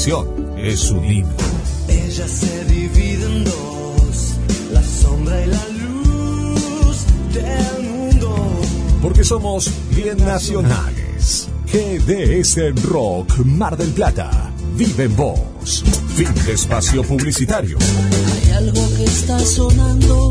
canción es un himno. Ella se divide en dos, la sombra y la luz del mundo. Porque somos bien nacionales. GDS Rock Mar del Plata. Vive en vos. Fin de espacio publicitario. Hay algo que está sonando,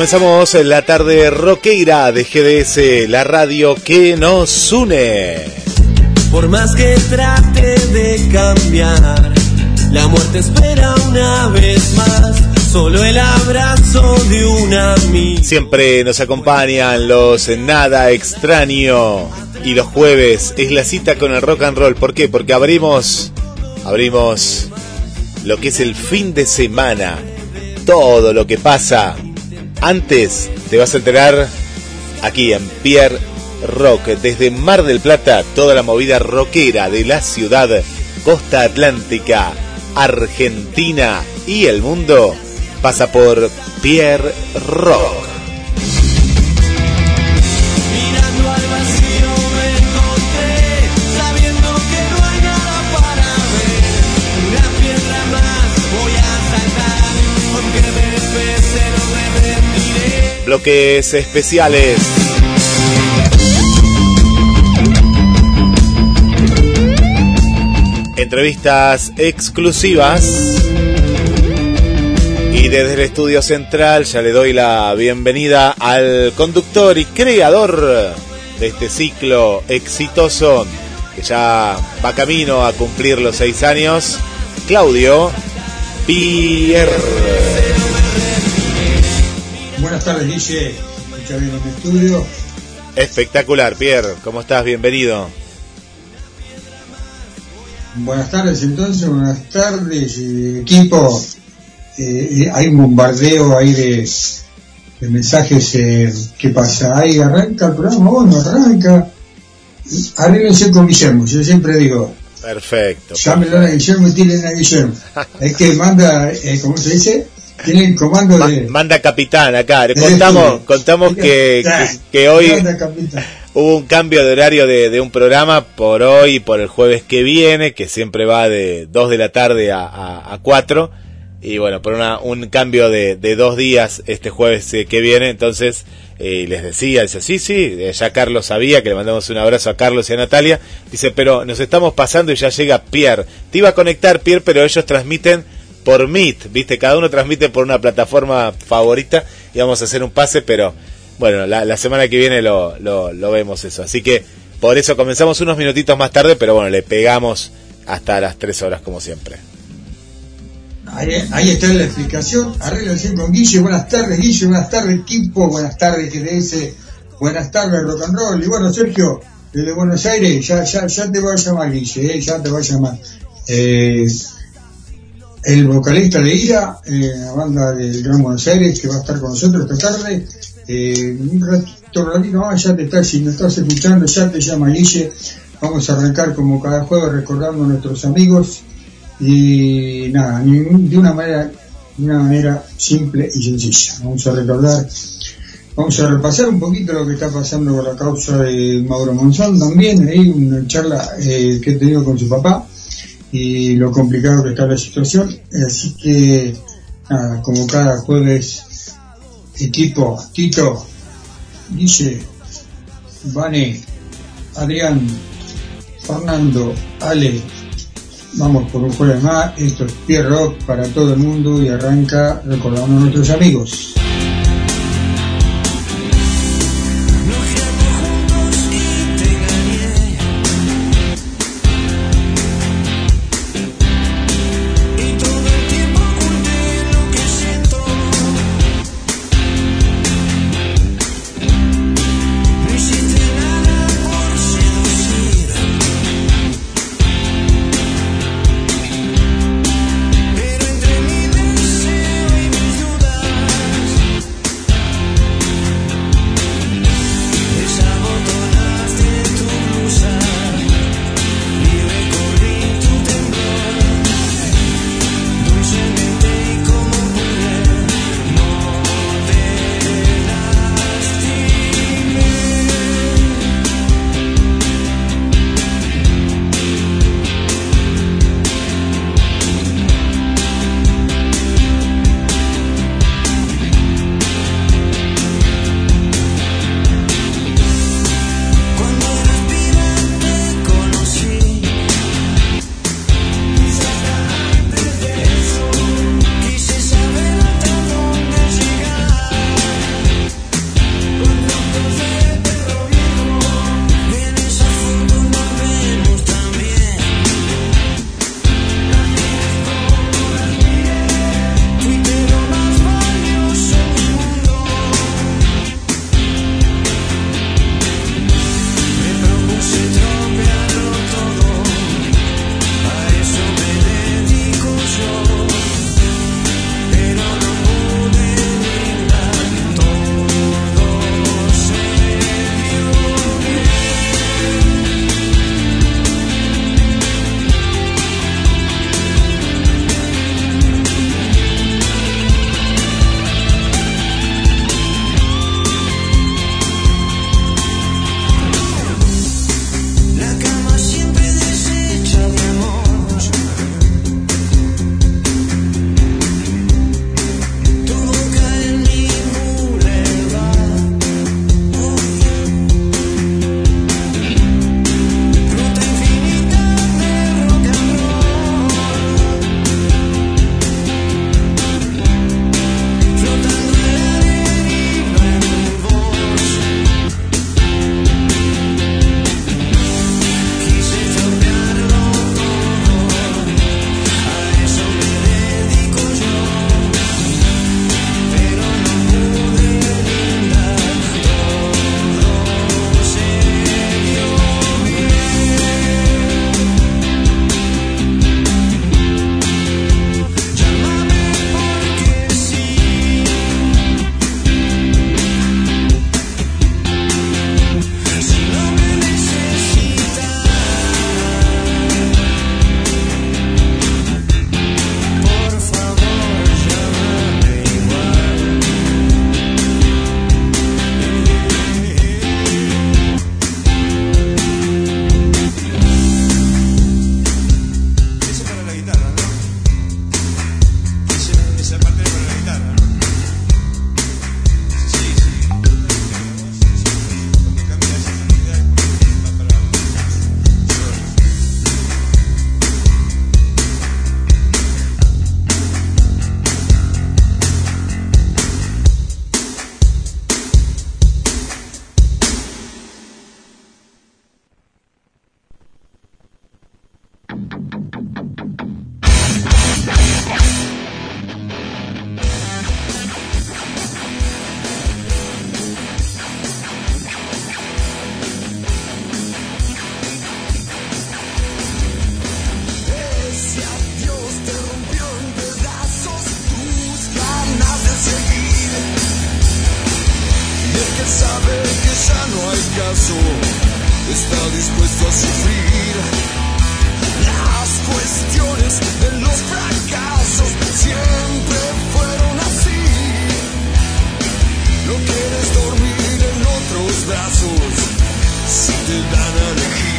Comenzamos la tarde roqueira de GDS, la radio que nos une. Por más que trate de cambiar, la muerte espera una vez más. Solo el abrazo de un amigo. Siempre nos acompañan los Nada Extraño. Y los jueves es la cita con el rock and roll. ¿Por qué? Porque abrimos, abrimos lo que es el fin de semana. Todo lo que pasa. Antes te vas a enterar aquí en Pierre Rock. Desde Mar del Plata, toda la movida rockera de la ciudad, costa atlántica, Argentina y el mundo pasa por Pierre Rock. Bloques especiales. Entrevistas exclusivas. Y desde el estudio central ya le doy la bienvenida al conductor y creador de este ciclo exitoso que ya va camino a cumplir los seis años, Claudio Pierre. Buenas tardes, Guille. Escucha bien en estudio. Espectacular, Pierre. ¿Cómo estás? Bienvenido. Buenas tardes, entonces. Buenas tardes, eh, equipo. Eh, eh, hay un bombardeo ahí de, de mensajes. eh, ¿Qué pasa? Ahí arranca el programa. Bueno, arranca. Arréglense con Guillermo. Yo siempre digo, Perfecto. llámenlo a Guillermo y tiren a Guillermo. Es que manda, eh, ¿cómo se dice? Tiene el comando Ma- de... manda capitán acá. Contamos, contamos que, que, que hoy hubo un cambio de horario de, de un programa por hoy y por el jueves que viene, que siempre va de 2 de la tarde a, a, a 4. Y bueno, por una, un cambio de, de dos días este jueves eh, que viene, entonces eh, les decía, dice, sí, sí, eh, ya Carlos sabía, que le mandamos un abrazo a Carlos y a Natalia, dice, pero nos estamos pasando y ya llega Pierre. Te iba a conectar Pierre, pero ellos transmiten por Meet, viste, cada uno transmite por una plataforma favorita y vamos a hacer un pase, pero bueno, la, la semana que viene lo, lo, vemos eso. Así que por eso comenzamos unos minutitos más tarde, pero bueno, le pegamos hasta las 3 horas como siempre. Ahí, está la explicación. Arréglense con Guille. Buenas tardes, Guille. Buenas tardes, equipo. Buenas tardes, GDS. Buenas tardes, rock and roll. Y bueno, Sergio, desde Buenos Aires, ya, ya, ya te voy a llamar, Guille. Eh, ya te voy a llamar. Eh, el vocalista de IRA, eh, la banda del Gran Buenos Aires, que va a estar con nosotros esta tarde. Eh, un ratito, ratito más, ya te está, si me estás escuchando, ya te llama Guille. Vamos a arrancar como cada jueves recordando a nuestros amigos y nada, de una manera, de una manera simple y sencilla. Vamos a recordar, vamos a repasar un poquito lo que está pasando con la causa de Mauro Monzón también, ahí una charla eh, que he tenido con su papá y lo complicado que está la situación. Así que, como cada jueves, equipo, Tito, dice, Vane, Adrián, Fernando, Ale, Vamos por un jueves más, esto es Pierre Rock para todo el mundo y arranca recordando a nuestros amigos. Francuz Sırtından ölü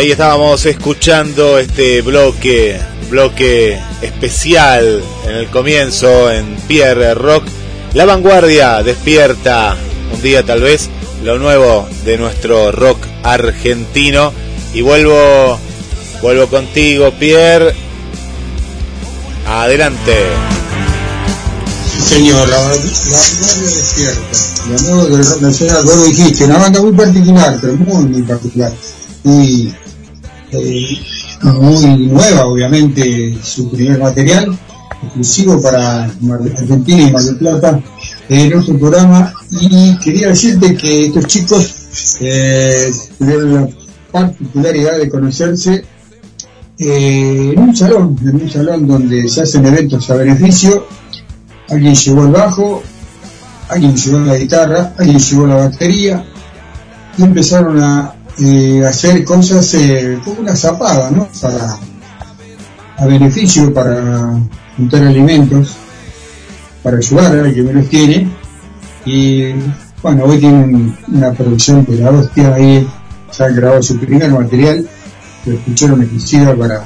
ahí estábamos escuchando este bloque, bloque especial en el comienzo en Pierre Rock. La vanguardia despierta un día tal vez lo nuevo de nuestro rock argentino. Y vuelvo, vuelvo contigo, Pierre. Adelante. Señor, la, la vanguardia despierta. Del rock nacional, vos lo dijiste, una banda muy particular, pero muy, muy particular. Muy, eh, muy nueva, obviamente, su primer material, exclusivo para Argentina y Mar del Plata, en nuestro programa. Y quería decirte que estos chicos eh, tuvieron la particularidad de conocerse eh, en un salón, en un salón donde se hacen eventos a beneficio. Alguien llevó el bajo, alguien llevó la guitarra, alguien llevó la batería y empezaron a hacer cosas eh, como una zapada, ¿no? Para a beneficio, para juntar alimentos, para ayudar a quien menos tiene. Y bueno, hoy tienen una producción de la hostia ahí, ya han grabado su primer material, lo escucharon exclusiva para,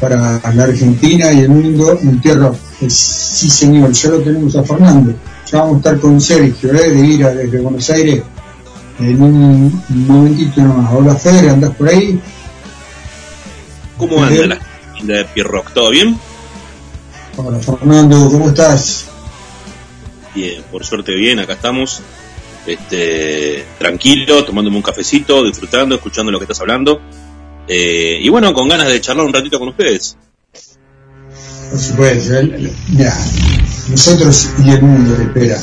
para la Argentina y el mundo en tierra. Sí señor, ya lo tenemos a Fernando. Ya vamos a estar con Sergio, ¿eh? de ir a- desde Buenos Aires en un momentito nomás. Hola Fede, ¿andás por ahí? ¿Cómo anda la gente de Pierrock? ¿Todo bien? Hola Fernando, ¿cómo estás? Bien, por suerte bien, acá estamos. Este, tranquilo, tomándome un cafecito, disfrutando, escuchando lo que estás hablando. Eh, y bueno, con ganas de charlar un ratito con ustedes. Por supuesto, mira, nosotros y el mundo te espera.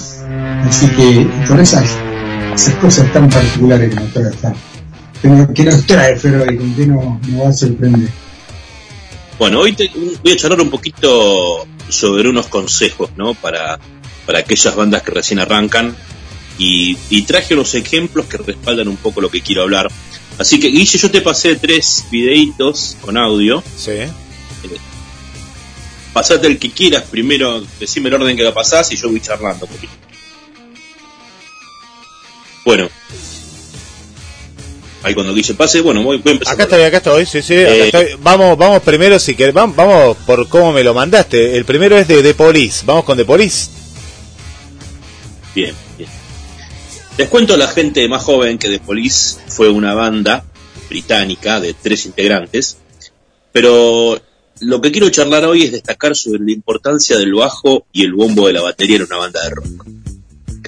Así que con esas, esas cosas tan particulares que nos trae acá, que nos, que nos trae Feroy, con que nos, nos va a sorprender. Bueno, hoy te- voy a charlar un poquito sobre unos consejos, ¿no? Para, para aquellas bandas que recién arrancan. Y, y traje unos ejemplos que respaldan un poco lo que quiero hablar. Así que, Guille, yo te pasé tres videitos con audio. Sí. Pasate el que quieras primero, decime el orden que lo pasás y yo voy charlando un poquito. Bueno. Ahí cuando Guille pase, bueno, voy, voy a empezar. Acá estoy, acá estoy, sí, sí, acá Eh, estoy. Vamos, vamos primero si querés, vamos, vamos por cómo me lo mandaste. El primero es de The Police. Vamos con The Police. Bien, bien. Les cuento a la gente más joven que The Police fue una banda británica de tres integrantes, pero lo que quiero charlar hoy es destacar sobre la importancia del bajo y el bombo de la batería en una banda de rock.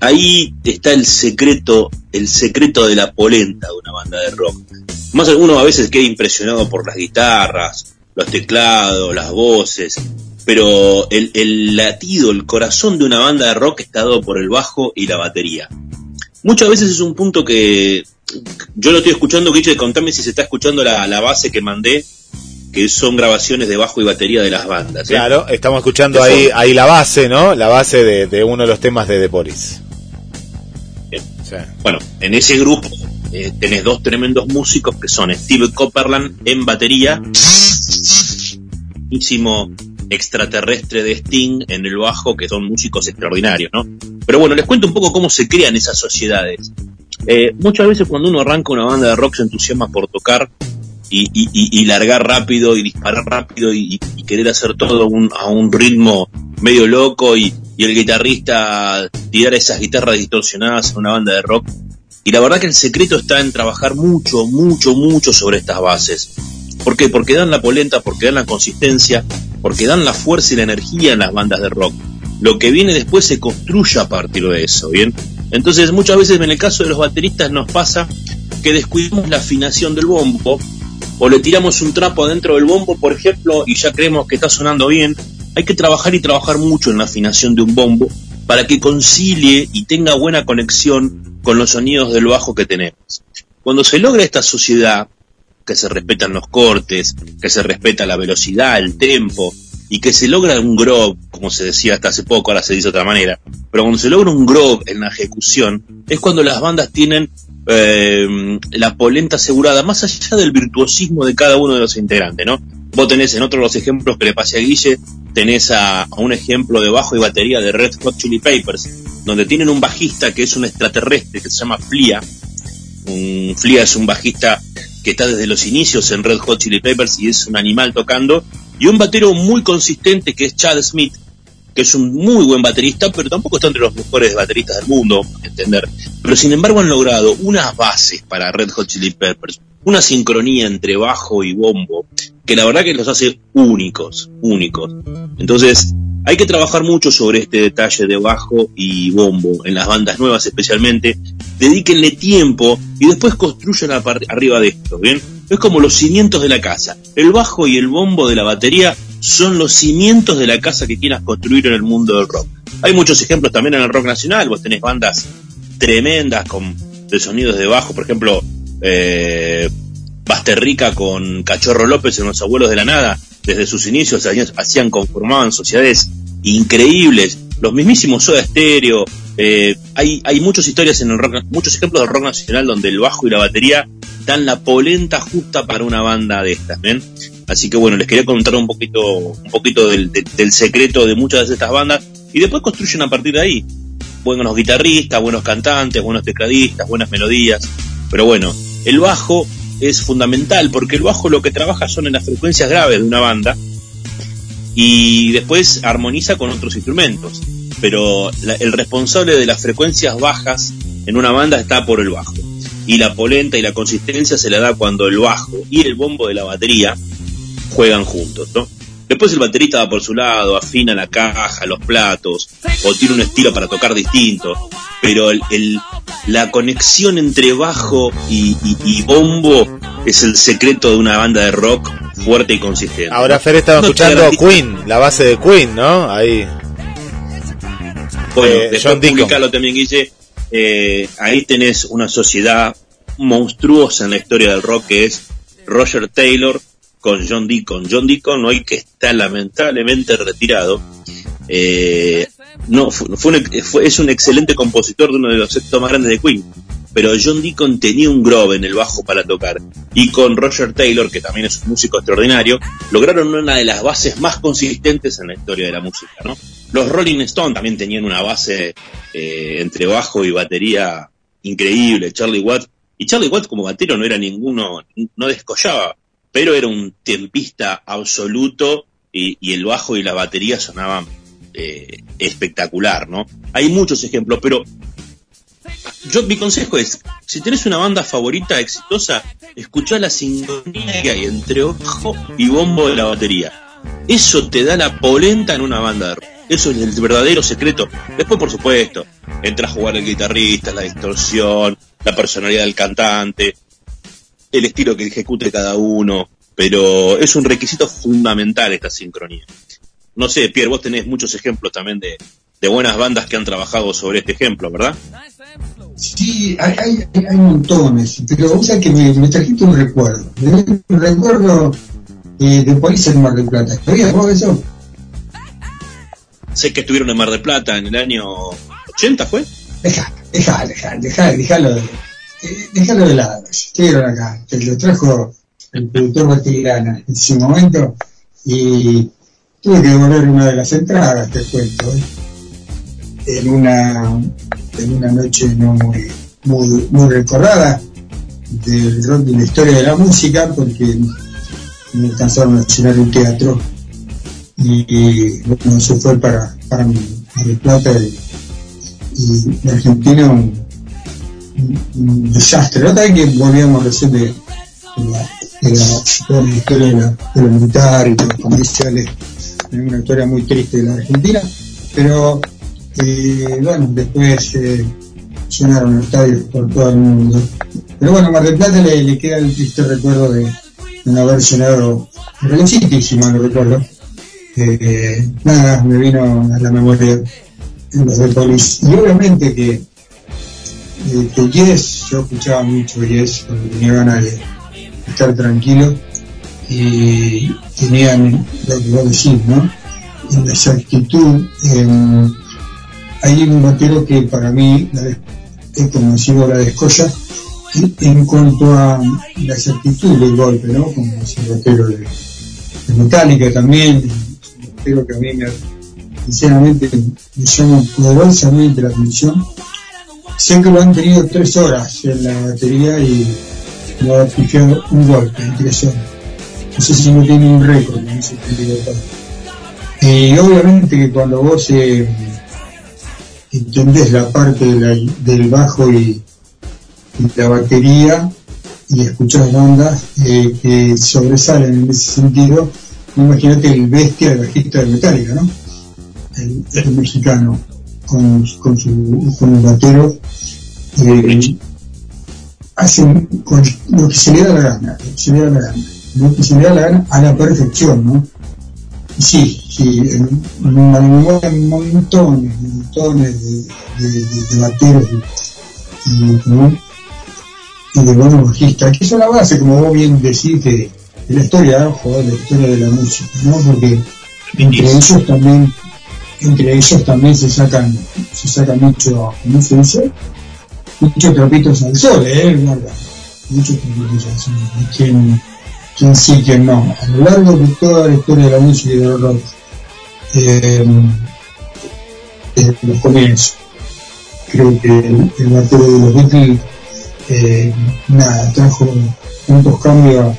Ahí está el secreto, el secreto de la polenta de una banda de rock. Más alguno a veces queda impresionado por las guitarras, los teclados, las voces, pero el, el latido, el corazón de una banda de rock está dado por el bajo y la batería. Muchas veces es un punto que yo lo estoy escuchando, Guille, contame si se está escuchando la, la base que mandé, que son grabaciones de bajo y batería de las bandas. ¿eh? Claro, estamos escuchando ahí, ahí la base, ¿no? La base de, de uno de los temas de The Police. Bueno, en ese grupo eh, tenés dos tremendos músicos que son Steve Copperland en batería, extraterrestre de Sting en el bajo, que son músicos extraordinarios, ¿no? Pero bueno, les cuento un poco cómo se crean esas sociedades. Eh, muchas veces cuando uno arranca una banda de rock se entusiasma por tocar y, y- y- largar rápido y disparar rápido y, y querer hacer todo un- a un ritmo medio loco y, el guitarrista tirar esas guitarras distorsionadas en una banda de rock. Y la verdad que el secreto está en trabajar mucho, mucho, mucho sobre estas bases. ¿Por qué? Porque dan la polenta, porque dan la consistencia, porque dan la fuerza y la energía en las bandas de rock. Lo que viene después se construye a partir de eso, ¿bien? Entonces muchas veces en el caso de los bateristas nos pasa que descuidamos la afinación del bombo o le tiramos un trapo adentro del bombo, por ejemplo, y ya creemos que está sonando bien. Hay que trabajar y trabajar mucho en la afinación de un bombo para que concilie y tenga buena conexión con los sonidos del bajo que tenemos. Cuando se logra esta sociedad, que se respetan los cortes, que se respeta la velocidad, el tempo, y que se logra un groove, como se decía hasta hace poco, ahora se dice de otra manera, pero cuando se logra un groove en la ejecución, es cuando las bandas tienen eh, la polenta asegurada, más allá del virtuosismo de cada uno de los integrantes, ¿no? Vos tenés en otro de los ejemplos que le pasé a Guille, tenés a, un ejemplo de bajo y batería de Red Hot Chili Papers, donde tienen un bajista que es un extraterrestre que se llama Flia. Un, Flia es un bajista que está desde los inicios en Red Hot Chili Peppers y es un animal tocando. Y un batero muy consistente que es Chad Smith, que es un muy buen baterista, pero tampoco está entre los mejores bateristas del mundo, entender. Pero sin embargo han logrado unas bases para Red Hot Chili Peppers, una sincronía entre bajo y bombo, que la verdad que los hace únicos, únicos. Entonces, hay que trabajar mucho sobre este detalle de bajo y bombo, en las bandas nuevas especialmente. Dedíquenle tiempo y después construyan arriba de esto, ¿bien? Es como los cimientos de la casa. El bajo y el bombo de la batería son los cimientos de la casa que quieras construir en el mundo del rock. Hay muchos ejemplos también en el rock nacional. Vos tenés bandas tremendas con de sonidos de bajo, por ejemplo, eh, Basterrica con Cachorro López en Los Abuelos de la Nada, desde sus inicios hacían, conformaban sociedades increíbles, los mismísimos Soda Stereo, eh, hay, hay muchas historias en el rock, muchos ejemplos del rock nacional donde el bajo y la batería dan la polenta justa para una banda de estas, ¿ven? Así que bueno, les quería contar un poquito, un poquito del, del secreto de muchas de estas bandas y después construyen a partir de ahí. Buenos guitarristas, buenos cantantes, buenos tecladistas, buenas melodías. Pero bueno, el bajo es fundamental porque el bajo lo que trabaja son en las frecuencias graves de una banda y después armoniza con otros instrumentos. Pero el responsable de las frecuencias bajas en una banda está por el bajo. Y la polenta y la consistencia se la da cuando el bajo y el bombo de la batería juegan juntos, ¿no? Después el baterista va por su lado, afina la caja, los platos, o tiene un estilo para tocar distinto. Pero el, la conexión entre bajo y, bombo es el secreto de una banda de rock fuerte y consistente. Ahora Fer estaba escuchando Queen, la base de Queen, ¿no? Ahí. Bueno, eh, después publicalo también, Guille. Eh, ahí tenés una sociedad monstruosa en la historia del rock que es Roger Taylor con John Deacon. John Deacon hoy que está lamentablemente retirado, eh, no, fue, es un excelente compositor de uno de los éxitos más grandes de Queen, pero John Deacon tenía un grove en el bajo para tocar y con Roger Taylor, que también es un músico extraordinario, lograron una de las bases más consistentes en la historia de la música, ¿no? Los Rolling Stones también tenían una base eh, entre bajo y batería increíble, Charlie Watts, y Charlie Watts como batero no era ninguno, no descollaba, pero era un tempista absoluto y, el bajo y la batería sonaban eh, espectacular, ¿no? Hay muchos ejemplos, pero yo mi consejo es, si tenés una banda favorita exitosa, escuchá la sintonía que hay entre bajo y bombo de la batería. Eso te da la polenta en una banda de rock. Eso es el verdadero secreto. Después, por supuesto, entra a jugar el guitarrista, la distorsión, la personalidad del cantante, el estilo que ejecute cada uno, pero es un requisito fundamental esta sincronía. No sé, Pierre, vos tenés muchos ejemplos también de, buenas bandas que han trabajado sobre este ejemplo, ¿verdad? Sí, hay, hay, montones, pero vos sabés que me, trajiste un recuerdo. Un recuerdo eh, de París en Mar del Plata. ¿Sabías vos eso? Sé que estuvieron en Mar del Plata en el año 80, ¿fue? Deja, deja, deja, deja, déjalo déjalo de lado, estuvieron acá, que lo trajo el productor Batigrana en ese momento y tuve que devolver una de las entradas, te cuento, ¿eh? en una en una noche no muy, muy, muy recordada del rock de la historia de la música porque me alcanzaron a llenar un teatro y, bueno, eso fue para, para mi, Plata y, y Argentina un, desastre. Otra que volvíamos recién de, de, la, de, historia de, la, de militar y de los comerciales, una historia muy triste de la Argentina, pero eh, bueno, después eh, llenaron estadios por todo el mundo. Pero bueno, Mar del Plata le, queda el triste recuerdo de, no haber llenado el City, si mal no recuerdo. Eh, nada, me vino a la memoria los de Polis. Y obviamente que que Yes, yo escuchaba mucho Yes cuando tenía ganas de estar tranquilo y tenían lo que vos decís, ¿no? En la exactitud, hay un batero que para mí es como decimos la descolla en cuanto a la exactitud del golpe, ¿no? Como ese batero de, Metallica también, creo que a mí me, sinceramente me llama poderosamente la atención. Sé que lo han tenido tres horas en la batería y lo ha pifiado un golpe en tres. No sé si no tiene un récord en ese sentido. Y obviamente que cuando vos eh, entendés la parte del bajo y, la batería y escuchás bandas eh, que sobresalen en ese sentido, imagínate el bestia el bajista de Metallica, ¿no? El, mexicano con, con, su, con el batero eh, hacen con lo que se le da la gana, se le da la gana, lo que se le da la gana a la perfección, ¿no? Sí, sí, en, en, montones, montones de, de, de, bateros y, de buenos bajistas, que es la base, como vos bien decís, de, la historia, ojo, de la historia de la música, ¿no? Porque entre ellos también, entre ellos también se sacan, se sacan mucho, ¿cómo se dice? Muchos trapitos al sol, ¿eh? Muchos trapitos al sol quién sí, quién no. A lo largo de toda la historia de la música y del rock, eh, desde los comienzos, creo que el, el de los Beatles, eh, nada, trajo tantos cambios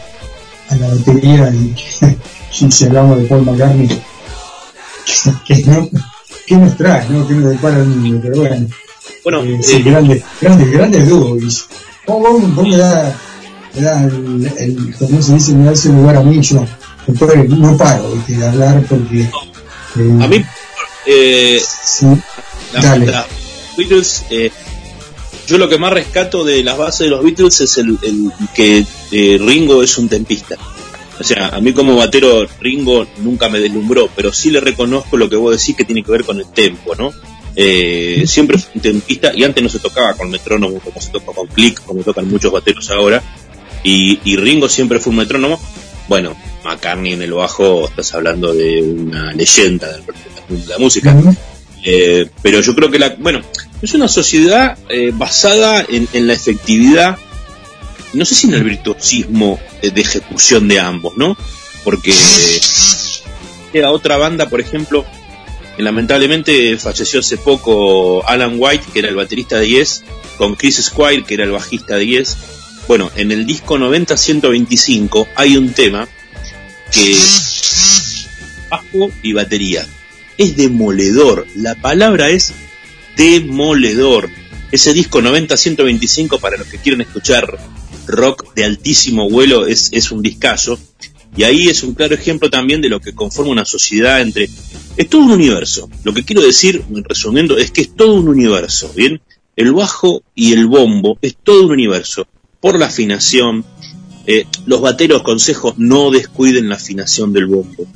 a, la batería y si hablamos de Paul McCartney, que, no, ¿qué nos trae, no? ¿Qué nos depara el mundo? Pero bueno, bueno eh, sí, grandes, grandes, grandes dúos. ¿Cómo, cómo, cómo da el, el, como se dice, me da ese lugar a mí, yo no paro de hablar porque... Eh, a mí, eh, sí, dale. Beatles, eh, yo lo que más rescato de las bases de los Beatles es el, el que eh, Ringo es un tempista. O sea, a mí como batero Ringo nunca me deslumbró, pero sí le reconozco lo que vos decís que tiene que ver con el tempo, ¿no? Eh, siempre fue un tempista y antes no se tocaba con metrónomo como se toca con click, como tocan muchos bateros ahora y, Ringo siempre fue un metrónomo. Bueno, McCartney en el bajo, estás hablando de una leyenda de la música. Eh, pero yo creo que la, bueno, es una sociedad eh, basada en, la efectividad, no sé si en el virtuosismo de, ejecución de ambos, ¿no? Porque era otra banda, por ejemplo, lamentablemente falleció hace poco Alan White, que era el baterista de Yes, con Chris Squire, que era el bajista de Yes, bueno, en el disco 90-125 hay un tema que bajo y batería. Es demoledor. La palabra es demoledor. Ese disco 90-125, para los que quieren escuchar rock de altísimo vuelo, es, es un discazo. Y ahí es un claro ejemplo también de lo que conforma una sociedad entre... Es todo un universo. Lo que quiero decir, resumiendo, es que es todo un universo, ¿bien? El bajo y el bombo es todo un universo por la afinación. Eh, los bateros, consejos, no descuiden la afinación del bombo.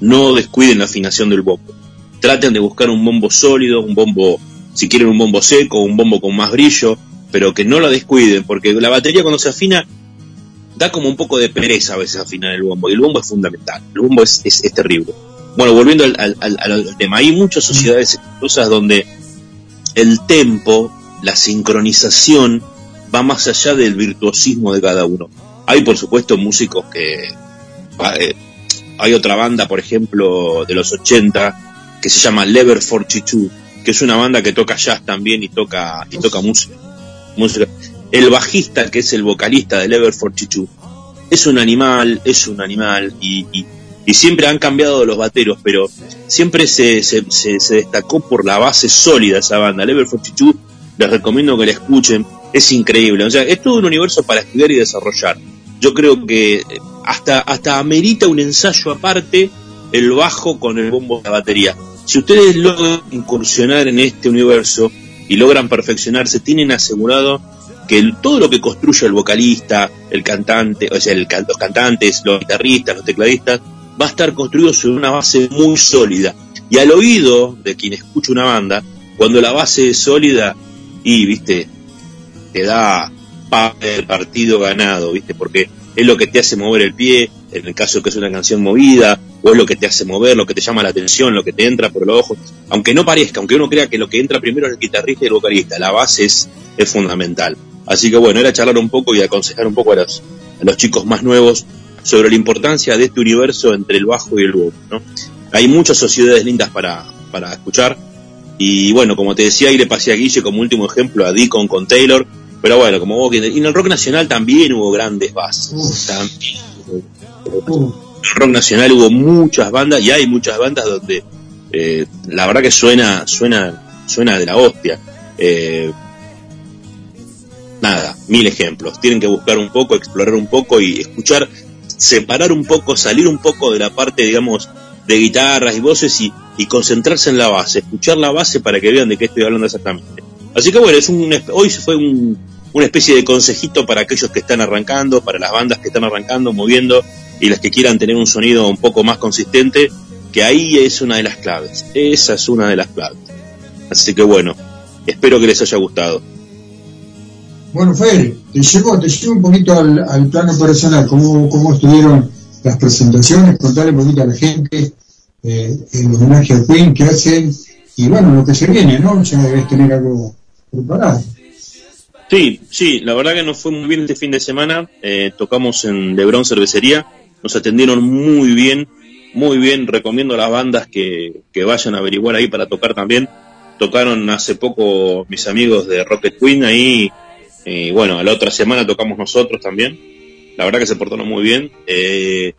No descuiden la afinación del bombo. Traten de buscar un bombo sólido, un bombo, si quieren un bombo seco, un bombo con más brillo, pero que no la descuiden, porque la batería cuando se afina da como un poco de pereza a veces afinar el bombo, y el bombo es fundamental, el bombo es, es, terrible. Bueno, volviendo al, al, tema, hay muchas sociedades exitosas donde el tempo, la sincronización, va más allá del virtuosismo de cada uno. Hay, por supuesto, músicos que... Eh, hay otra banda, por ejemplo, de los 80, que se llama Lever 42, que es una banda que toca jazz también y toca, y toca música. Música. El bajista, que es el vocalista de Lever 42, es un animal, es un animal, y, y, siempre han cambiado los bateros, pero siempre se, se, se, destacó por la base sólida esa banda. Lever 42, les recomiendo que la escuchen es increíble. O sea, es todo un universo para estudiar y desarrollar. Yo creo que hasta, hasta amerita un ensayo aparte el bajo con el bombo de la batería. Si ustedes logran incursionar en este universo y logran perfeccionarse, tienen asegurado que todo lo que construye el vocalista, el cantante, o sea, el, los cantantes, los guitarristas, los tecladistas, va a estar construido sobre una base muy sólida. Y al oído de quien escucha una banda, cuando la base es sólida, y, viste, te da el partido ganado, ¿viste? Porque es lo que te hace mover el pie, en el caso que es una canción movida, o es lo que te hace mover, lo que te llama la atención, lo que te entra por los ojos. Aunque no parezca, aunque uno crea que lo que entra primero es el guitarrista y el vocalista, la base es, fundamental. Así que bueno, era charlar un poco y aconsejar un poco a los, a los chicos más nuevos sobre la importancia de este universo entre el bajo y el boom. ¿no? Hay muchas sociedades lindas para, para escuchar. Y bueno, como te decía, ahí le pasé a Guille como último ejemplo a Deacon con Taylor. Pero bueno, como vos, y en el rock nacional también hubo grandes bases. También. Rock nacional hubo muchas bandas y hay muchas bandas donde eh, la verdad que suena, suena, suena de la hostia. Eh, nada, mil ejemplos. Tienen que buscar un poco, explorar un poco y escuchar, separar un poco, salir un poco de la parte, digamos, de guitarras y voces y, concentrarse en la base, escuchar la base para que vean de qué estoy hablando exactamente. Así que bueno, es un, hoy fue un, una especie de consejito para aquellos que están arrancando, para las bandas que están arrancando, moviendo y las que quieran tener un sonido un poco más consistente, que ahí es una de las claves. Esa es una de las claves. Así que bueno, espero que les haya gustado. Bueno, Fede, te llevo, te llevo un poquito al, plano personal, cómo, cómo estuvieron las presentaciones, contarle un poquito a la gente eh, el homenaje a Queen que hacen y bueno, lo que se viene, ¿no? Ya debes tener algo preparado. Sí, sí, la verdad que nos fue muy bien este fin de semana. Eh, tocamos en Lebron Cervecería, nos atendieron muy bien, muy bien. Recomiendo a las bandas que, que vayan a averiguar ahí para tocar también. Tocaron hace poco mis amigos de Rocket Queen ahí y bueno, la otra semana tocamos nosotros también. La verdad que se portaron muy bien. Eh,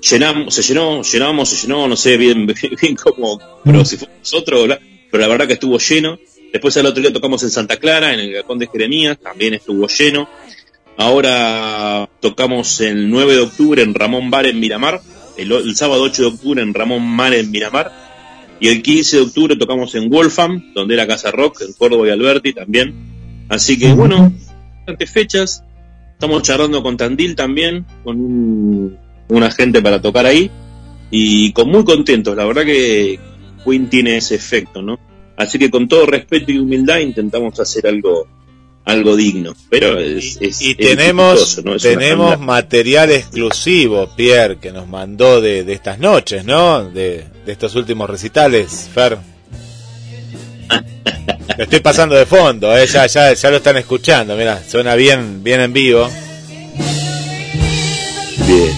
llenamos, se llenó, llenamos, se llenó, no sé bien, bien cómo, pero si fue nosotros, pero la verdad que estuvo lleno. Después al otro día tocamos en Santa Clara, en el Galpón de Jeremías, también estuvo lleno. Ahora tocamos el 9 de octubre en Ramón Bar en Miramar, el, sábado 8 de octubre en Ramón Mar en Miramar, y el 15 de octubre tocamos en Wolfam, donde era Casa Rock, en Córdoba y Alberti también. Así que bueno, bastantes fechas. Estamos charlando con Tandil también, con un, un agente para tocar ahí. Y con muy contentos, la verdad que Queen tiene ese efecto, ¿no? Así que con todo respeto y humildad intentamos hacer algo algo digno. Pero es, y, tenemos tenemos material exclusivo, Pierre, que nos mandó de, de estas noches, ¿no? De, de estos últimos recitales, Fer. Lo estoy pasando de fondo, eh, ya, ya, ya lo están escuchando, mira, suena bien, bien en vivo. Bien.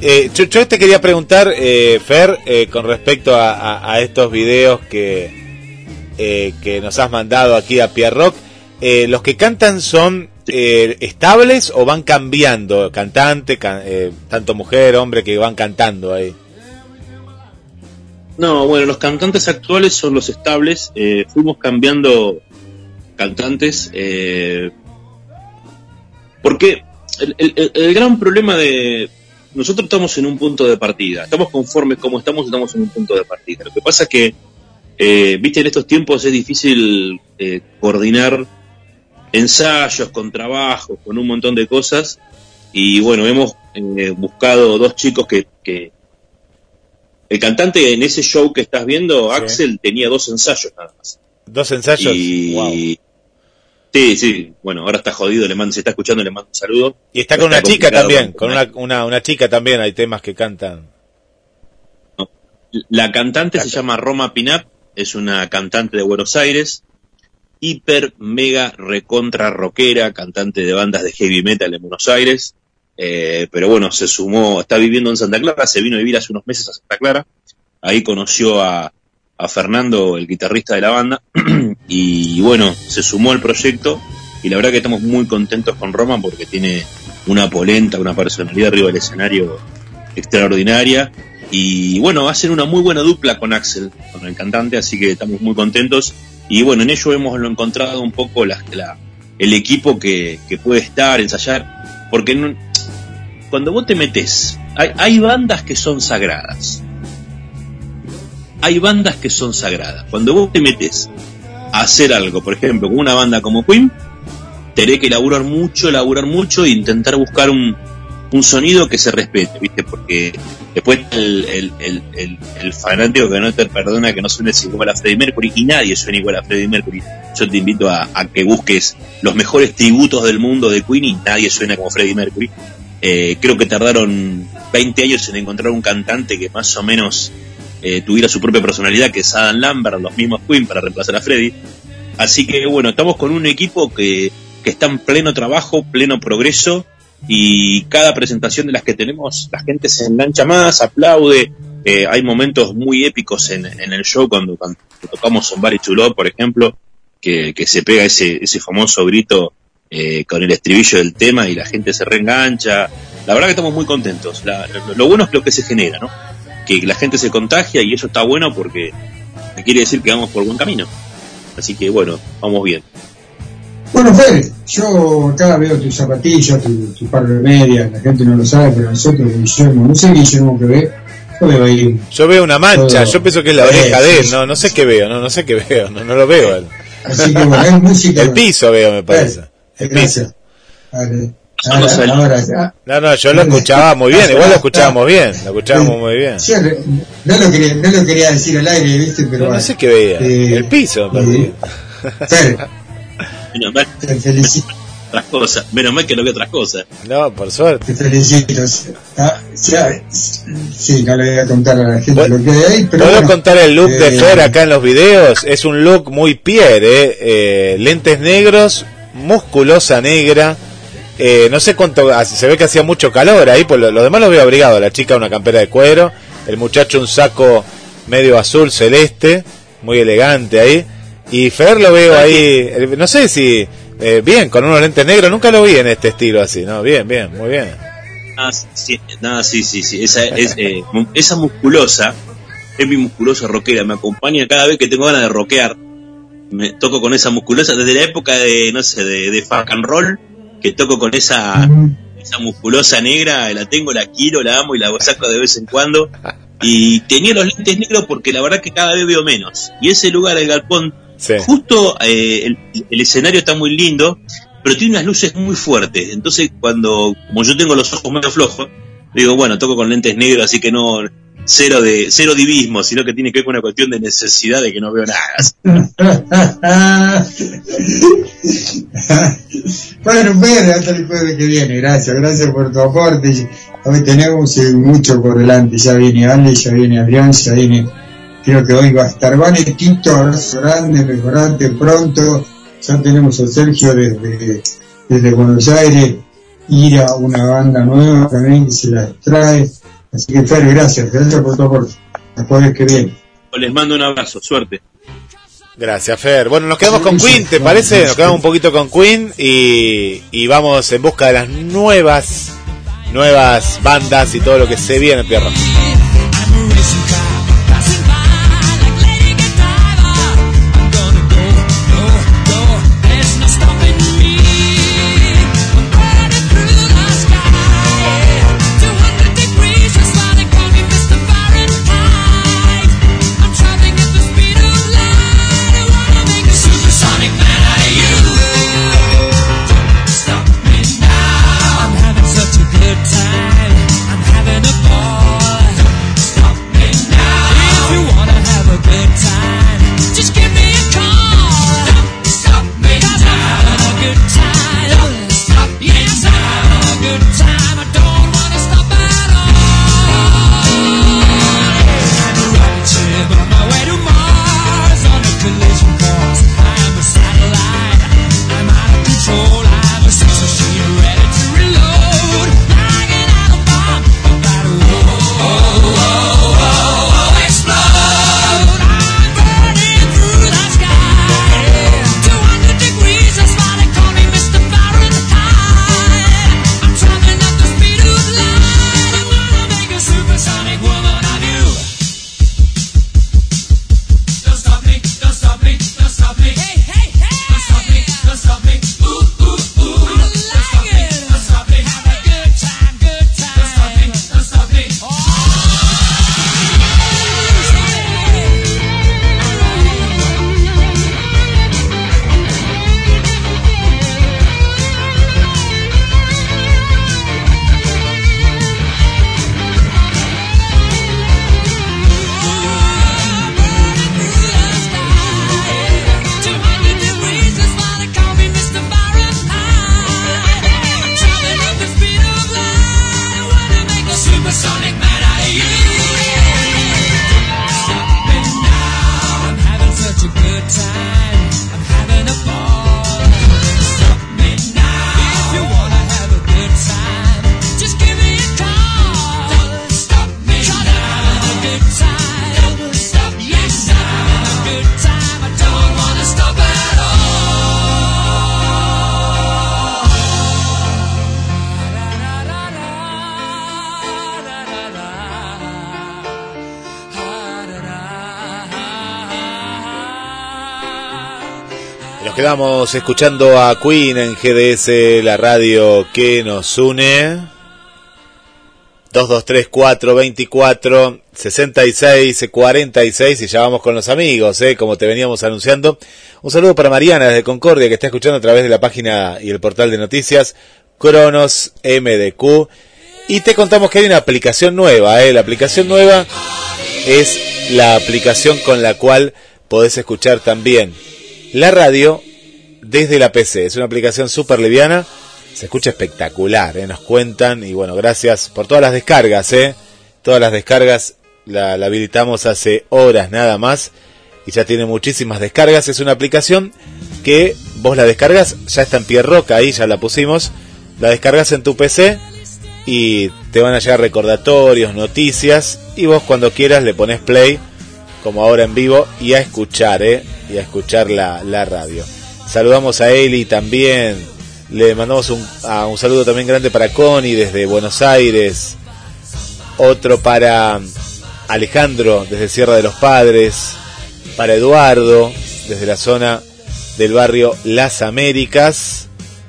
Eh, yo, te quería preguntar, eh, Fer, eh, con respecto a, estos videos que, que nos has mandado aquí a Pierre Rock. ¿Los que cantan son estables o van cambiando? Cantante, tanto mujer, hombre, que van cantando ahí. No, bueno, los cantantes actuales son los estables. Eh, fuimos cambiando cantantes eh, porque el, gran problema de nosotros estamos en un punto de partida, estamos conformes como estamos, estamos en un punto de partida. Lo que pasa es que, eh, viste, en estos tiempos es difícil coordinar ensayos con trabajos, con un montón de cosas. Y bueno, hemos buscado dos chicos que, que el cantante en ese show que estás viendo, Axel, tenía dos ensayos nada más. ¿Dos ensayos? Y... Sí, sí. Bueno, ahora está jodido, le mando, si está escuchando, le mando un saludo. Y está con una chica también, con una, una, chica también, hay temas que cantan. La cantante se llama Roma Pinap, es una cantante de Buenos Aires, hiper, mega, recontra rockera, cantante de bandas de heavy metal en Buenos Aires. Eh, pero bueno, se sumó, está viviendo en Santa Clara, se vino a vivir hace unos meses a Santa Clara, ahí conoció a, a Fernando, el guitarrista de la banda, y bueno, se sumó al proyecto. Y la verdad que estamos muy contentos con Roma porque tiene una polenta, una personalidad arriba del escenario extraordinaria. Y bueno, va a ser una muy buena dupla con Axel, con el cantante, así que estamos muy contentos y bueno, en ello hemos lo encontrado un poco el equipo que, puede estar, ensayar, porque cuando vos te metes, hay, bandas que son sagradas. Hay bandas que son sagradas. Cuando vos te metes a hacer algo, por ejemplo, con una banda como Queen, tenés que laburar mucho, laburar mucho e intentar buscar un, sonido que se respete, ¿viste? Porque después el, el, el, fanático que no te perdona que no suene igual a Freddie Mercury y nadie suena igual a Freddie Mercury. Yo te invito a, que busques los mejores tributos del mundo de Queen y nadie suena como Freddie Mercury. Eh, creo que tardaron 20 años en encontrar un cantante que más o menos eh, tuviera su propia personalidad, que es Adam Lambert, los mismos Queen, para reemplazar a Freddy. Así que bueno, estamos con un equipo que, que está en pleno trabajo, pleno progreso, y cada presentación de las que tenemos la gente se engancha más, aplaude, eh, hay momentos muy épicos en, el show cuando, cuando tocamos Somebody to Love, por ejemplo, que, se pega ese, ese famoso grito eh, con el estribillo del tema y la gente se reengancha. La verdad que estamos muy contentos. lo, bueno es lo que se genera, ¿no? Que la gente se contagia y eso está bueno porque quiere decir que vamos por buen camino. Así que bueno, vamos bien. Bueno, Fede, yo acá veo tus zapatillas, tu, par de medias, la gente no lo sabe, pero nosotros, Guillermo, no sé Guillermo que ve, yo veo ahí. Yo veo una mancha, yo pienso que es la oreja de él, no, no sé qué veo, no, no sé qué veo, no, no lo veo. Así que bueno, es música. El piso veo, me parece. El piso. no, no, yo lo escuchaba muy bien, igual lo escuchábamos bien, lo escuchábamos muy bien. no, lo quería, no lo quería decir al aire, ¿viste? Pero no, sé qué veía, eh, el piso, parece. Menos mal. Te felicito. Otras cosas. Menos mal que no veo otras cosas. No, por suerte. Te felicito. Ah, sí, no le voy a contar a la gente lo que hay ahí. Pero ¿Puedo contar el look de eh, Fer acá en los videos? Es un look muy Pierre, eh, eh, lentes negros, musculosa negra. Eh, no sé cuánto, ah, se ve que hacía mucho calor ahí, pues lo, demás lo veo abrigado. La chica una campera de cuero, el muchacho un saco medio azul celeste, muy elegante ahí. Y Fer lo veo ahí, no sé si eh, bien, con unos lentes negros, nunca lo vi en este estilo así, ¿no? Bien, bien, muy bien. Ah, sí, sí, sí, sí, esa, es, eh, esa musculosa es mi musculosa rockera, me acompaña cada vez que tengo ganas de rockear. Me toco con esa musculosa desde la época de, no sé, de, de fuck and roll, que toco con esa, esa musculosa negra, la tengo, la quiero, la amo y la saco de vez en cuando. Y tenía los lentes negros porque la verdad que cada vez veo menos. Y ese lugar, el galpón, Justo eh, el, escenario está muy lindo, pero tiene unas luces muy fuertes. Entonces, cuando, como yo tengo los ojos medio flojos, digo, bueno, toco con lentes negros, así que no, cero de cero divismo, sino que tiene que ver con una cuestión de necesidad de que no veo nada. bueno, Pedro, hasta el jueves que viene, gracias, gracias por tu aporte. Hoy tenemos eh, mucho por delante, ya viene Ale, ya viene Adrián, ya viene creo que hoy va a estar Vanetito, abrazo grande, mejorante pronto, ya tenemos a Sergio desde, desde Buenos Aires, ir a una banda nueva también que se la trae, así que Fer, gracias, gracias por tu aporte, jueves que viene. Les mando un abrazo, suerte. Gracias, Fer. Bueno, nos quedamos con Queen, ¿te parece? Nos quedamos un poquito con Queen y, y vamos en busca de las nuevas, nuevas bandas y todo lo que se viene, Pierro. Nos quedamos escuchando a Queen en GDS, la radio que nos une. 2234 24 66 46 y ya vamos con los amigos, ¿eh? como te veníamos anunciando. Un saludo para Mariana desde Concordia que está escuchando a través de la página y el portal de noticias Cronos MDQ. Y te contamos que hay una aplicación nueva, ¿eh? la aplicación nueva es la aplicación con la cual podés escuchar también la radio desde la PC. Es una aplicación súper liviana, se escucha espectacular, ¿eh? nos cuentan y bueno, gracias por todas las descargas, ¿eh? todas las descargas la, habilitamos hace horas nada más y ya tiene muchísimas descargas. Es una aplicación que vos la descargas, ya está en pie roca ahí, ya la pusimos, la descargas en tu PC y te van a llegar recordatorios, noticias y vos cuando quieras le pones play como ahora en vivo y a escuchar, ¿eh? Y a escuchar la, la radio. Saludamos a Eli también. Le mandamos un, un saludo también grande para Connie desde Buenos Aires. Otro para Alejandro desde Sierra de los Padres. Para Eduardo desde la zona del barrio Las Américas.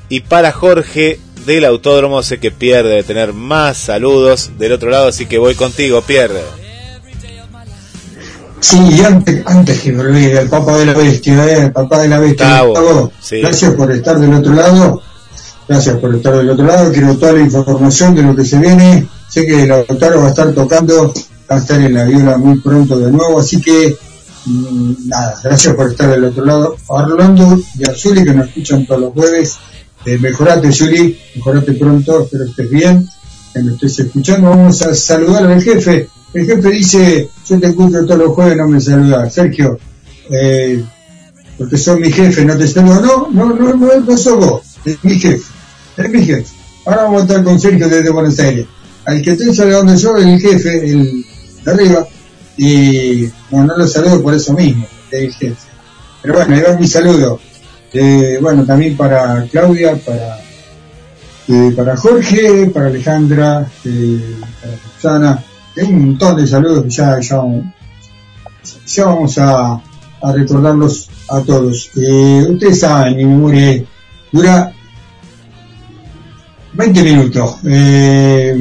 Y para Jorge del Autódromo. Sé que Pierre debe tener más saludos del otro lado, así que voy contigo, Pierre. Sí, y antes, antes que me olvide, el papá de la bestia, eh, el papá de la bestia. Gracias por estar del otro lado. Gracias por estar del otro lado. Quiero toda la información de lo que se viene. Sé que el Lautaro va a estar tocando, va a estar en la viola muy pronto de nuevo. Así que, mm, nada, gracias por estar del otro lado. A Orlando y a Zuli, que nos escuchan todos los jueves. Eh, mejorate, Zuli, mejorate pronto. Espero estés bien, que me estés escuchando. Vamos a saludar al jefe el jefe dice, yo te escucho todos los jueves, no me saludas. Sergio, eh, porque sos mi jefe, no te saludo. No, no, no, no, no sos vos, es mi jefe, es mi jefe. Ahora vamos a estar con Sergio desde Buenos Aires. Al que estoy saludando yo el jefe, el de arriba, y bueno, no lo saludo por eso mismo, el jefe. Pero bueno, ahí va mi saludo. Eh, bueno, también para Claudia, para, eh, para Jorge, para Alejandra, eh, para Susana, hay un montón de saludos que ya, ya, vamos a, a, recordarlos a todos. Eh, ustedes saben, mi memoria dura 20 minutos. Eh,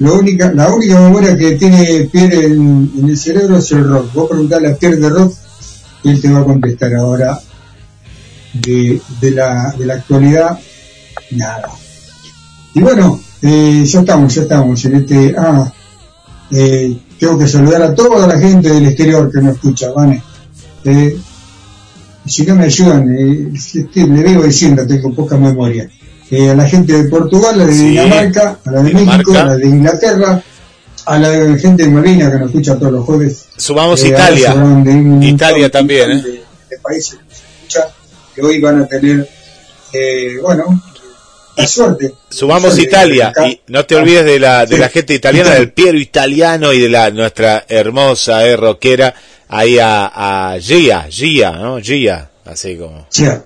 lo única, la única memoria que tiene Pierre en, el cerebro es el rock. Vos preguntarle a Pierre de rock y él te va a contestar ahora de, de, la, de la actualidad, nada. Y bueno, eh, ya estamos, ya estamos en este... Ah, eh, tengo que saludar a toda la gente del exterior que me escucha, ¿vale? Eh, si no me ayudan, eh, le vengo diciendo, tengo poca memoria. Eh, a la gente de Portugal, a la de Dinamarca, a la de México, a la de Inglaterra, a la de gente de Marina que nos escucha todos los jueves. Subamos Italia. Italia también, ¿eh? De, países que nos escuchan, que hoy van a tener, bueno, suerte. Sumamos Italia y no te olvides de la de la gente italiana, del Piero italiano y de la nuestra hermosa eh, rockera ahí a, a Gia, Gia, ¿no? Gia, así como. Gia.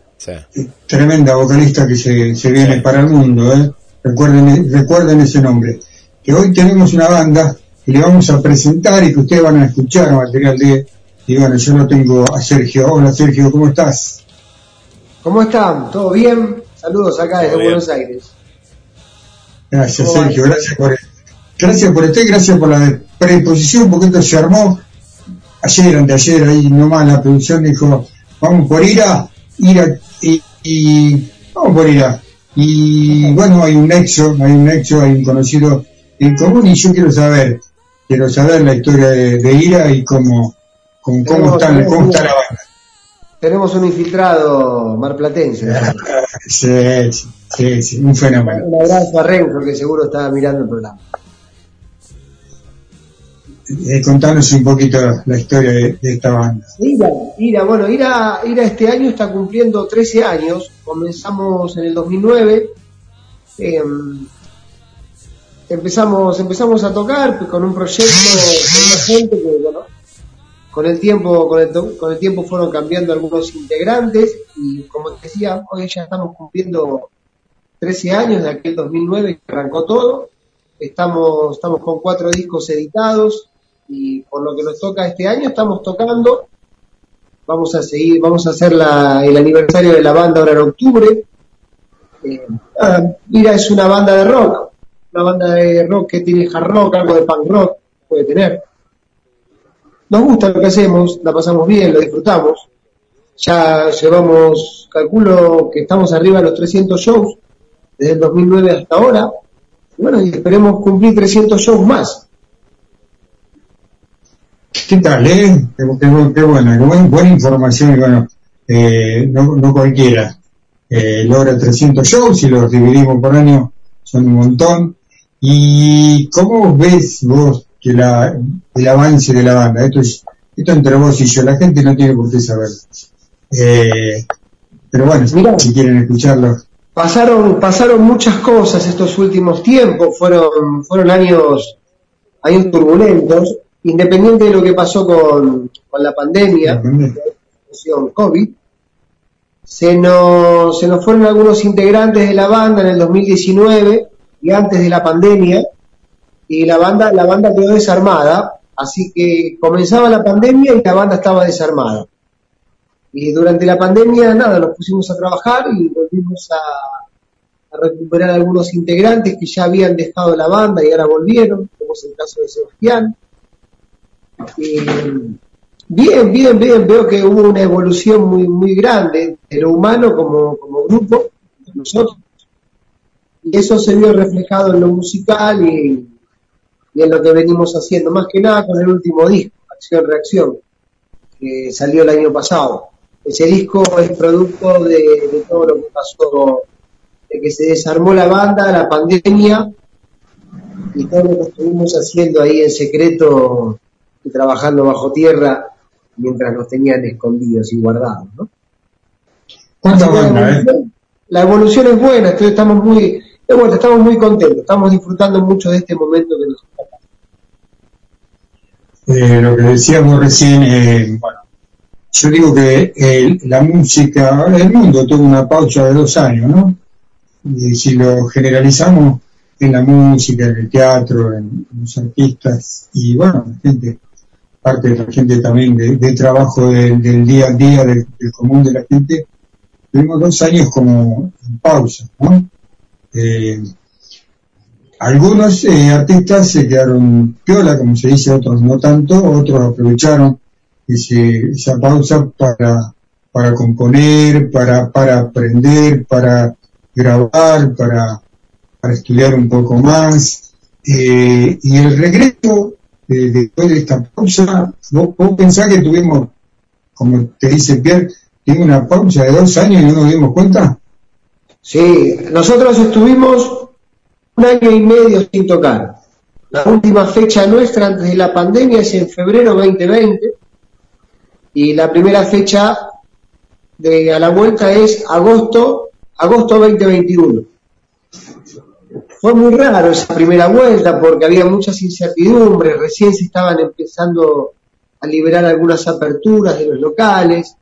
Tremenda vocalista que se, se viene para el mundo, ¿eh? Recuerden, recuerden ese nombre. Que hoy tenemos una banda que le vamos a presentar y que ustedes van a escuchar material de. Y bueno, yo lo tengo a Sergio. Hola Sergio, ¿cómo estás? ¿Cómo están? ¿Todo bien? Saludos acá desde Buenos Aires. Gracias, Sergio. Gracias por, gracias por este, gracias por la predisposición, porque esto se armó ayer, anteayer, ahí nomás la producción dijo, vamos por ira, ira, y, y vamos por ira. Y bueno, hay un nexo, hay un nexo, hay un conocido en común y yo quiero saber, quiero saber la historia de, Ira y cómo, cómo, cómo, está, cómo está la banda. Tenemos un infiltrado marplatense. sí, sí, sí, un fenómeno. Un abrazo a Renzo, que seguro estaba mirando el programa. Eh, contanos un poquito la historia de, esta banda. Ira, Ira, bueno, Ira, Ira este año está cumpliendo 13 años. Comenzamos en el 2009. Em, empezamos, empezamos a tocar con un proyecto con una gente que, bueno, con el tiempo, con el, con el tiempo fueron cambiando algunos integrantes y como decía, hoy ya estamos cumpliendo 13 años de aquel 2009 que arrancó todo. Estamos, estamos con cuatro discos editados y por lo que nos toca este año estamos tocando vamos a seguir, vamos a hacer la, el aniversario de la banda ahora en octubre. Eh, ah, mira, es una banda de rock, una banda de rock que tiene hard rock, algo de punk rock, puede tener. Nos gusta lo que hacemos, la pasamos bien, lo disfrutamos. Ya llevamos, calculo que estamos arriba de los 300 shows desde el 2009 hasta ahora. Bueno, y esperemos cumplir 300 shows más. ¿Qué tal, eh? Qué, qué- qué buena, buena información bueno, eh, no, no cualquiera eh, logra 300 shows y los dividimos por año, son un montón. ¿Y cómo ves vos que la, el avance de la banda? Esto es esto entre vos y yo, la gente no tiene por qué saber. Eh, pero bueno, Mirá. si quieren escucharlo. Pasaron, pasaron muchas cosas estos últimos tiempos, fueron, fueron años, años turbulentos, independiente de lo que pasó con, con la pandemia, situación COVID, se nos, se nos fueron algunos integrantes de la banda en el 2019 y antes de la pandemia, y la banda, la banda quedó desarmada, así que comenzaba la pandemia y la banda estaba desarmada. Y durante la pandemia, nada, nos pusimos a trabajar y volvimos a, recuperar algunos integrantes que ya habían dejado la banda y ahora volvieron, como es el caso de Sebastián. Bien, bien, bien, veo que hubo una evolución muy, muy grande de lo humano como, como grupo, nosotros. Y eso se vio reflejado en lo musical y, y en lo que venimos haciendo, más que nada con el último disco, Acción Reacción, que salió el año pasado. Ese disco es producto de, de todo lo que pasó, de que se desarmó la banda, la pandemia y todo lo que estuvimos haciendo ahí en secreto y trabajando bajo tierra mientras nos tenían escondidos y guardados. ¿no? ¿Cuánta Así que la eh? evolución- La evolución es buena, entonces estamos muy, vuelta, estamos muy contentos, estamos disfrutando mucho de este momento que nos Eh, lo que decíamos recién, eh, bueno, yo digo que eh, la música, el mundo tuvo una pausa de dos años, ¿no? Y si lo generalizamos en la música, en el teatro, en, los artistas, y bueno, la gente, parte de la gente también de, trabajo del- día a día, del, del común de la gente, tuvimos dos años como en pausa, ¿no? Eh, algunos eh, artistas se quedaron piola, como se dice, otros no tanto, otros aprovecharon ese, esa pausa para, para componer, para, para aprender, para grabar, para, para estudiar un poco más. Eh, y el regreso de- después de esta pausa, vos, vos pensás que tuvimos, como te dice Pierre, tuvimos una pausa de dos años y no nos dimos cuenta. Sí, nosotros estuvimos un año y medio sin tocar. La última fecha nuestra antes de la pandemia es en febrero 2020 y la primera fecha de a la vuelta es agosto, agosto 2021. Fue muy raro esa primera vuelta porque había muchas incertidumbres, recién se estaban empezando a liberar algunas aperturas de los locales,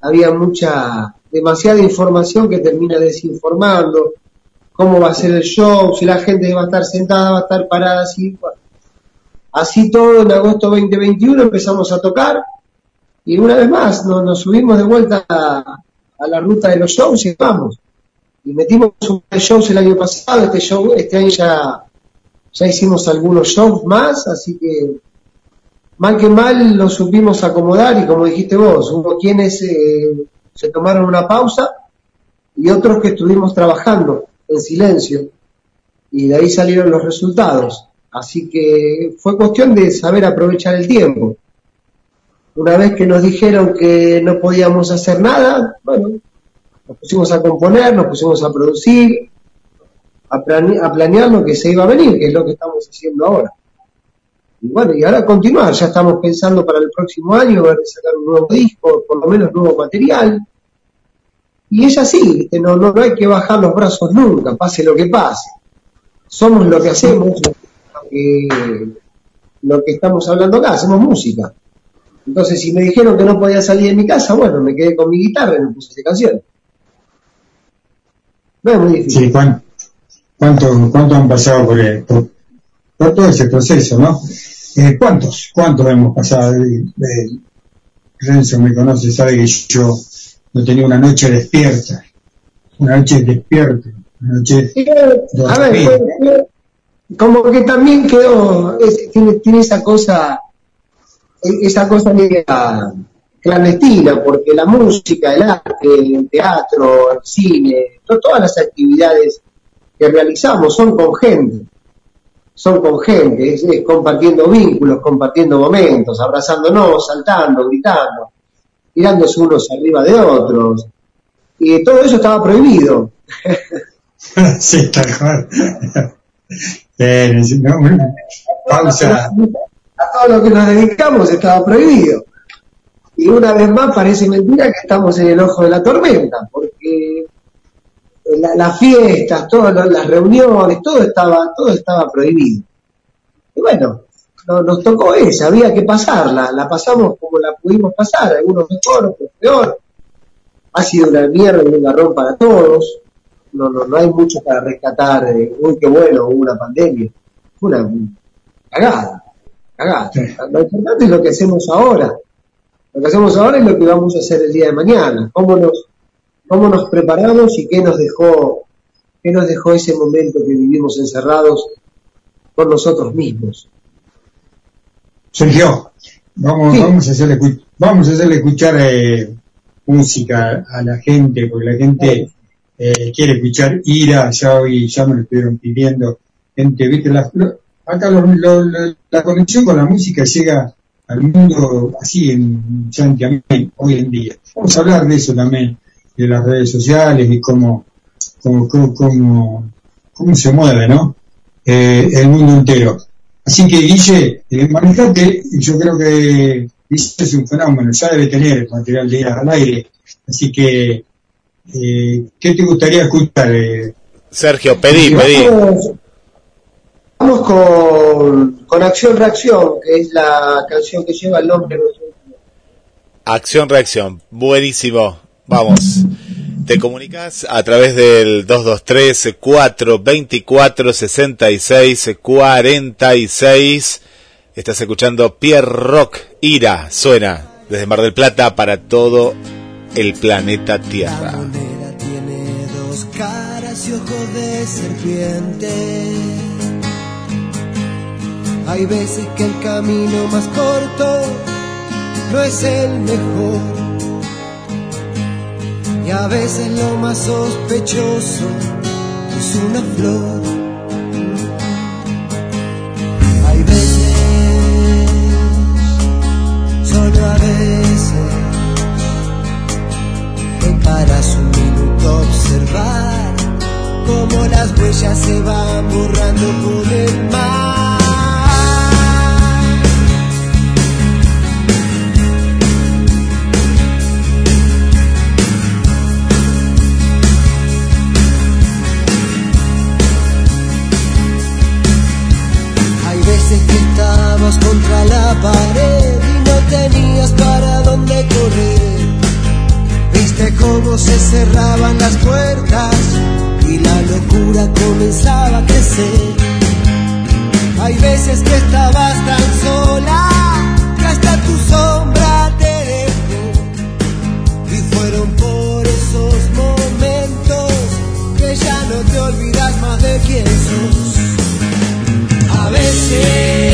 había mucha, demasiada información que termina desinformando, cómo va a ser el show, si la gente va a estar sentada, va a estar parada así. Así todo en agosto 2021 empezamos a tocar y una vez más nos, subimos de vuelta a, la ruta de los shows y vamos. Y metimos un par shows el año pasado, este show, este año ya, ya hicimos algunos shows más, así que mal que mal lo supimos acomodar y como dijiste vos, hubo quienes eh, se tomaron una pausa y otros que estuvimos trabajando en silencio y de ahí salieron los resultados. Así que fue cuestión de saber aprovechar el tiempo. Una vez que nos dijeron que no podíamos hacer nada, bueno, nos pusimos a componer, nos pusimos a producir, a, a planear lo que se iba a venir, que es lo que estamos haciendo ahora. Y bueno, y ahora continuar, ya estamos pensando para el próximo año, ver sacar un nuevo disco, por lo menos nuevo material. Y es así. No, no, no hay que bajar los brazos nunca, pase lo que pase. Somos lo que hacemos, lo que, lo que estamos hablando acá, hacemos música. Entonces, si me dijeron que no podía salir de mi casa, bueno, me quedé con mi guitarra y me puse esa canción. No es. Sí, ¿cuán- ¿cuánto, cuánto han pasado por, el- por, por todo ese proceso, no? Eh, ¿Cuántos? ¿Cuántos hemos pasado? De- Renzo me conoce, sabe que yo no tenía una noche despierta, una noche despierta, una noche a ver, como que también quedó, tiene, tiene esa cosa, esa cosa media clandestina, porque la música, el arte, el teatro, el cine, todas las actividades que realizamos son con gente, son con gente, es, compartiendo vínculos, compartiendo momentos, abrazándonos, saltando, gritando, tirándose unos arriba de otros. Y todo eso estaba prohibido. sí, tal cual. pausa. A todo lo que nos dedicamos estaba prohibido. Y una vez más parece mentira que estamos en el ojo de la tormenta, porque las fiestas, todas las reuniones, todo estaba, todo estaba prohibido. Y bueno, nos tocó esa, había que pasarla, la pasamos como la pudimos pasar, algunos mejor, otros peor. Ha sido una mierda y un garrón para todos. No, no, no hay mucho para rescatar. Eh, uy, qué bueno, hubo una pandemia. Fue una cagada, cagada. Lo importante es lo que hacemos ahora. Lo que hacemos ahora es lo que vamos a hacer el día de mañana. Cómo nos, cómo nos preparamos y qué nos dejó, qué nos dejó ese momento que vivimos encerrados con nosotros mismos. Sergio, vamos, vamos a hacerle, vamos a hacerle escuchar eh, música a la gente, porque la gente eh, quiere escuchar ira, ya hoy ya me lo estuvieron pidiendo, gente, viste, la, acá la conexión con la música llega al mundo así en hoy en día. Vamos a hablar de eso también, de las redes sociales y cómo, cómo, cómo, cómo, se mueve, ¿no? Eh, el mundo entero. Así que Guille, eh, manejate, yo creo que Guille es un fenómeno, ya debe tener material de ir al aire. Así que, eh, ¿qué te gustaría escuchar? Eh? Sergio, pedí, pedí. Vamos con, con Acción Reacción, que es la canción que lleva el nombre de nuestro Acción Reacción, buenísimo. Vamos. Te comunicas a través del 223 424 66 46. Estás escuchando Pierre Rock Ira. Suena desde Mar del Plata para todo el planeta Tierra. La tiene dos caras y ojos de serpiente hay veces que el camino más corto no es el mejor. Y a veces lo más sospechoso es una flor. Hay veces, solo a veces, que paras un minuto observar cómo las huellas se van borrando por el mar. Contra la pared y no tenías para dónde correr. Viste cómo se cerraban las puertas y la locura comenzaba a crecer. Hay veces que estabas tan sola que hasta tu sombra te dejó. Y fueron por esos momentos que ya no te olvidas más de quién sos. A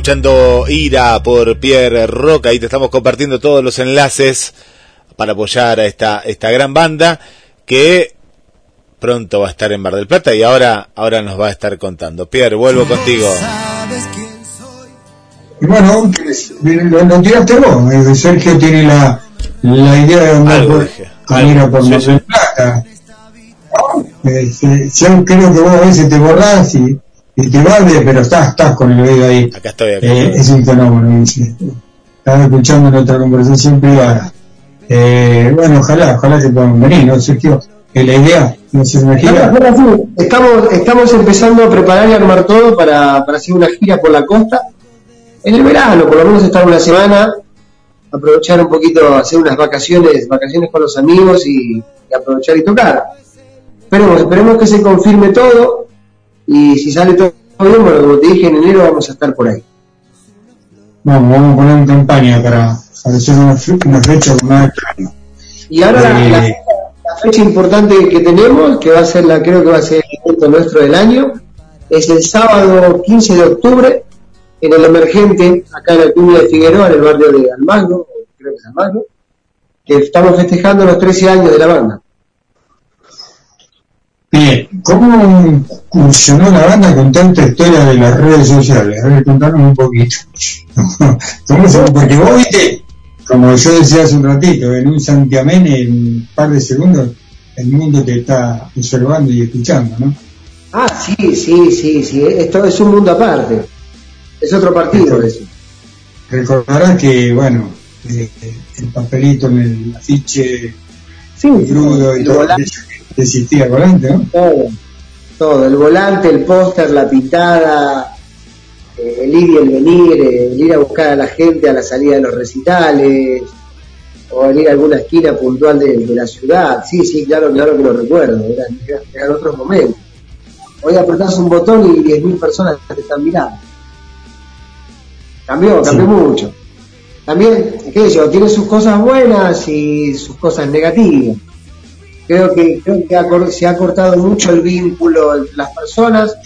escuchando Ira por Pierre Roca y te estamos compartiendo todos los enlaces para apoyar a esta, esta gran banda que pronto va a estar en Bar del Plata y ahora, ahora nos va a estar contando. Pierre, vuelvo contigo. Bueno, lo, tiraste vos. Eh, Sergio tiene la, la idea de andar por, a por Mar del Plata. Este, yo creo que vos a veces te borrás y y te vale, pero estás, estás con el oído ahí. Acá estoy, acá eh, es un fenómeno, dice. Estaba escuchando en otra conversación privada. Eh, bueno, ojalá, ojalá que puedan venir, ¿no, Sergio? Que la idea, no se imagina. Estamos, estamos empezando a preparar y armar todo para, para hacer una gira por la costa. En el verano, por lo menos estar una semana, aprovechar un poquito, hacer unas vacaciones, vacaciones con los amigos y, y aprovechar y tocar. Esperemos, esperemos que se confirme todo y si sale todo bien, bueno, como te dije, en enero vamos a estar por ahí. Vamos, vamos a poner en campaña para, hacer una, una fecha más Y ahora la, eh, la, fecha importante que tenemos, que va a ser la, creo que va a ser el evento nuestro del año, es el sábado 15 de octubre en el emergente, acá en la cumbia de Figueroa, en el barrio de Almagro, creo que es Almagro, que estamos festejando los 13 años de la banda. Bien, ¿cómo funcionó la banda con tanta historia de las redes sociales? A ver, contanos un poquito. ¿Cómo se, porque vos viste, como yo decía hace un ratito, en un santiamén, en un par de segundos, el mundo te está observando y escuchando, ¿no? Ah, sí, sí, sí, sí. Esto es un mundo aparte. Es otro partido eso. Recordarás que, bueno, eh, el papelito en el afiche sí, crudo y todo existía el volante, ¿no? Todo, todo, el volante, el póster, la pintada, eh, el ir y el venir, el ir a buscar a la gente a la salida de los recitales, o el ir a alguna esquina puntual de, la ciudad. Sí, sí, claro, claro que lo recuerdo, eran, eran otros momentos. Hoy apretás un botón y 10.000 personas te están mirando. Cambió, cambió mucho. También, qué sé yo, tiene sus cosas buenas y sus cosas negativas creo que, creo que se ha cortado mucho el vínculo entre las personas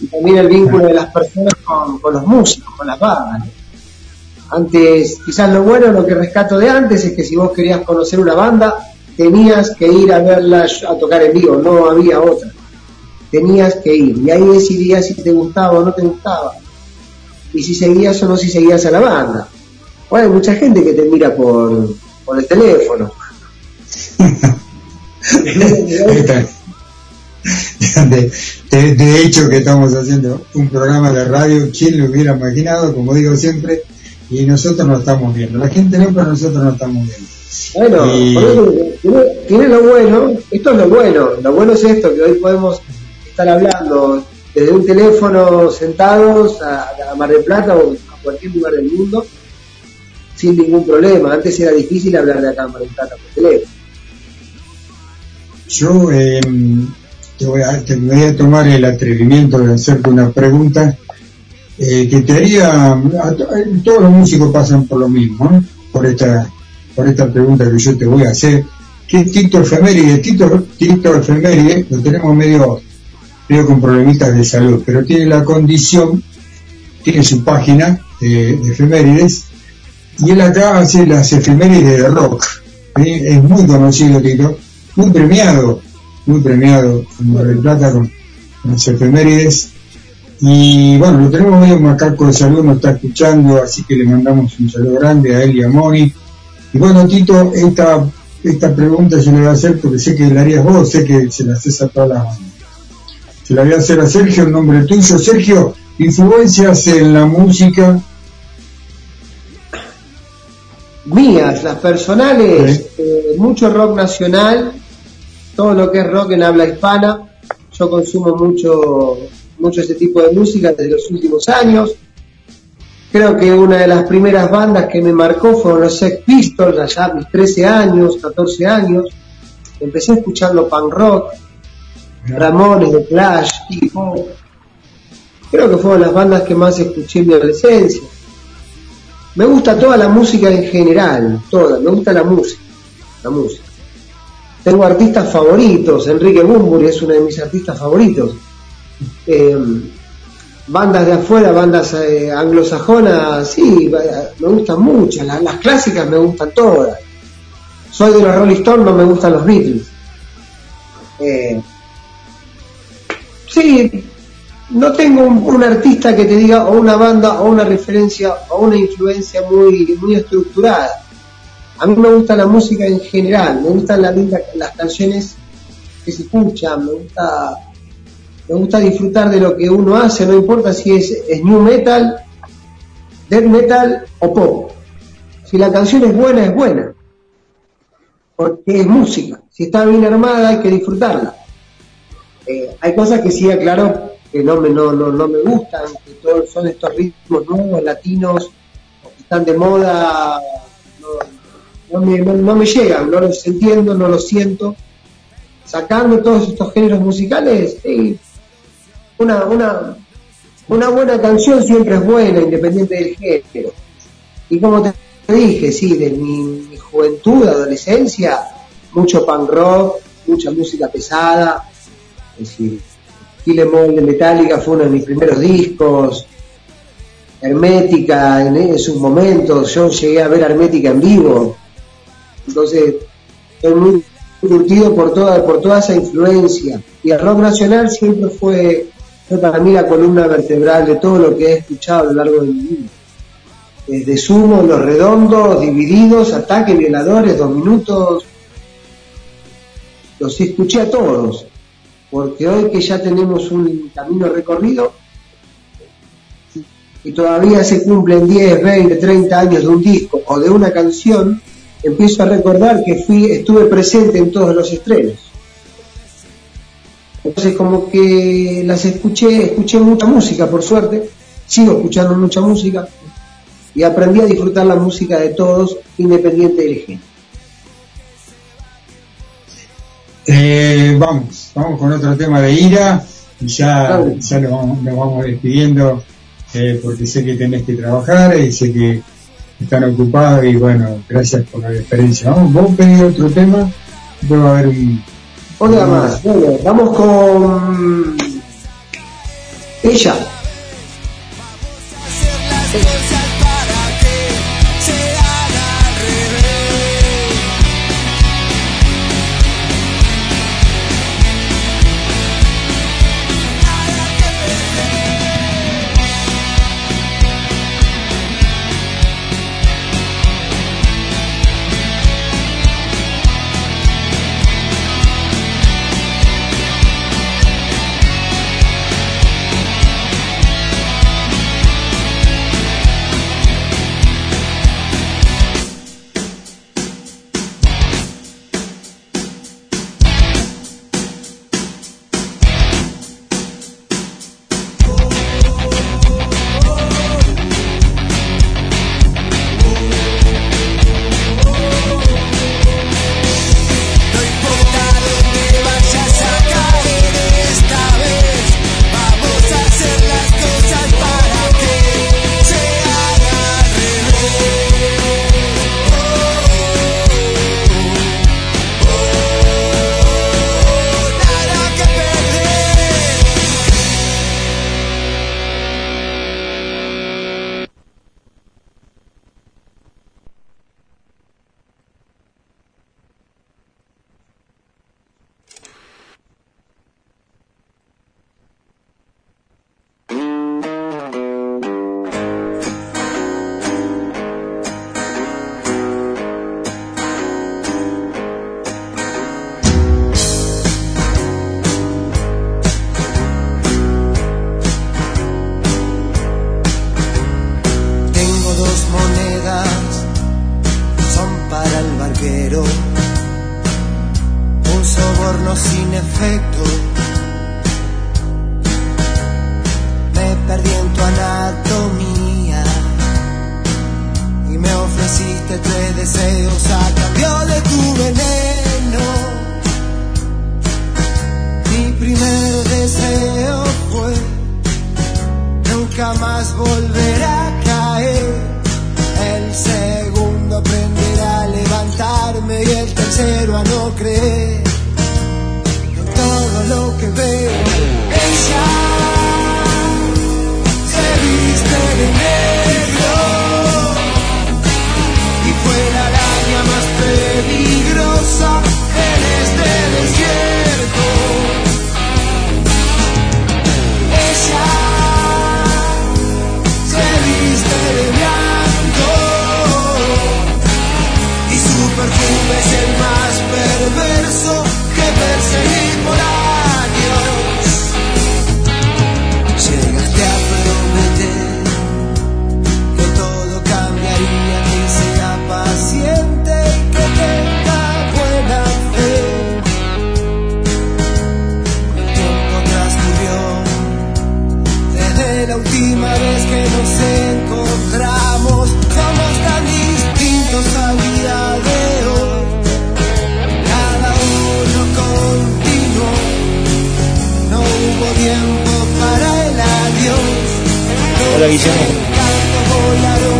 y también el vínculo de las personas con, los músicos, con las bandas. Antes, quizás lo bueno, lo que rescato de antes es que si vos querías conocer una banda, tenías que ir a verla a tocar en vivo, no había otra. Tenías que ir y ahí decidías si te gustaba o no te gustaba. Y si seguías o no si seguías a la banda. Bueno, hay mucha gente que te mira por, por el teléfono. de, hecho que estamos haciendo un programa de radio, ¿quién lo hubiera imaginado? Como digo siempre, y nosotros no estamos viendo. La gente no, pero nosotros no estamos viendo. Bueno, tiene, lo bueno, esto es lo bueno, lo bueno es esto, que hoy podemos estar hablando desde un teléfono sentados a, a Mar del Plata o a cualquier lugar del mundo sin ningún problema. Antes era difícil hablar de acá a Mar del Plata por teléfono. Yo em, te, voy a, te voy a tomar el atrevimiento de hacerte una pregunta eh, que te haría, todos los músicos pasan por lo mismo, por esta por esta pregunta que yo te voy a hacer. ¿Qué Tito Efeméride? Tito, Tito Efeméride lo tenemos medio, medio con problemitas de salud, pero tiene la condición, tiene su página de, de efemérides, y él acá hace las efemérides de rock. Es muy conocido Tito muy premiado, muy premiado en Mar del Plata con, las efemérides. Y bueno, lo tenemos medio macaco de salud, nos está escuchando, así que le mandamos un saludo grande a él y a Moni. Y bueno, Tito, esta, esta pregunta yo le voy a hacer porque sé que la harías vos, sé que se la haces a todas las bandas. Se la voy a hacer a Sergio, en nombre tuyo. Sergio, influencias en la música mías, las personales, eh, mucho rock nacional, todo lo que es rock en habla hispana. Yo consumo mucho, mucho este tipo de música desde los últimos años. creo que una de las primeras bandas que me marcó fueron los Sex Pistols, allá a mis 13 años, 14 años. Empecé escuchando punk rock, Ramones, The Clash, Iggy Pop. Creo que fueron las bandas que más escuché en mi adolescencia. Me gusta toda la música en general, toda, me gusta la música, la música. Tengo artistas favoritos, Enrique Bumburi es uno de mis artistas favoritos. Eh, bandas de afuera, bandas eh, anglosajonas, sí, me gustan muchas, las, clásicas me gustan todas. Soy de los Rolling Stones, no me gustan los Beatles. Eh, sí, no tengo un, artista que te diga o una banda o una referencia o una influencia muy, muy estructurada. A mí me gusta la música en general, me gustan las canciones que se escuchan, me gusta me gusta disfrutar de lo que uno hace, no importa si es, new metal, death metal o pop. Si la canción es buena, es buena. Porque es música. Si está bien armada, hay que disfrutarla. Eh, hay cosas que sí, aclaro, que no me, no, no, me gustan, que todos son estos ritmos nuevos, latinos, que están de moda, no, me, no me llegan, no los entiendo, no los siento. Sacando todos estos géneros musicales, una, una, una buena canción siempre es buena, independiente del género. Y como te dije, sí, de mi, juventud, adolescencia, mucho punk rock, mucha música pesada, es decir, Kill de Metallica fue uno de mis primeros discos, Hermética en, sus momentos, yo llegué a ver Hermética en vivo, entonces estoy muy curtido por toda, por toda esa influencia. Y el rock nacional siempre fue fue para mí la columna vertebral de todo lo que he escuchado a lo largo de mi vida. Desde Sumo, Los Redondos, Divididos, Ataque, Violadores, Dos Minutos. Los escuché a todos, porque hoy que ya tenemos un camino recorrido y todavía se cumplen 10, 20, 30 años de un disco o de una canción, empiezo a recordar que fui, estuve presente en todos los estrenos. Entonces como que las escuché, escuché mucha música, por suerte, sigo escuchando mucha música y aprendí a disfrutar la música de todos, independiente del género. Eh, vamos, vamos con otro tema de ira y ya, ya nos, vamos, despidiendo eh, porque sé que tenés que trabajar y sé que están ocupados y bueno, gracias por la experiencia. Vamos, vos pedís otro tema, luego a haber un, Otra más. Bueno, vamos con ella. Hola, Guillermo. Canto volaron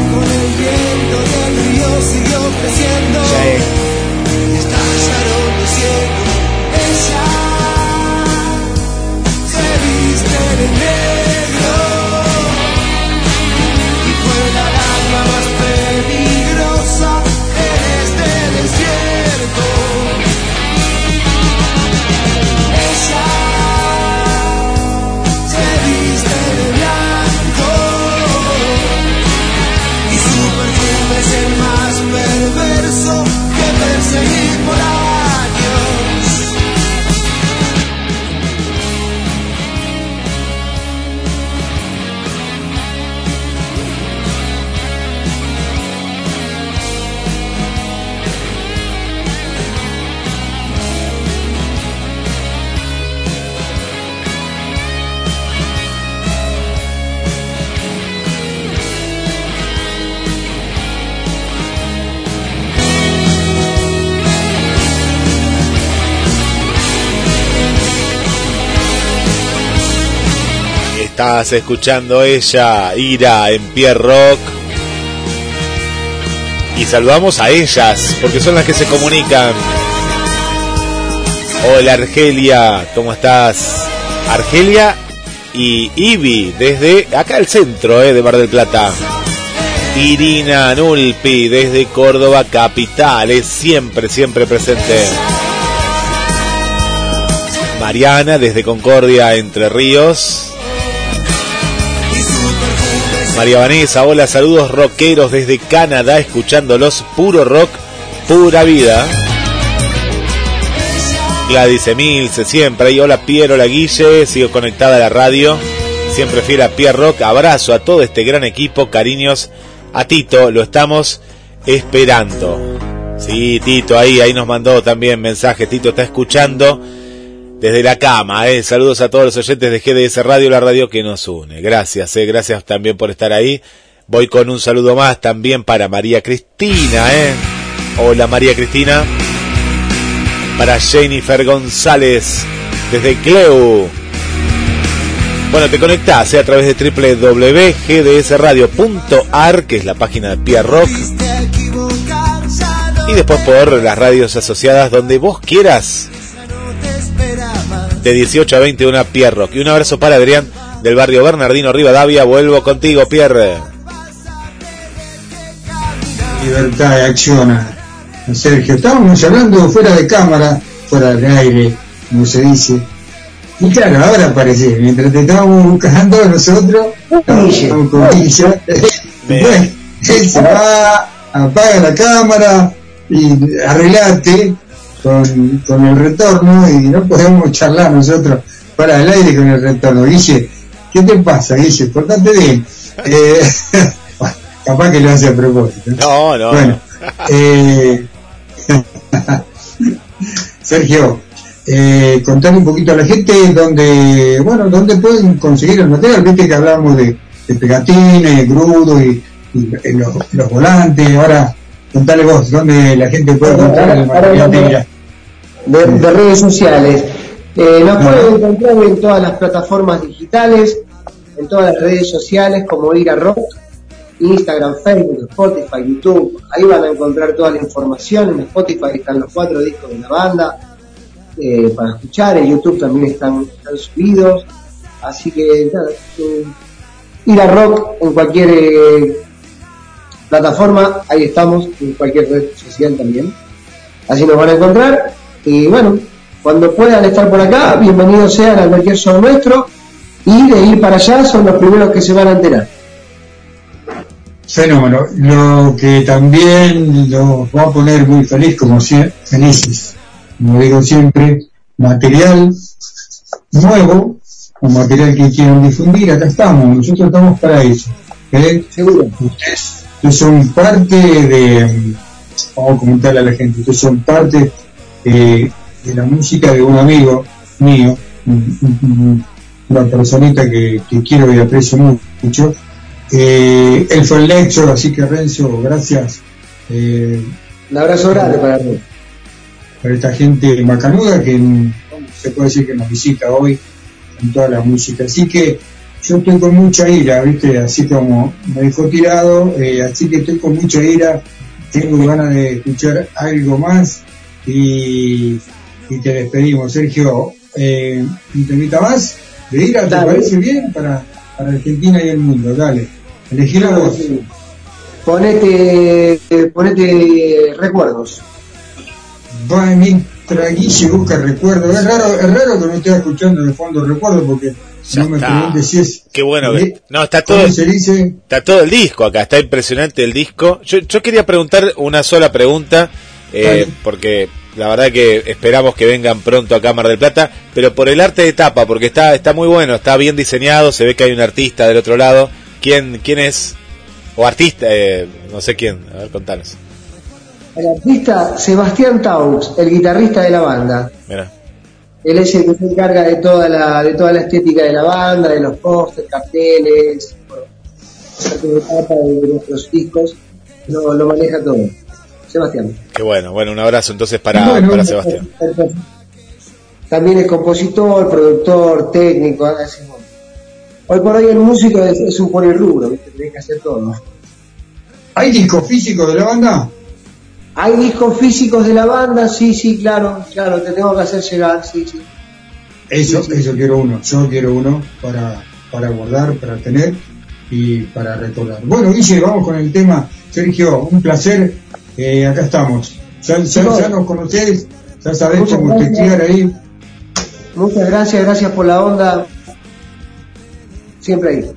Escuchando ella, Ira en Pie Rock. Y saludamos a ellas, porque son las que se comunican. Hola Argelia, ¿cómo estás? Argelia y Ivi, desde acá al centro eh, de Mar del Plata. Irina Nulpi, desde Córdoba Capital, es siempre, siempre presente. Mariana, desde Concordia, Entre Ríos. María Vanessa, hola, saludos rockeros desde Canadá, escuchándolos puro rock, pura vida. Gladys Emilce, siempre ahí, hola Piero, hola Guille, sigo conectada a la radio, siempre fiel a Pierre Rock, abrazo a todo este gran equipo, cariños a Tito, lo estamos esperando. Sí, Tito, ahí, ahí nos mandó también mensaje, Tito está escuchando desde la cama, eh. saludos a todos los oyentes de GDS Radio, la radio que nos une. Gracias, eh. gracias también por estar ahí. Voy con un saludo más también para María Cristina, eh. Hola María Cristina. Para Jennifer González desde Cleu. Bueno, te conectás eh, a través de www.gdsradio.ar, que es la página de Pierre Rock. Y después por las radios asociadas donde vos quieras de 18 a 21 Pierre Rock. Y un abrazo para Adrián del barrio Bernardino Rivadavia. Vuelvo contigo, Pierre. Libertad de acción. Sergio, estábamos hablando fuera de cámara, fuera del aire, como se dice. Y claro, ahora aparece, mientras te estábamos buscando nosotros, estábamos con Guilla. Él se va, apaga la cámara y arreglate con, con el retorno y no podemos charlar nosotros para el aire con el retorno. Guille, ¿qué te pasa, Guille? Portate bien. Eh, capaz que lo hace a propósito. No, no. Bueno, eh, Sergio, eh, contar un poquito a la gente donde, bueno, dónde pueden conseguir el material. Viste que hablamos de, de pegatines, de grudo y, y los, los volantes. Ahora contale vos, ¿dónde la gente puede encontrar el material de redes sociales. Eh, nos pueden encontrar en todas las plataformas digitales, en todas las redes sociales como Ira Rock, Instagram, Facebook, Spotify, YouTube. Ahí van a encontrar toda la información. En Spotify están los cuatro discos de la banda eh, para escuchar. En YouTube también están, están subidos. Así que nada, eh, Ira Rock en cualquier eh, plataforma. Ahí estamos, en cualquier red social también. Así nos van a encontrar. Y bueno, cuando puedan estar por acá, bienvenidos sean a cualquier show nuestro. Y de ir para allá son los primeros que se van a enterar. Fenómeno. Lo que también los va a poner muy feliz, como sie- felices, como digo siempre, material nuevo, o material que quieran difundir, acá estamos, nosotros estamos para eso. ¿eh? Seguro. Ustedes, son parte de, vamos a comentarle a la gente, ustedes son parte eh, de la música de un amigo mío, un- un- una personita que, que quiero y aprecio mu- mucho. Eh, él fue el Nexo, así que Renzo, gracias eh, Un abrazo grande para todos. para esta gente macanuda que se puede decir que nos visita hoy con toda la música. Así que yo estoy con mucha ira, ¿viste? Así como me dejó tirado, eh, así que estoy con mucha ira, tengo ganas de escuchar algo más y, y te despedimos. Sergio, eh, un temita más de ira, ¿te Dale. parece bien? Para, para Argentina y el mundo, dale. Elegilo vos. Ponete, eh, ponete recuerdos. Va mientras Guille busca recuerdo. Es raro, es raro que no esté escuchando de fondo recuerdo porque Ya no me está. pregunte si es. Qué bueno ¿eh? que- no, está todo- ¿Cómo se dice? Está todo el disco acá, está impresionante el disco. Yo, yo quería preguntar una sola pregunta, eh, porque la verdad que esperamos que vengan pronto a Mar del Plata, pero por el arte de tapa, porque está, está muy bueno, está bien diseñado, se ve que hay un artista del otro lado. ¿Quién, quién es? O artista, eh, no sé quién, a ver, contanos. El artista Sebastián Taux, el guitarrista de la banda. Mira, Él es el que se encarga de toda la, de toda la estética de la banda, de los pósters, carteles, bueno, de tapa de nuestros discos, lo, lo maneja todo. Sebastián. qué bueno, bueno, un abrazo entonces para, Bueno, para Sebastián. También es compositor, productor, técnico. así. Hoy por hoy el músico es, es un polirrubro, ¿viste? tenés que hacer todo. ¿Hay disco físico de la banda? ¿Hay discos físicos de la banda? Sí, sí, claro, claro, te tengo que hacer llegar, sí, sí. Eso, Sí, sí. eso quiero uno. Yo quiero uno para, para guardar, para tener y para recordar. Bueno, Guille, vamos con el tema. Sergio, un placer. Eh, acá estamos. Ya, ya, ya nos conocés, ya sabés Muchas cómo teclear ahí. Muchas gracias, gracias por la onda. Siempre ahí.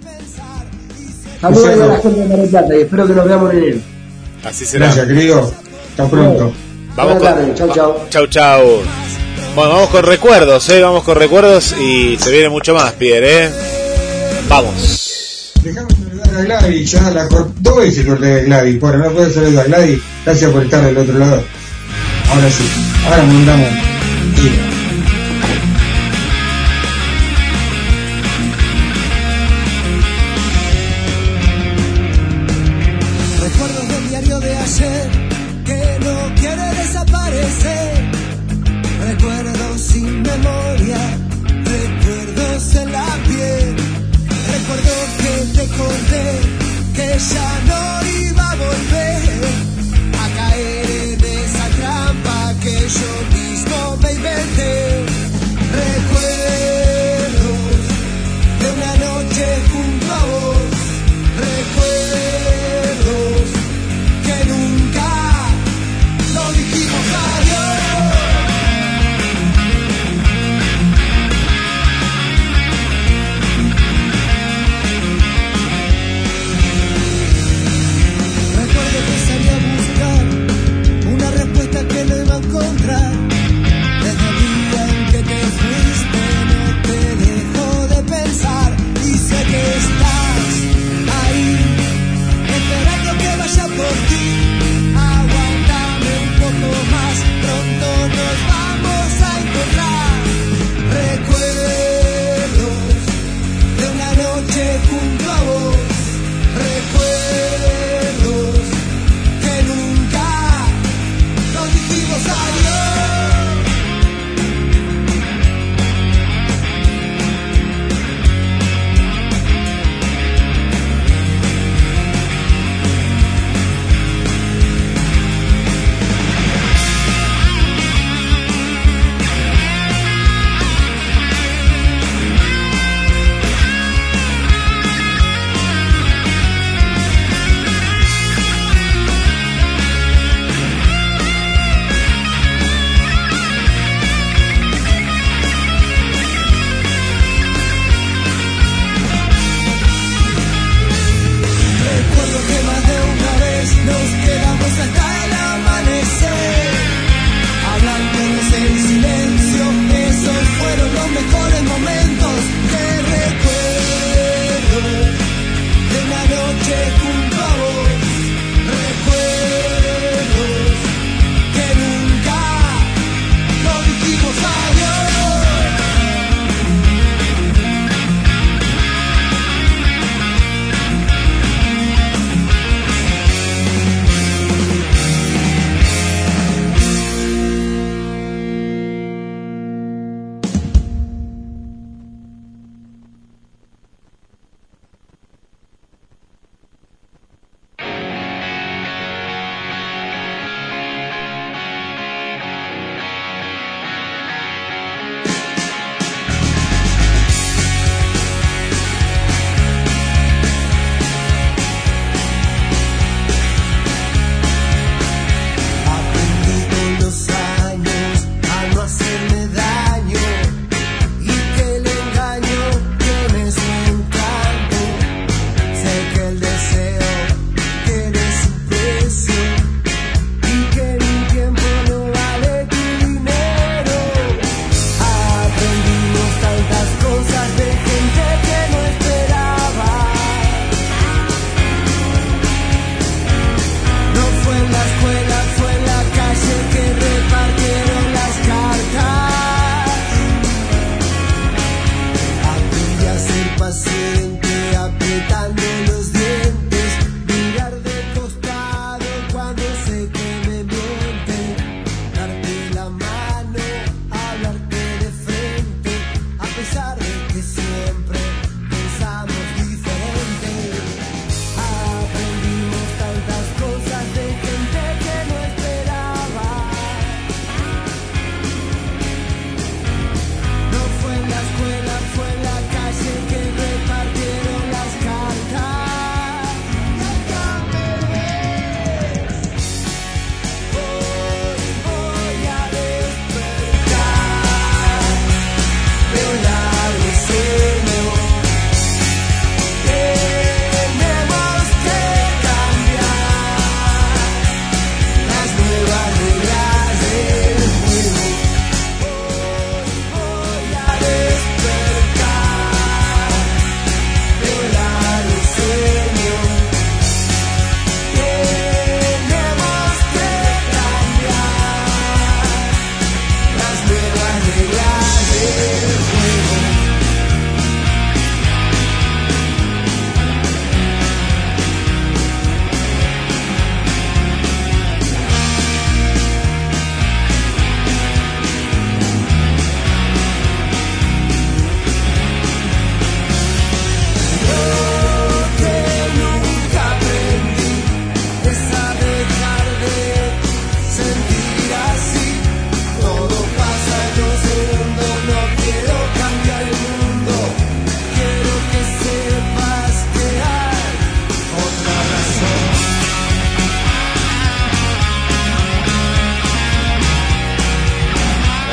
Saludos a la gente de Mar del Plata y espero que nos veamos en enero. Así será. Gracias, querido. Hasta pronto. Vamos Buenas con, tardes, chau, chau. Chau, chau. Bueno, vamos con recuerdos, ¿eh? Vamos con recuerdos y se viene mucho más, Pierre, ¿eh? Vamos. Dejamos saludar a Gladys, ya la cortó dos veces corté de Gladys. Bueno, no puedo saludar a Gladys. Gracias por estar del otro lado. Ahora sí, ahora mandamos.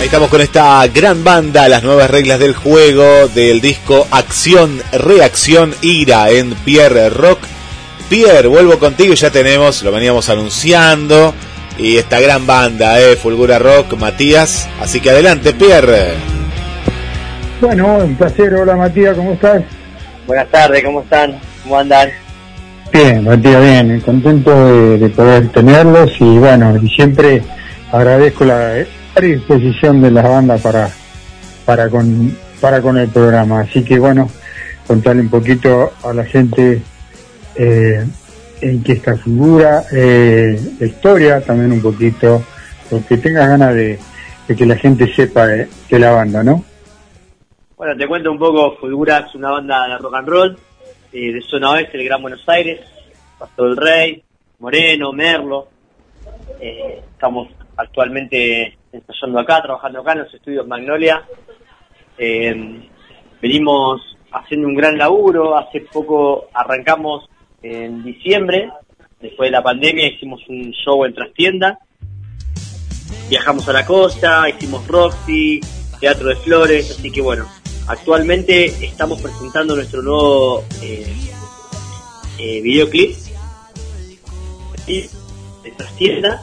Ahí estamos con esta gran banda, las nuevas reglas del juego del disco Acción, Reacción, Ira en Pierre Rock. Pierre, vuelvo contigo y ya tenemos, lo veníamos anunciando, y esta gran banda, eh, Fulgura Rock, Matías. Así que adelante, Pierre. Bueno, un placer. Hola, Matías, ¿cómo estás? Buenas tardes, ¿cómo están? ¿Cómo andan? Bien, Matías, bien. Contento de, poder tenerlos y bueno, y siempre agradezco la predisposición de las bandas para, para, con, para con el programa. Así que bueno, contarle un poquito a la gente eh, en qué esta figura, eh, la historia también un poquito, porque tengas ganas de, que la gente sepa de, la banda, ¿no? Bueno, te cuento un poco, Fulgura es una banda de rock and roll, eh, de zona oeste, del Gran Buenos Aires, Pastor del Rey, Moreno, Merlo. Eh, estamos actualmente ensayando acá, trabajando acá en los estudios Magnolia. venimos haciendo un gran laburo, hace poco arrancamos en diciembre, después de la pandemia, hicimos un show en trastienda. Viajamos a la costa, hicimos Roxy, Teatro de Flores, así que bueno, actualmente estamos presentando nuestro nuevo eh, eh, videoclip de trastienda,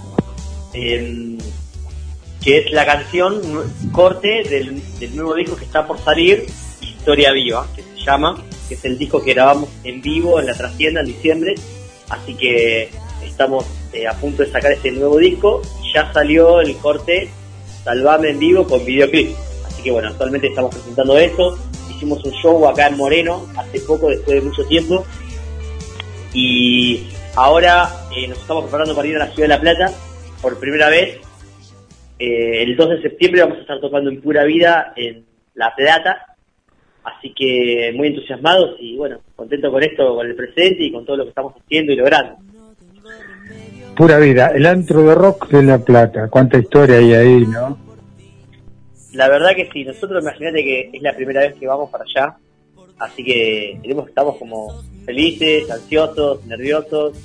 em, que es la canción corte del, del nuevo disco que está por salir, Historia Viva, que se llama que es el disco que grabamos en vivo en la trastienda en diciembre. Así que estamos eh, a punto de sacar este nuevo disco. Ya salió el corte Salvame en vivo con videoclip. Así que bueno, actualmente estamos presentando eso. Hicimos un show acá en Moreno hace poco, después de mucho tiempo. Y ahora eh, nos estamos preparando para ir a la Ciudad de La Plata por primera vez. Eh, el 2 de septiembre vamos a estar tocando en Pura Vida en La Plata Así que muy entusiasmados y bueno, contento con esto, con el presente y con todo lo que estamos haciendo y logrando. Pura vida, el antro de rock de La Plata, cuánta historia hay ahí, ¿no? La verdad que sí, nosotros imagínate que es la primera vez que vamos para allá, así que estamos como felices, ansiosos, nerviosos,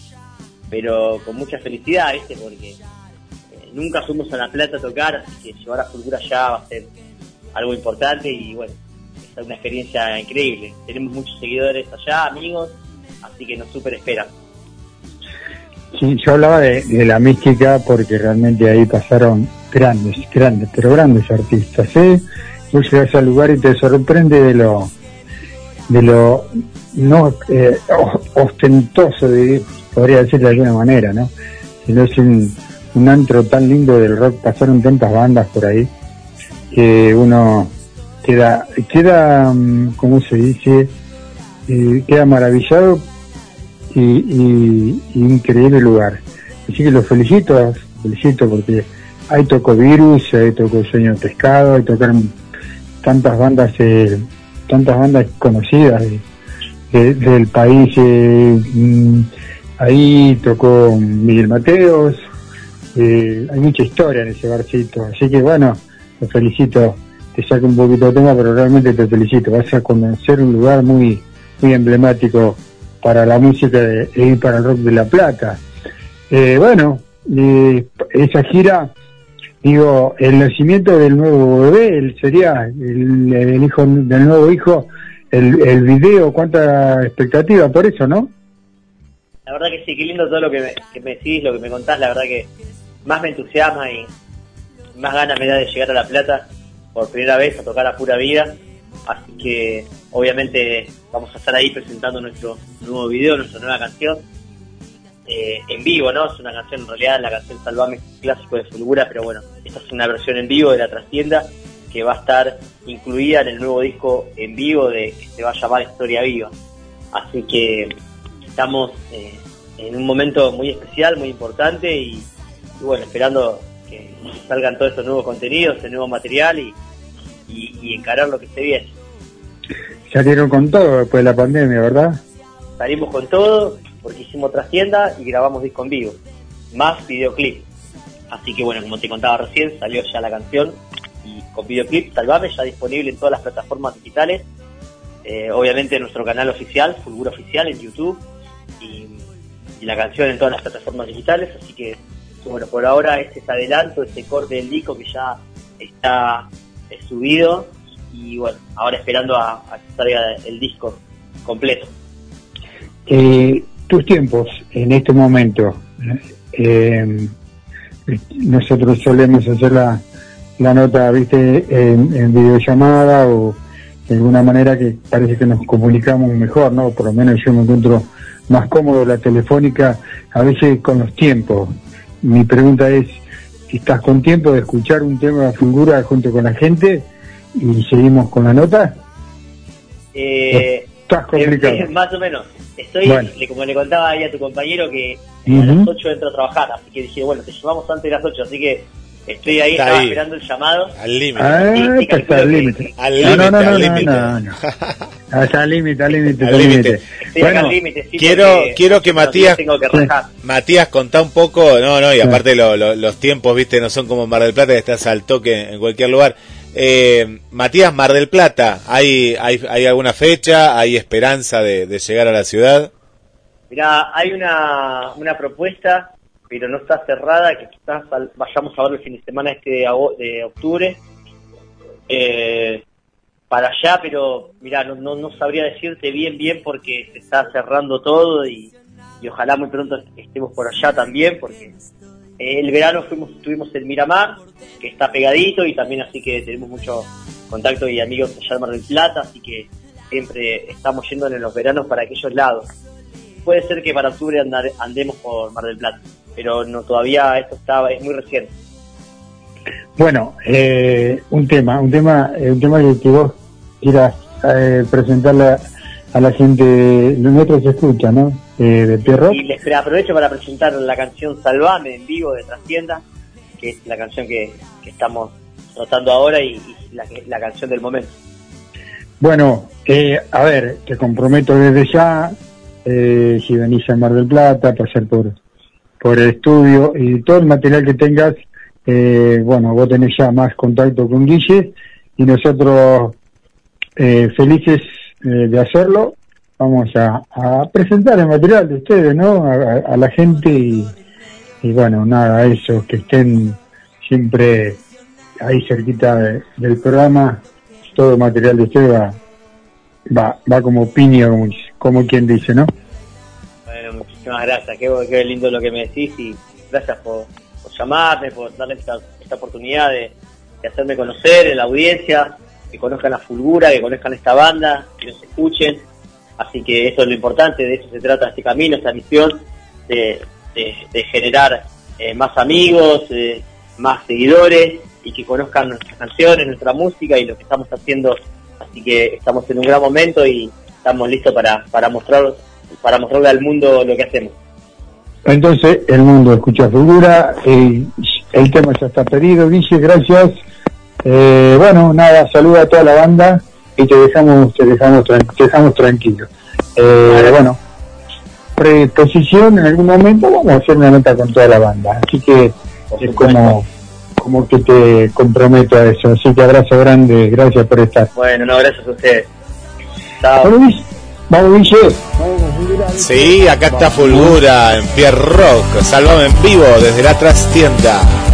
pero con mucha felicidad, ¿viste? Porque nunca fuimos a La Plata a tocar, así que llevar a Cultura allá va a ser algo importante y bueno, una experiencia increíble. Tenemos muchos seguidores allá, amigos, así que nos super esperan. Sí, yo hablaba de, la mística porque realmente ahí pasaron grandes, grandes, pero grandes artistas. ¿eh? Vos llegas al lugar y te sorprende de lo, de lo no eh, ostentoso, de, podría decir de alguna manera, ¿no? Sino es un, antro tan lindo del rock, pasaron tantas bandas por ahí que uno queda, queda mm, ¿cómo se dice? Eh, queda maravillado y, increíble lugar. Así que los felicito, felicito porque hay tocó Virus, hay tocó Sueño de Pescado, hay tocaron tantas bandas, eh, tantas bandas conocidas del país. Eh, mm, ahí tocó Miguel Mateos, hay mucha historia en ese barcito. Así que bueno, los felicito te saco un poquito de tema, pero realmente te felicito. Vas a conocer un lugar muy, muy emblemático para la música y para el rock de La Plata. Eh, bueno, esa gira, digo, el nacimiento del nuevo bebé, sería el, hijo del nuevo hijo, el, el video, cuánta expectativa por eso, ¿no? La verdad que sí, qué lindo todo lo que me, que me decís, lo que me contás, la verdad que más me entusiasma y más ganas me da de llegar a La Plata por primera vez a tocar a pura vida. Así que obviamente vamos a estar ahí presentando nuestro nuevo video, nuestra nueva canción. Eh, en vivo, ¿no? Es una canción, en realidad la canción Salvame clásico de Fulgura, pero bueno, esta es una versión en vivo de la trastienda que va a estar incluida en el nuevo disco en vivo de que se va a llamar Historia Viva. Así que estamos eh, en un momento muy especial, muy importante y, y bueno, esperando que salgan todos estos nuevos contenidos, este nuevo material y, y, encarar lo que se viene. Salieron con todo después de la pandemia, ¿verdad? Salimos con todo porque hicimos otra tienda y grabamos disco en vivo, más videoclip. Así que bueno, como te contaba recién, salió ya la canción y con videoclip Salvame ya disponible en todas las plataformas digitales. Eh, obviamente en nuestro canal oficial, Fulgura Oficial en YouTube y, y, la canción en todas las plataformas digitales. Así que bueno, por ahora este es adelanto, este corte del disco que ya está eh, subido y bueno, ahora esperando a, a que salga el disco completo. Eh, tus tiempos en este momento, eh, nosotros solemos hacer la, la nota, viste, en, en videollamada o de alguna manera que parece que nos comunicamos mejor, ¿no? Por lo menos yo me encuentro más cómodo la telefónica, a veces con los tiempos. Mi pregunta es, ¿estás con tiempo de escuchar un tema de figura junto con la gente y seguimos con la nota? Eh, Estás complicado. eh, más o menos. Estoy, Bueno. como le contaba ahí a tu compañero, que a las 8 entro a trabajar, así que dije, bueno, te llamamos antes de las 8, así que estoy ahí, estaba ahí. esperando el llamado. Al límite. Ah, está al límite. Al No, límite, no, no, al no, límite. no, no. Ah, Está al límite, al límite, Al al límite. Bueno, al sí, quiero- quiero que Matías- días Tengo que Sí. rajar. Matías, contá un poco, no, no, y aparte lo- lo- los tiempos, viste, no son como en Mar del Plata, que estás al toque en cualquier lugar. Eh, Matías, Mar del Plata, ¿hay, hay, hay alguna fecha? ¿Hay esperanza de, de llegar a la ciudad? Mirá, hay una, una propuesta, pero no está cerrada, que quizás vayamos a ver el fin de semana este de, de octubre. Eh, para allá, pero mira, no, no, no sabría decirte bien, bien, porque se está cerrando todo y, y ojalá muy pronto estemos por allá también, porque el verano fuimos estuvimos en Miramar, que está pegadito y también así que tenemos mucho contacto y amigos allá de Mar del Plata, así que siempre estamos yendo en los veranos para aquellos lados puede ser que para octubre andar- andemos por Mar del Plata, pero no todavía esto está es muy reciente. bueno eh, un tema, un tema, eh, un tema que, que vos quieras eh, presentarle a, la gente, nuestros escucha, ¿no? Eh, de Pierrot. Y les aprovecho para presentar la canción Salvame en vivo de Trascienda, que es la canción que, que estamos notando ahora y, y la, la canción del momento. Bueno, eh, a ver, te comprometo desde ya, eh, si venís a Mar del Plata, pasar por, por el estudio y todo el material que tengas, eh, bueno, vos tenés ya más contacto con Guille y nosotros eh, felices eh, de hacerlo. Vamos a, presentar el material de ustedes, ¿no? A, la gente y, y bueno, nada, eso, que estén siempre ahí cerquita de- del programa todo el material de usted va, va, va como piña, como quien dice, ¿no? Gracias, qué, lindo lo que me decís y gracias por, llamarme, por darme esta, oportunidad de, hacerme conocer en la audiencia, que conozcan la Fulgura, que conozcan esta banda, que nos escuchen. Así que eso es lo importante, de eso se trata este camino, esta misión de, generar eh, más amigos, eh, más seguidores y que conozcan nuestras canciones, nuestra música y lo que estamos haciendo. Así que estamos en un gran momento y estamos listos para, para mostrar para mostrarle al mundo lo que hacemos. Entonces, el mundo escucha figura, eh, el tema ya está pedido, Guille, gracias. Eh, bueno, nada, saluda a toda la banda y te dejamos, te dejamos, te dejamos tranquilo. Eh, bueno, preposición en algún momento vamos a hacer una nota con toda la banda, así que es como, como que te comprometo a eso, así que abrazo grande, gracias por estar. Bueno, no, gracias a ustedes. Chao. Vamos, Guille. Vamos, Sí, acá está Fulgura en Pierre Rock, salvame en vivo desde la trastienda.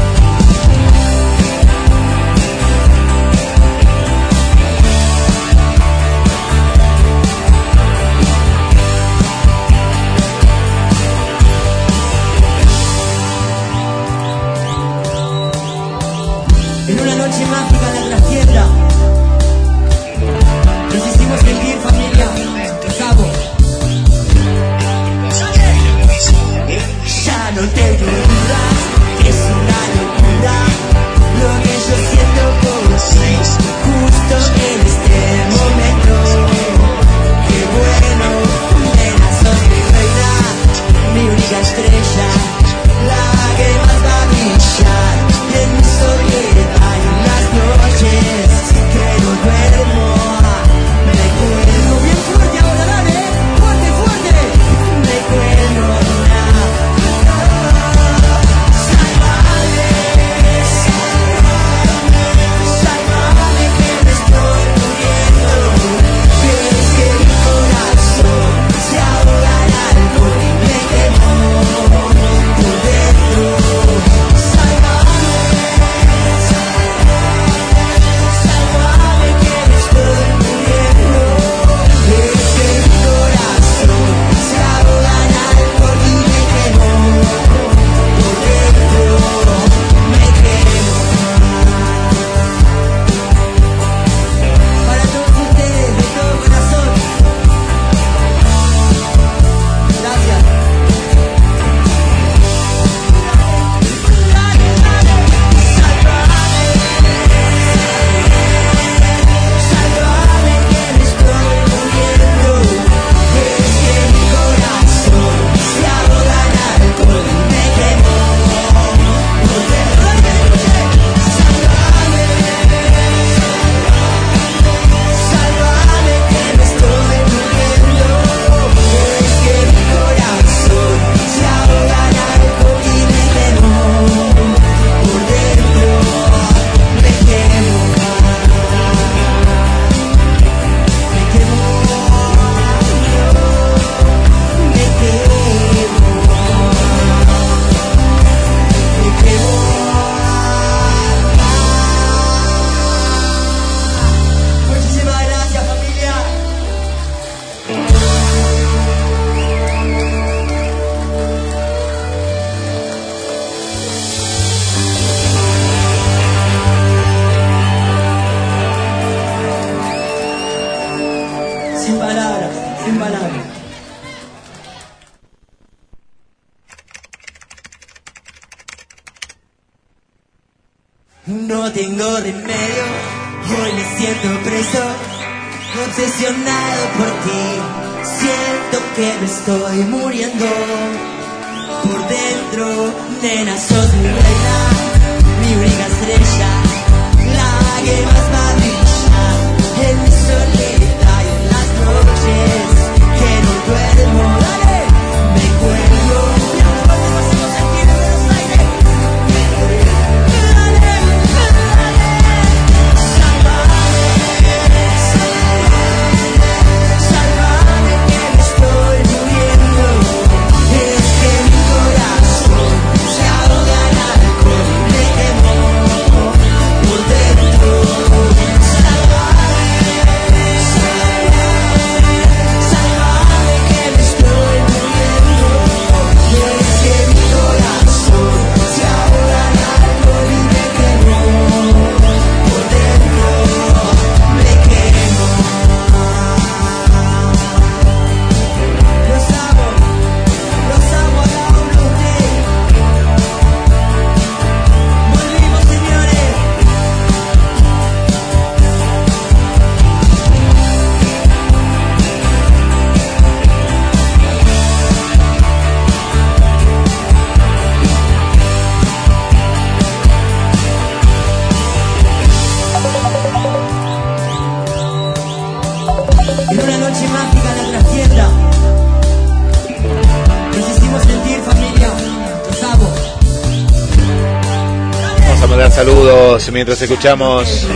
Mientras escuchamos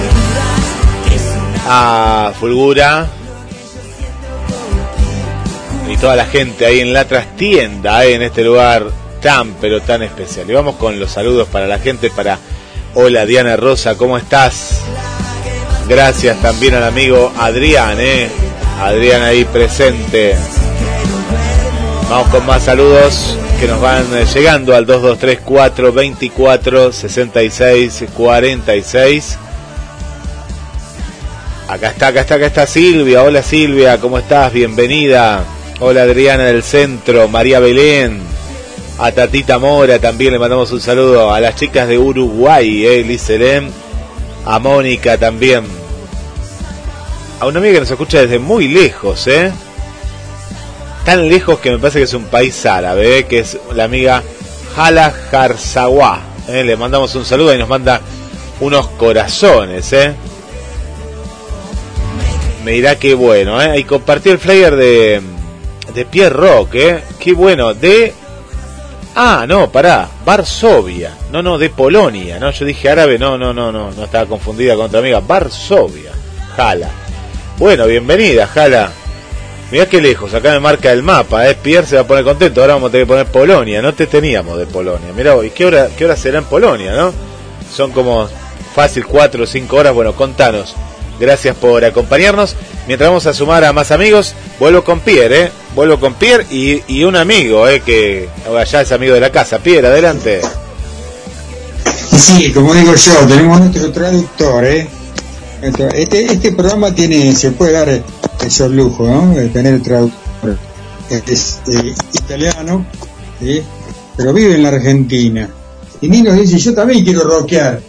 a Fulgura y toda la gente ahí en la trastienda, eh, en este lugar tan pero tan especial. Y vamos con los saludos para la gente, para Hola Diana Rosa, ¿cómo estás? Gracias también al amigo Adrián, eh. Adrián ahí presente. Vamos con más saludos que nos van eh, llegando al 2234 24 66 46. Acá está, acá está, acá está Silvia. Hola Silvia, ¿cómo estás? Bienvenida. Hola Adriana del Centro, María Belén. A Tatita Mora también le mandamos un saludo. A las chicas de Uruguay, eh, Liz. A Mónica también. A una amiga que nos escucha desde muy lejos, ¿eh? Tan lejos que me parece que es un país árabe, ¿eh? que es la amiga Hala Jarzawa. ¿eh? Le mandamos un saludo y nos manda unos corazones, ¿eh? Me dirá que bueno, ¿eh? Y compartió el flyer de, de Pierre Rock, ¿eh? Qué bueno, de... Ah, no, pará, Varsovia. No, no, de Polonia, ¿no? Yo dije árabe, no, no, no, no, no estaba confundida con otra amiga. Varsovia, Jala. Bueno, bienvenida, Jala. Mirá qué lejos, acá me marca el mapa, ¿eh? Pierre se va a poner contento, ahora vamos a tener que poner Polonia, no te teníamos de Polonia. Mirá, ¿y qué hora, qué hora será en Polonia, no? Son como fácil 4 o 5 horas, bueno, contanos. Gracias por acompañarnos. Mientras vamos a sumar a más amigos, vuelvo con Pierre, ¿eh? Vuelvo con Pierre y, y un amigo, ¿eh? Que ya es amigo de la casa. Pierre, adelante. Sí, como digo yo, tenemos nuestro traductor, ¿eh? Este, este programa tiene, se puede dar esos lujos, ¿no? De tener traductor. Es eh, italiano, pero vive en la Argentina. Y Nino dice, yo también quiero rockear,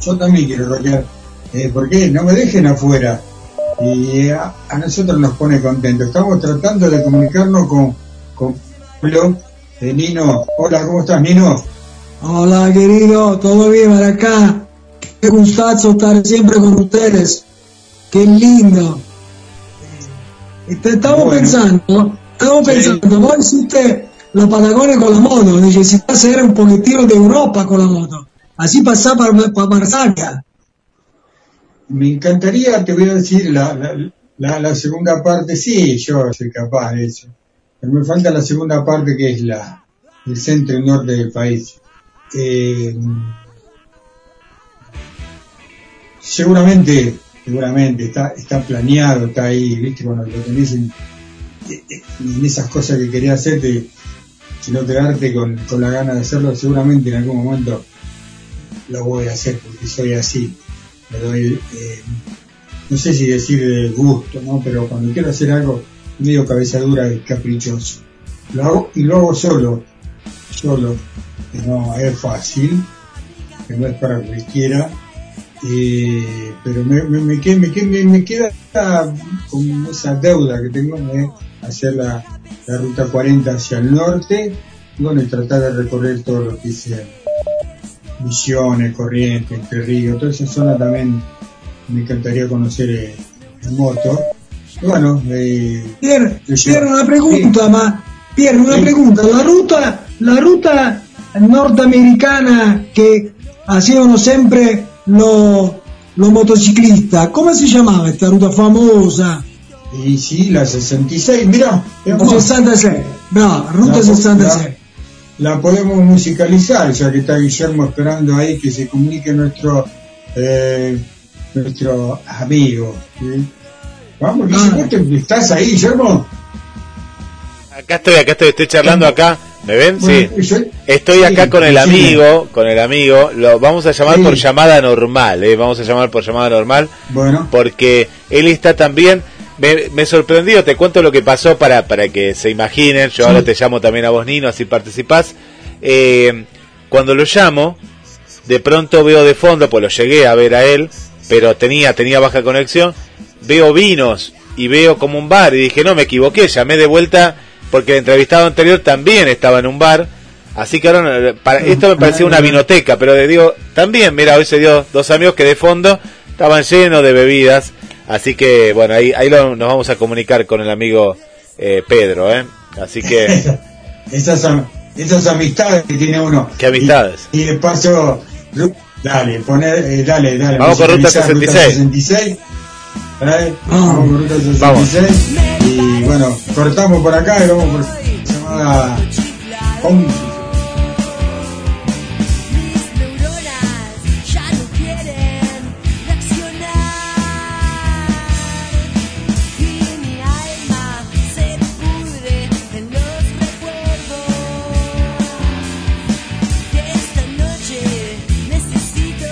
yo también quiero rockear. Eh, ¿Por qué? No me dejen afuera. Y a, a nosotros nos pone contentos. Estamos tratando de comunicarnos con, con Pablo. Eh, Nino, hola, ¿cómo estás, Nino? Hola querido, todo bien por acá. Qué gustazo estar siempre con ustedes. Qué lindo. Eh, te- Estamos Bueno. pensando, estamos Sí. pensando, vos hiciste los Patagones con la moto, necesitas hacer un poquitino de Europa con la moto. Así pasar para, para Marsella. Me encantaría, te voy a decir, la, la, la, la segunda parte, sí, yo soy capaz de eso. Pero me falta la segunda parte que es la el centro y norte del país. Eh, seguramente, seguramente, está, está planeado, está ahí, viste, cuando lo tenés en, esas cosas que quería hacerte, si no quedarte con, con la gana de hacerlo, seguramente en algún momento lo voy a hacer porque soy así. Me doy, eh, no sé si decir de gusto, ¿no? Pero cuando quiero hacer algo medio cabeza dura y caprichoso. Lo hago y lo hago solo, solo, que no es fácil, que no es para cualquiera, Eh, pero me, me, me, queda, me, me queda con esa deuda que tengo de hacer la, la ruta 40 hacia el norte y bueno, y tratar de recorrer todo lo que dice Misiones, Corrientes, Entre Ríos, toda esa zona también me encantaría conocer eh, en moto. Y bueno, eh, Pierre, Pierre, una pregunta, ma Pierre, una Sì. pregunta, la ruta, la ruta nordamericana che facevano sempre lo, lo motociclista, come si chiamava questa ruta famosa? y sí, la 66, mira, La 66, bravo, ruta La- 66. la podemos musicalizar, ya que está Guillermo esperando ahí que se comunique nuestro eh, nuestro amigo. ¿sí? Vamos, Guillermo, ¿te- ¿estás ahí, Guillermo? Acá estoy, acá estoy, estoy charlando acá. ¿Me ven? Sí. Estoy acá sí, con el amigo, con el amigo. Lo vamos a llamar Sí. por llamada normal, ¿eh? Vamos a llamar por llamada normal. Bueno, Porque él está también. Me, me sorprendió, te cuento lo que pasó para, para que se imaginen. Yo ahora te llamo también a vos, Nino, así participás. Eh, cuando lo llamo, de pronto veo de fondo, pues lo llegué a ver a él, pero tenía, tenía baja conexión. Veo vinos y veo como un bar y dije, no, me equivoqué, llamé de vuelta porque el entrevistado anterior también estaba en un bar. Así que ahora, para, esto me parecía una vinoteca, pero digo, también, mira, hoy se dio dos amigos que de fondo estaban llenos de bebidas. Así que, bueno, ahí, ahí lo- nos vamos a comunicar con el amigo eh, Pedro, ¿eh? Así que, esas, esas amistades que tiene uno. ¿qué amistades? Y, y de paso, dale, poner, eh, dale, dale. Vamos con Ruta musicalizar 66. 66. ¿eh? Vamos con Ruta 66. Vamos. Y bueno, cortamos por acá y vamos por llamada home. Mis neuronas ya no quieren reaccionar y mi alma se pudre en los recuerdos que esta noche necesito.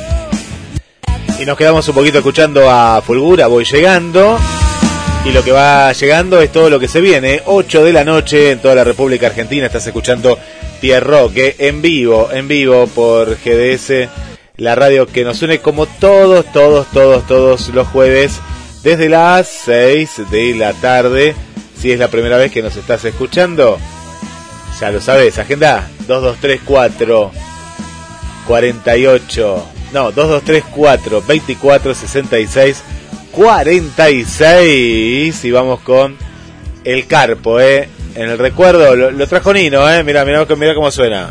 Y nos quedamos un poquito escuchando a Fulgura, voy llegando. Y lo que va llegando es todo lo que se viene. 8 de la noche en toda la República Argentina. Estás escuchando Pierroque en vivo, en vivo por GDS, la radio que nos une como todos, todos, todos, todos los jueves desde las 6 de la tarde. Si es la primera vez que nos estás escuchando, ya lo sabes, agenda 2234 48 no 2234 24 66 46 y vamos con el carpo eh. En el recuerdo lo, trajo Nino eh. Mira mira mira cómo suena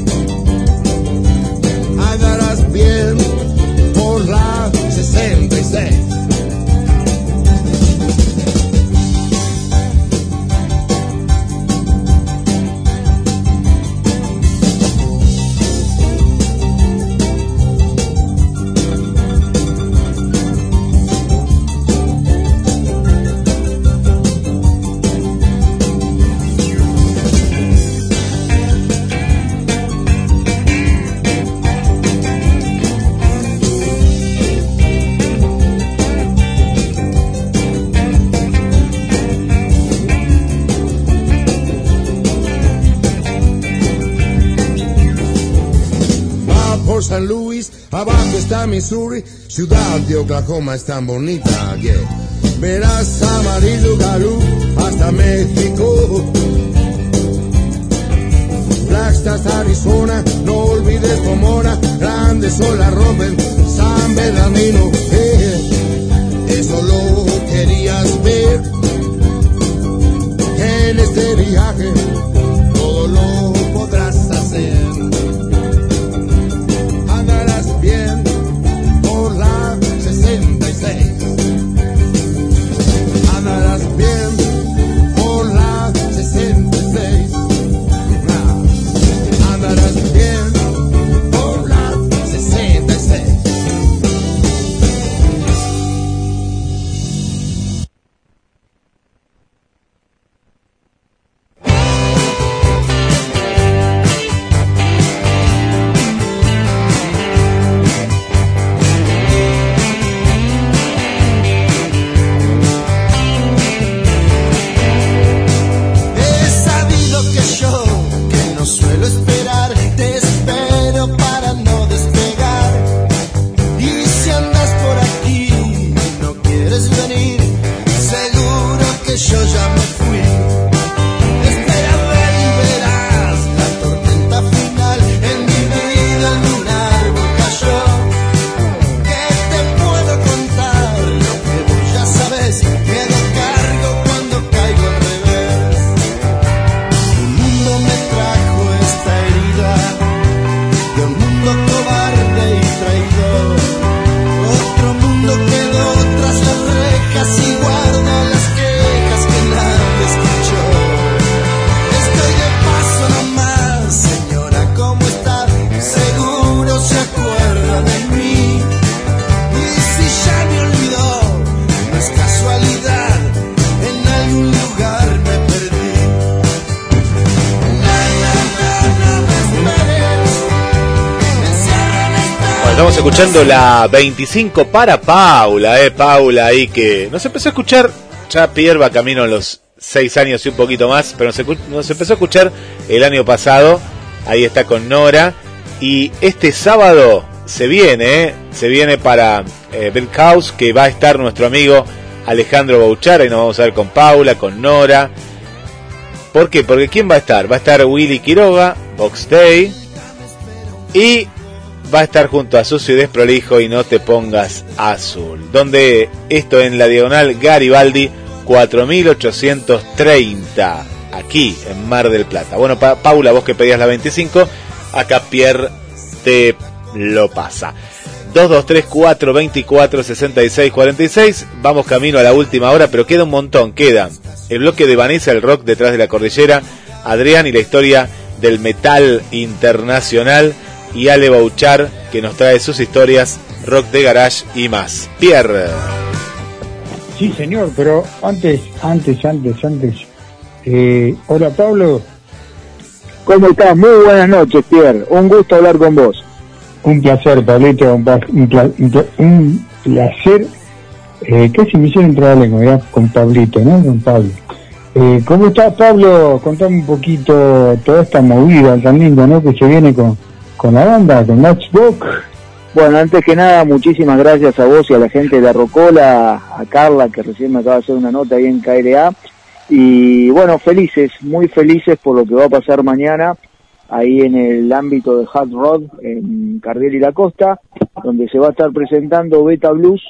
Bien por la 66. Está Missouri, ciudad de Oklahoma es tan bonita, yeah. Verás amarillo galú hasta México. Flagstaff, Arizona, no olvides Pomona, grandes olas rompen San Bernardino. Eso lo querías ver en este viaje, todo lo la 25 para Paula, eh, Paula ahí que nos empezó a escuchar, ya Pierre camino a los 6 años y un poquito más, pero nos, empezó a escuchar el año pasado, ahí está con Nora, y este sábado se viene, eh, se viene para eh, House, que va a estar nuestro amigo Alejandro Bouchara, y nos vamos a ver con Paula, con Nora. ¿Por qué? Porque ¿quién va a estar? Va a estar Willy Quiroga, Box Day, y va a estar junto a Sucio y Desprolijo y No Te Pongas Azul. Donde esto en la diagonal Garibaldi 4830, aquí en Mar del Plata. Bueno, Pa- Paula, vos que pedías la 25, acá Pierre te lo pasa. 2234 24 66 46. Vamos camino a la última hora, pero queda un montón. Queda el bloque de Vanessa, el rock detrás de la cordillera, Adrián y la historia del metal internacional, y Ale Bouchar, que nos trae sus historias, rock de garage y más. Pierre. Sí, señor, pero antes, antes, antes, antes. Eh, hola, Pablo. ¿Cómo estás? Muy buenas noches, Pierre. Un gusto hablar con vos. Un placer, Pablito, un, pla- un pla- un pla- un placer. Eh, casi me hicieron entrar la lengua, ya, con Pablito, ¿no? Con Pablo. Eh, ¿Cómo estás, Pablo? Contame un poquito toda esta movida tan linda, ¿no? Que se viene con, con la banda, con Matchbook. Bueno, antes que nada, muchísimas gracias a vos y a la gente de Arrocola, a Carla, que recién me acaba de hacer una nota ahí en KLA. Y bueno, felices, muy felices por lo que va a pasar mañana ahí en el ámbito de Hard Rod, en Cardiel y la Costa, donde se va a estar presentando Beta Blues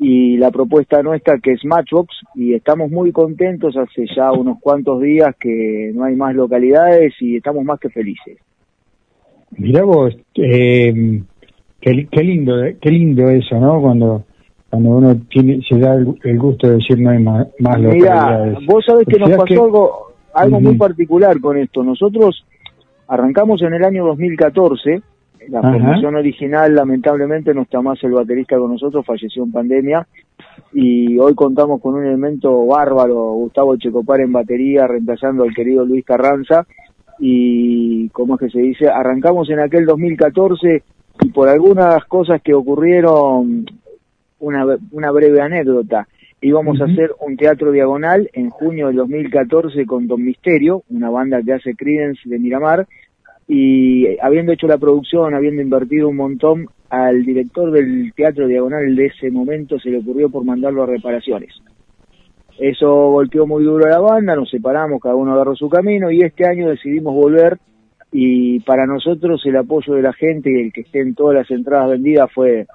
y la propuesta nuestra que es Matchbox y estamos muy contentos hace ya unos cuantos días que no hay más localidades y estamos más que felices. Mirá vos, eh, qué, qué lindo, eh, qué lindo eso, ¿no? Cuando cuando uno tiene, se da el, el gusto de decir no hay más, más Mira, vos sabés que nos pasó que- algo, algo muy particular con esto. Nosotros arrancamos en el año 2014. La Ajá. formación original, lamentablemente, no está más el baterista con nosotros, falleció en pandemia. Y hoy contamos con un elemento bárbaro, Gustavo Checopar en batería, reemplazando al querido Luis Carranza. Y, como es que se dice, arrancamos en aquel 2014 y por algunas cosas que ocurrieron, una, una breve anécdota. Íbamos a hacer un teatro diagonal en junio del 2014 con Don Misterio, una banda que hace Creedence de Miramar, y habiendo hecho la producción, habiendo invertido un montón, al director del Teatro Diagonal de ese momento se le ocurrió por mandarlo a reparaciones. Eso golpeó muy duro a la banda, nos separamos, cada uno agarró su camino y este año decidimos volver y para nosotros el apoyo de la gente y el que estén todas las entradas vendidas fue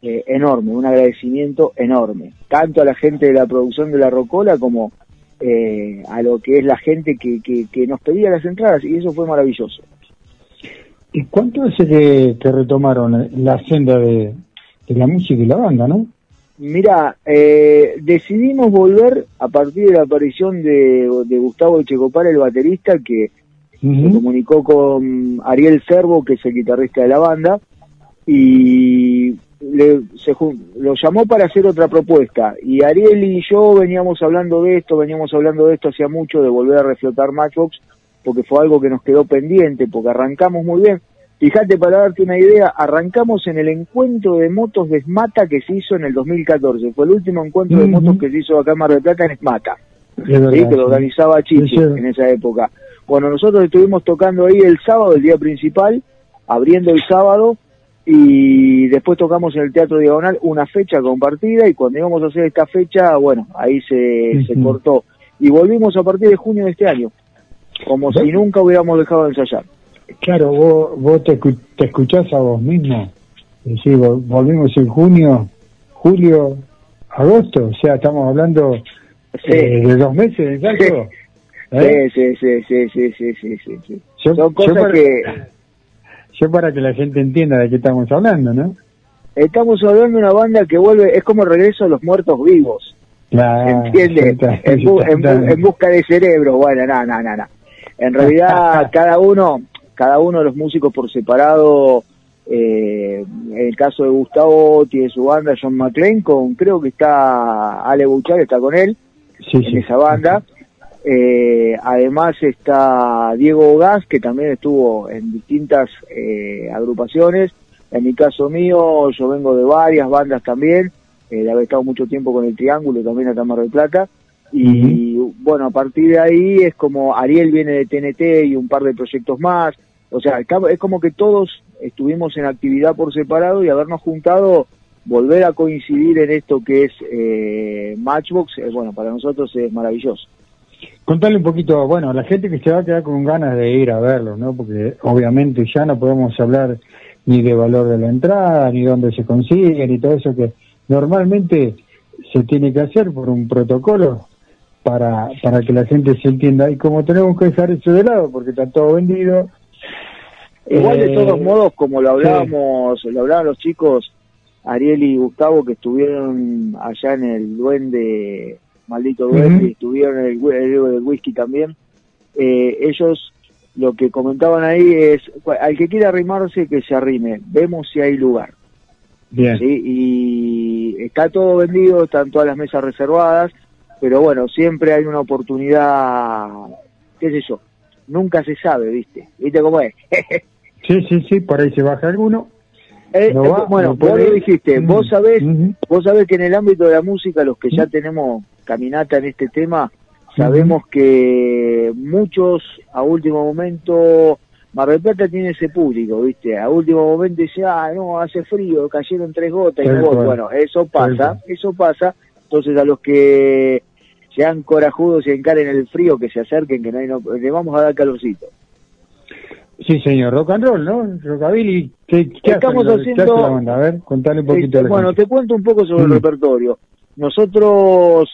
eh, enorme, un agradecimiento enorme, tanto a la gente de la producción de la Rocola como eh, a lo que es la gente que, que, que nos pedía las entradas y eso fue maravilloso. ¿Y cuánto hace que, que retomaron la senda de la música y la banda, no? Mira, eh, decidimos volver a partir de la aparición de, de Gustavo Checopar, el baterista, que se comunicó con Ariel Cervo, que es el guitarrista de la banda, y le- se lo llamó para hacer otra propuesta. Y Ariel y yo veníamos hablando de esto, veníamos hablando de esto hacía mucho, de volver a reflotar Matchbox, porque fue algo que nos quedó pendiente, porque arrancamos muy bien. Fíjate, para darte una idea, arrancamos en el encuentro de motos de Esmata que se hizo en el 2014. Fue el último encuentro de motos que se hizo acá en Mar del Plata en Esmata. Es ¿sí? que lo organizaba Chichi en esa época. Bueno, nosotros estuvimos tocando ahí el sábado, el día principal, abriendo el sábado, y después tocamos en el Teatro Diagonal una fecha compartida, y cuando íbamos a hacer esta fecha, bueno, ahí se, se cortó. Y volvimos a partir de junio de este año, como si nunca hubiéramos dejado de ensayar. Claro, vos, vos te, te escuchás a vos mismo. Vol- volvimos en junio, julio, agosto, o sea, estamos hablando Sí. eh, de dos meses ensayo. ¿Eh? Sí, sí, sí, sí, sí, sí, sí, sí. Yo- Son yo cosas para- que... Yo para que la gente entienda de qué estamos hablando, ¿no? Estamos hablando de una banda que vuelve, es como el regreso a los muertos vivos. Exacta- En, bu- en bu- en busca de cerebro. Bueno, no, no, no, no. En realidad, cada uno, cada uno de los músicos por separado, eh, en el caso de Gustavo, tiene su banda, John McLean, con, creo que está Ale Buchar, está con él, Sí, en sí. esa banda. Eh, además está Diego Gas, que también estuvo en distintas eh, agrupaciones. En mi caso mío, yo vengo de varias bandas también, eh, de haber estado mucho tiempo con el Triángulo, también acá en Mar del Plata. Y bueno, a partir de ahí es como Ariel viene de TNT y un par de proyectos más. O sea, es como que todos estuvimos en actividad por separado y habernos juntado, volver a coincidir en esto que es eh, Matchbox, eh, bueno, para nosotros es maravilloso. Contale un poquito, bueno, la gente que se va a quedar con ganas de ir a verlo, ¿no? Porque obviamente ya no podemos hablar ni de valor de la entrada, ni dónde se consigue, ni todo eso que normalmente se tiene que hacer por un protocolo para, para que la gente se entienda. Y como tenemos que dejar eso de lado, porque está todo vendido. Igual de eh, todos modos, como lo hablábamos, lo hablaban los chicos, Ariel y Gustavo, que estuvieron allá en el Duende, maldito Duende, Ujú. y estuvieron en el, el del whisky también, eh, ellos lo que comentaban ahí es, al que quiera arrimarse, que se arrime, vemos si hay lugar. Bien. ¿sí? Y está todo vendido, están todas las mesas reservadas, pero bueno, siempre hay una oportunidad, qué sé yo, nunca se sabe, ¿viste? ¿Viste cómo es? Sí, sí, sí, por ahí se baja alguno. Eh, No eh, va, bueno, no vos lo dijiste, Mm, vos sabés, ujú. vos sabés que en el ámbito de la música, los que ya tenemos caminata en este tema, sabemos que muchos a último momento, Mar del Plata tiene ese público, ¿viste? A último momento dice, ah, no, hace frío, cayeron tres gotas y cual. Bueno, eso pasa, eso pasa. Entonces a los que sean corajudos y encaren el frío, que se acerquen, que no hay, no, le vamos a dar calorcito. Sí, señor, rock and roll, ¿no? Rockabilly, ¿qué, qué, Estamos hace, qué haciendo- hace la banda? A ver, contale un poquito Este, a la bueno, gente. te cuento un poco sobre el Mm. repertorio. Nosotros,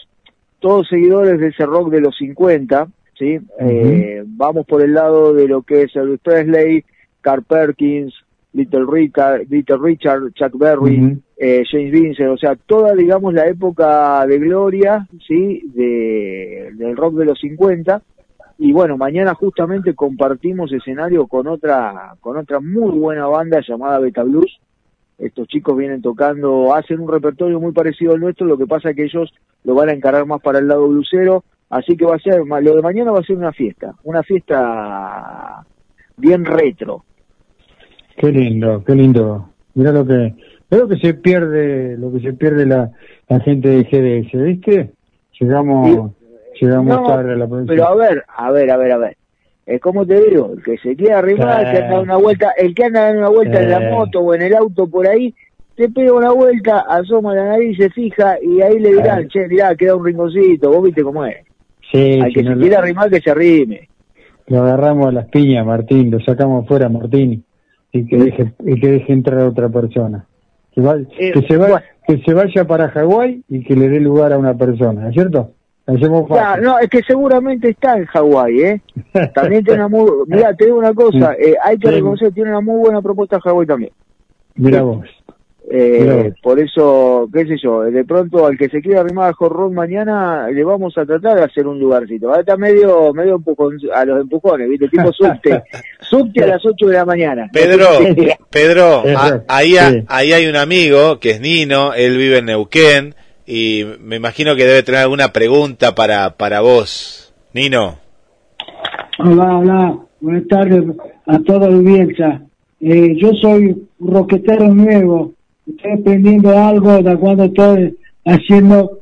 todos seguidores de ese rock de los 50, ¿sí? Eh, vamos por el lado de lo que es Elvis Presley, Carl Perkins, Little Richard, Little Richard Chuck Berry, eh, James Vincent, o sea, toda, digamos, la época de gloria, ¿sí? De, del rock de los 50. Y bueno, mañana justamente compartimos escenario con otra, con otra muy buena banda llamada Beta Blues. Estos chicos vienen tocando, hacen un repertorio muy parecido al nuestro, lo que pasa es que ellos lo van a encarar más para el lado blusero, así que va a ser, lo de mañana va a ser una fiesta, una fiesta bien retro. Qué lindo, qué lindo. Mira lo que, mira lo que se pierde, lo que se pierde la, la gente de GDS, ¿viste? Llegamos, llegamos No, tarde a la producción. Pero a ver, a ver, a ver, a ver. Es como te digo, el que se quiera arrimar, que anda una vuelta, el que anda dando una vuelta en la Sí. moto o en el auto por ahí, te pega una vuelta, asoma la nariz, se fija y ahí le dirán, Sí. che, mirá, queda un rinconcito, vos viste cómo es. Sí, Al si que no se lo- quiera arrimar, que se arrime. Lo agarramos a las piñas, Martín, lo sacamos fuera, Martín, y que deje, y que deje entrar a otra persona. Que, va- Eh, que, se vaya, que se vaya para Hawái y que le dé lugar a una persona, ¿no es cierto? Hacemos Ya, no, es que seguramente está en Hawái, ¿eh? También tiene una muy... Mirá, te digo una cosa, eh, hay que reconocer, tiene una muy buena propuesta Hawái también. Mira vos. Eh, Mirá. por eso, qué sé yo, de pronto al que se quiera arrimar a Jorrón mañana, le vamos a tratar de hacer un lugarcito. Va a estar medio, medio empujón, a los empujones, ¿viste? Tipo subte. subte a las 8 de la mañana. Pedro, Pedro, a- ahí, ha- ahí hay un amigo que es Nino, él vive en Neuquén y me imagino que debe tener alguna pregunta para, para vos. Nino. Hola, hola, buenas tardes a toda la audiencia. Eh, yo soy un roquetero nuevo, estoy aprendiendo algo de cuando estoy haciendo,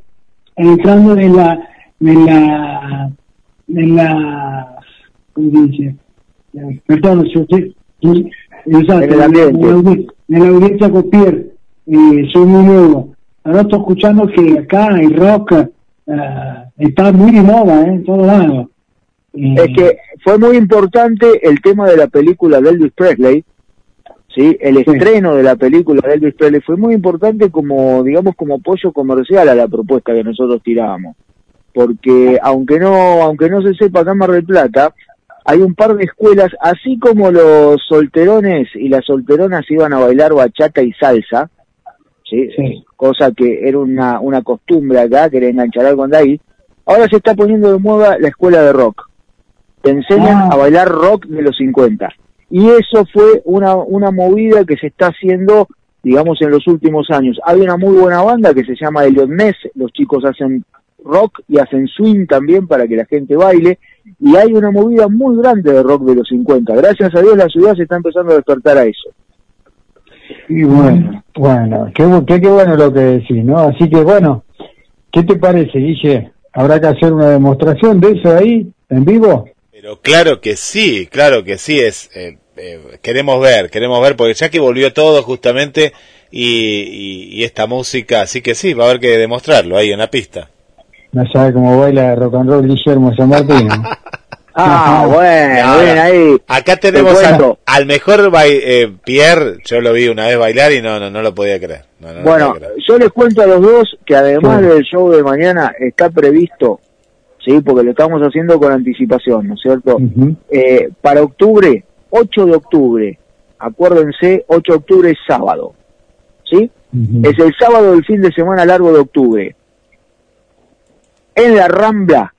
entrando en la, en la, en la, ¿cómo dice? Perdón, si usted, sí, exacto, En el ambiente. en la audi- en la audiencia copier, eh, soy muy nuevo. Ahora estoy escuchando que acá el rock eh, está muy de moda, ¿eh? en todos lados. Es que fue muy importante el tema de la película de Elvis Presley, ¿sí? El estreno de la película de Elvis Presley fue muy importante como, digamos, como apoyo comercial a la propuesta que nosotros tirábamos. Porque aunque no, aunque no se sepa acá en Mar del Plata, hay un par de escuelas, así como los solterones y las solteronas iban a bailar bachata y salsa, ¿sí? cosa que era una, una costumbre acá, que era enganchar algo de ahí, ahora se está poniendo de moda la escuela de rock. Te enseñan Ah. a bailar rock de los 50. Y eso fue una, una movida que se está haciendo, digamos, en los últimos años. Hay una muy buena banda que se llama Elliot Ness, los chicos hacen rock y hacen swing también para que la gente baile, y hay una movida muy grande de rock de los 50. Gracias a Dios la ciudad se está empezando a despertar a eso. Y bueno, bueno, qué, qué, qué bueno lo que decís, ¿no? Así que bueno, ¿qué te parece, Guille? ¿Habrá que hacer una demostración de eso ahí, en vivo? Pero claro que sí, claro que sí, es eh, eh, queremos ver, queremos ver, porque ya que volvió todo justamente y, y- y esta música, así que sí, va a haber que demostrarlo ahí en la pista. No sabe cómo baila rock and roll Guillermo San Martín. Ah, bueno, bien ahí. Acá tenemos Te al, mejor eh, Pierre, yo lo vi una vez bailar y no, no, no lo podía creer. No, no lo Bueno, podía creer. yo les cuento a los dos que además Sí. del show de mañana está previsto, sí, porque lo estamos haciendo con anticipación, ¿no es cierto? Eh, para octubre, 8 de octubre, acuérdense, 8 de octubre es sábado, ¿sí? Es el sábado del fin de semana largo de octubre. En la Rambla,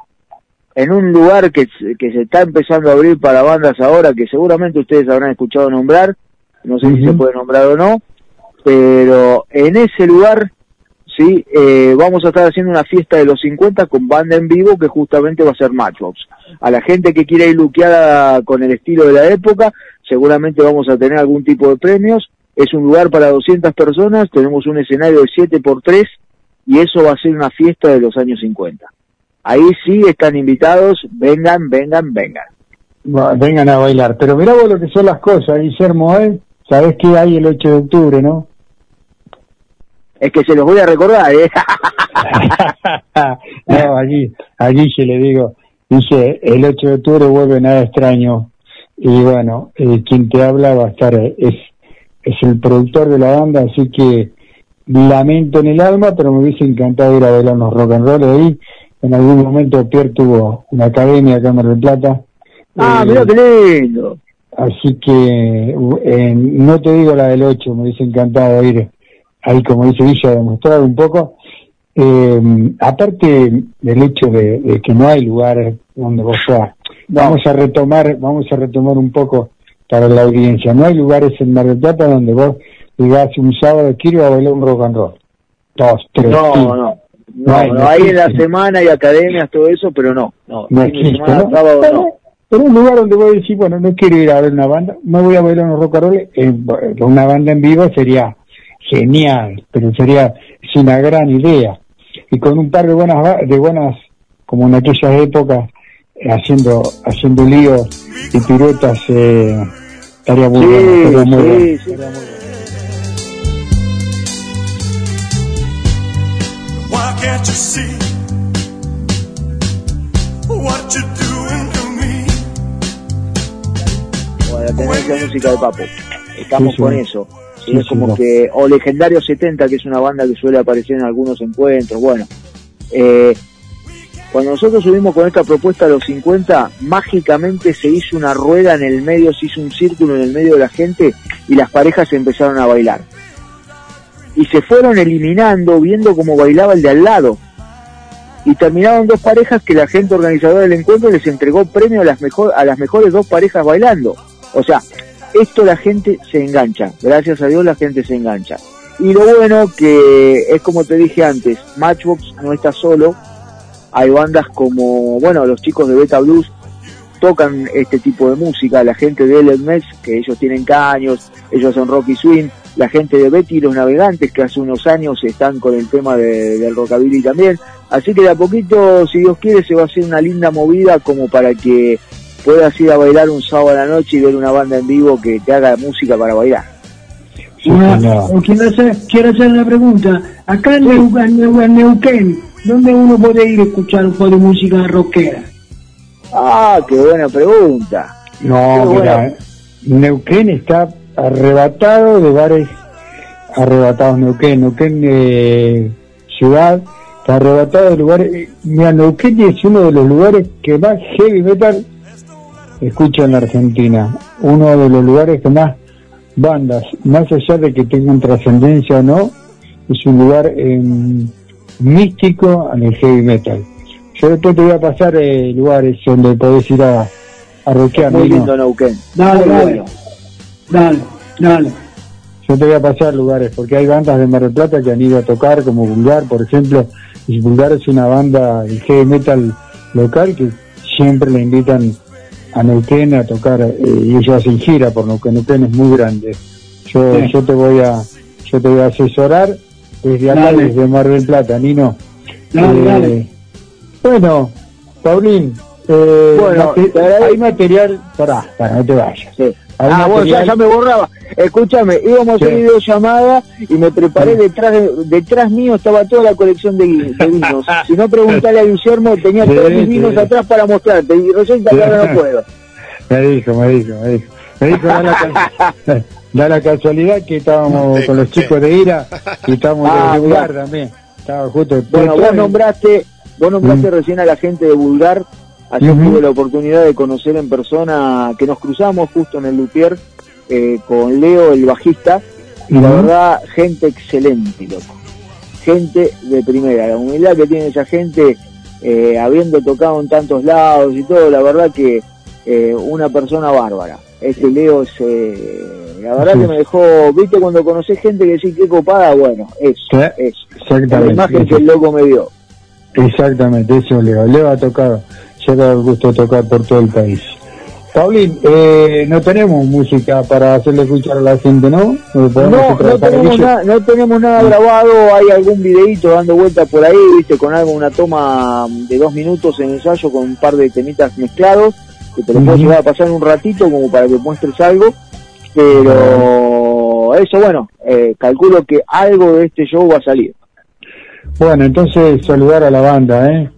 en un lugar que, se- que se está empezando a abrir para bandas ahora, que seguramente ustedes habrán escuchado nombrar, no sé si se puede nombrar o no, pero en ese lugar, sí, eh, vamos a estar haciendo una fiesta de los 50 con banda en vivo que justamente va a ser Matchbox. A la gente que quiera ir luqueada con el estilo de la época, seguramente vamos a tener algún tipo de premios. Es un lugar para 200 personas, tenemos un escenario de 7x3 y eso va a ser una fiesta de los años 50. Ahí sí están invitados, vengan, vengan, vengan. Vengan a bailar. Pero mirá vos lo que son las cosas, Guillermo, ¿eh? Sabés que hay el 8 de octubre, ¿no? Es que se los voy a recordar, ¿eh? no, allí, allí se le digo, dice, el 8 de octubre vuelve nada extraño. Y bueno, eh, quien te habla va a estar, eh, es, es el productor de la banda, así que lamento en el alma, pero me hubiese encantado ir a bailar unos rock and roll ahí. En algún momento Pierre tuvo una academia acá en Mar del Plata. ah, Eh, mira qué lindo. Así que eh, no te digo la del 8, me hubiese encantado ir ahí, como dice Villa, a demostrar un poco. Eh, aparte del hecho de, de que no hay lugares donde vos vas, vamos a retomar, vamos a retomar un poco para la audiencia. No hay lugares en Mar del Plata donde vos digas un sábado quiero bailar un rock and roll. Dos, tres. No, no. No No, hay, no, no hay en la semana y academias, todo eso, pero no. No, No existe, semana, ¿no? sábado, Pero- no. Pero un lugar donde voy a decir, bueno, no quiero ir a ver una banda, me voy a bailar unos rock and roll, eh, una banda en vivo sería genial, pero sería es una gran idea. Y con un par de buenas, de buenas, como en aquellas épocas, haciendo haciendo lío y piruetas eh, estaría muy Sí, bueno, estaría muy sí, bueno. sí. You see what doing to me? tendencia música de Papo. Estamos Sí, sí. con eso. Sí, Sí, es sí, como no. que, o Legendario 70, que es una banda que suele aparecer en algunos encuentros, bueno. Eh, cuando nosotros subimos con esta propuesta a los 50, mágicamente se hizo una rueda en el medio, se hizo un círculo en el medio de la gente y las parejas empezaron a bailar. Y se fueron eliminando, viendo cómo bailaba el de al lado. Y terminaron dos parejas que la gente organizadora del encuentro les entregó premio a las, mejor, a las mejores dos parejas bailando. O sea, esto la gente se engancha. Gracias a Dios la gente se engancha. Y lo bueno que es como te dije antes, Matchbox no está solo. Hay bandas como, bueno, los chicos de Beta Blues tocan este tipo de música, la gente de Mess, que ellos tienen caños, ellos son rock y swing, la gente de Betty y los Navegantes, que hace unos años están con el tema de- del rockabilly también. Así que de a poquito, si Dios quiere, se va a hacer una linda movida como para que puedas ir a bailar un sábado a la noche y ver una banda en vivo que te haga música para bailar. Una- quiero hacer, quiero hacer una pregunta. Acá en, Neu- en Neu- en Neuquén, ¿dónde uno puede ir a escuchar un poco de música rockera? Ah, qué buena pregunta. No, Qué mira, bueno. Neuquén está arrebatado de bares arrebatados Neuquén, Neuquén eh, ciudad, está arrebatado de lugares, eh, mira, Neuquén es uno de los lugares que más heavy metal escucha en la Argentina, uno de los lugares que más bandas, más allá de que tengan trascendencia o no, es un lugar eh, místico en el heavy metal. Yo después te voy a pasar eh, lugares donde podés ir a, a rockear, Muy lindo Neuquén. Dale. Dale, dale. Yo te voy a pasar lugares, porque hay bandas de Mar del Plata que han ido a tocar, como Vulgar, por ejemplo. Y Vulgar es una banda de heavy metal local que siempre le invitan a Neuquén a tocar, eh, y ellos hacen gira por Neuquén. Neuquén es muy grande. Yo, Sí. yo te voy a yo te voy a asesorar desde acá, Dale. desde Mar del Plata, Nino. Dale, Eh, dale. Bueno, Paulín, eh, Bueno, mate- hay material, pará, pará, no te vayas. Sí. Ah, bueno, ya, material- ya me borraba. Escúchame, íbamos a hacer Sí. videollamada y me preparé detrás de- detrás mío estaba toda la colección de, vinos. Si no preguntale a Guillermo, tenía Sí, todos mis sí. vinos atrás para mostrarte y resulta que ahora no puedo. Me dijo, me dijo, me dijo. Me dijo, da la, ca- da la casualidad que estábamos con los chicos de IRA y estábamos Ah, de lugar mira. también. Estaba justo. Bueno, vos nombraste, vos nombraste Mm. recién a la gente de Vulgar, ayer tuve la oportunidad de conocer en persona, que nos cruzamos justo en el Lupier eh, con Leo, el bajista, y la verdad, gente excelente, loco. Gente de primera, la humildad que tiene esa gente, eh, habiendo tocado en tantos lados y todo, la verdad que eh, una persona bárbara. Este Leo es, eh, la verdad Sí. que me dejó, viste, cuando conocés gente que decís qué copada, bueno, eso. Exactamente. La imagen que el loco me dio. Exactamente, eso Leo. Leo ha tocado, dado el gusto tocar por todo el país. Paulín, eh, no tenemos música para hacerle escuchar a la gente, ¿no? No, no tenemos, nada, no tenemos nada grabado, hay algún videito dando vuelta por ahí, viste, con algo, una toma de dos minutos en ensayo con un par de temitas mezclados, que te lo puedo Ujú. llevar a pasar un ratito como para que muestres algo, pero eso bueno, eh, calculo que algo de este show va a salir. Bueno, entonces saludar a la banda, ¿eh?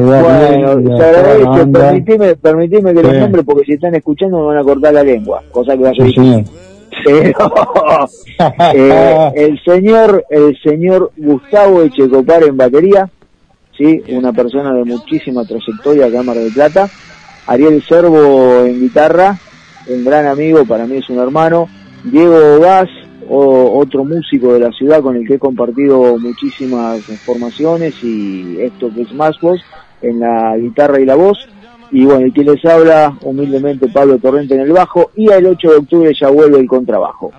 Bueno, bien, se a toda la agradece, banda. permitime, permitime que los Sí. nombres porque si están escuchando me van a cortar la lengua, cosa que va a ser Sí. Pero, eh, el señor el señor Gustavo Echecopar en batería sí una persona de muchísima trayectoria Mar del Plata Ariel Servo en guitarra un gran amigo para mí es un hermano Diego Gas o- otro músico de la ciudad con el que he compartido muchísimas formaciones y esto que es más voz en la guitarra y la voz y bueno, y quien les habla humildemente Pablo Torrente en el bajo y el 8 de octubre ya vuelve el contrabajo.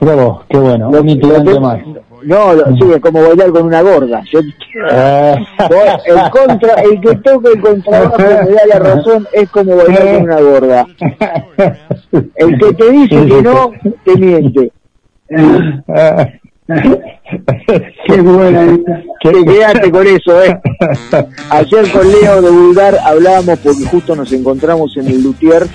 Bravo, qué bueno, Lo- un integrante lo- más. No, lo- sí, es como bailar con una gorda. Yo- vos, el contra, el que toca el contrabajo me da la razón, es como bailar con una gorda. El que te dice que no, te miente. Qué buena esta. Que quédate con eso, ¿eh? Ayer con Leo de Vulgar hablábamos porque justo nos encontramos en el luthier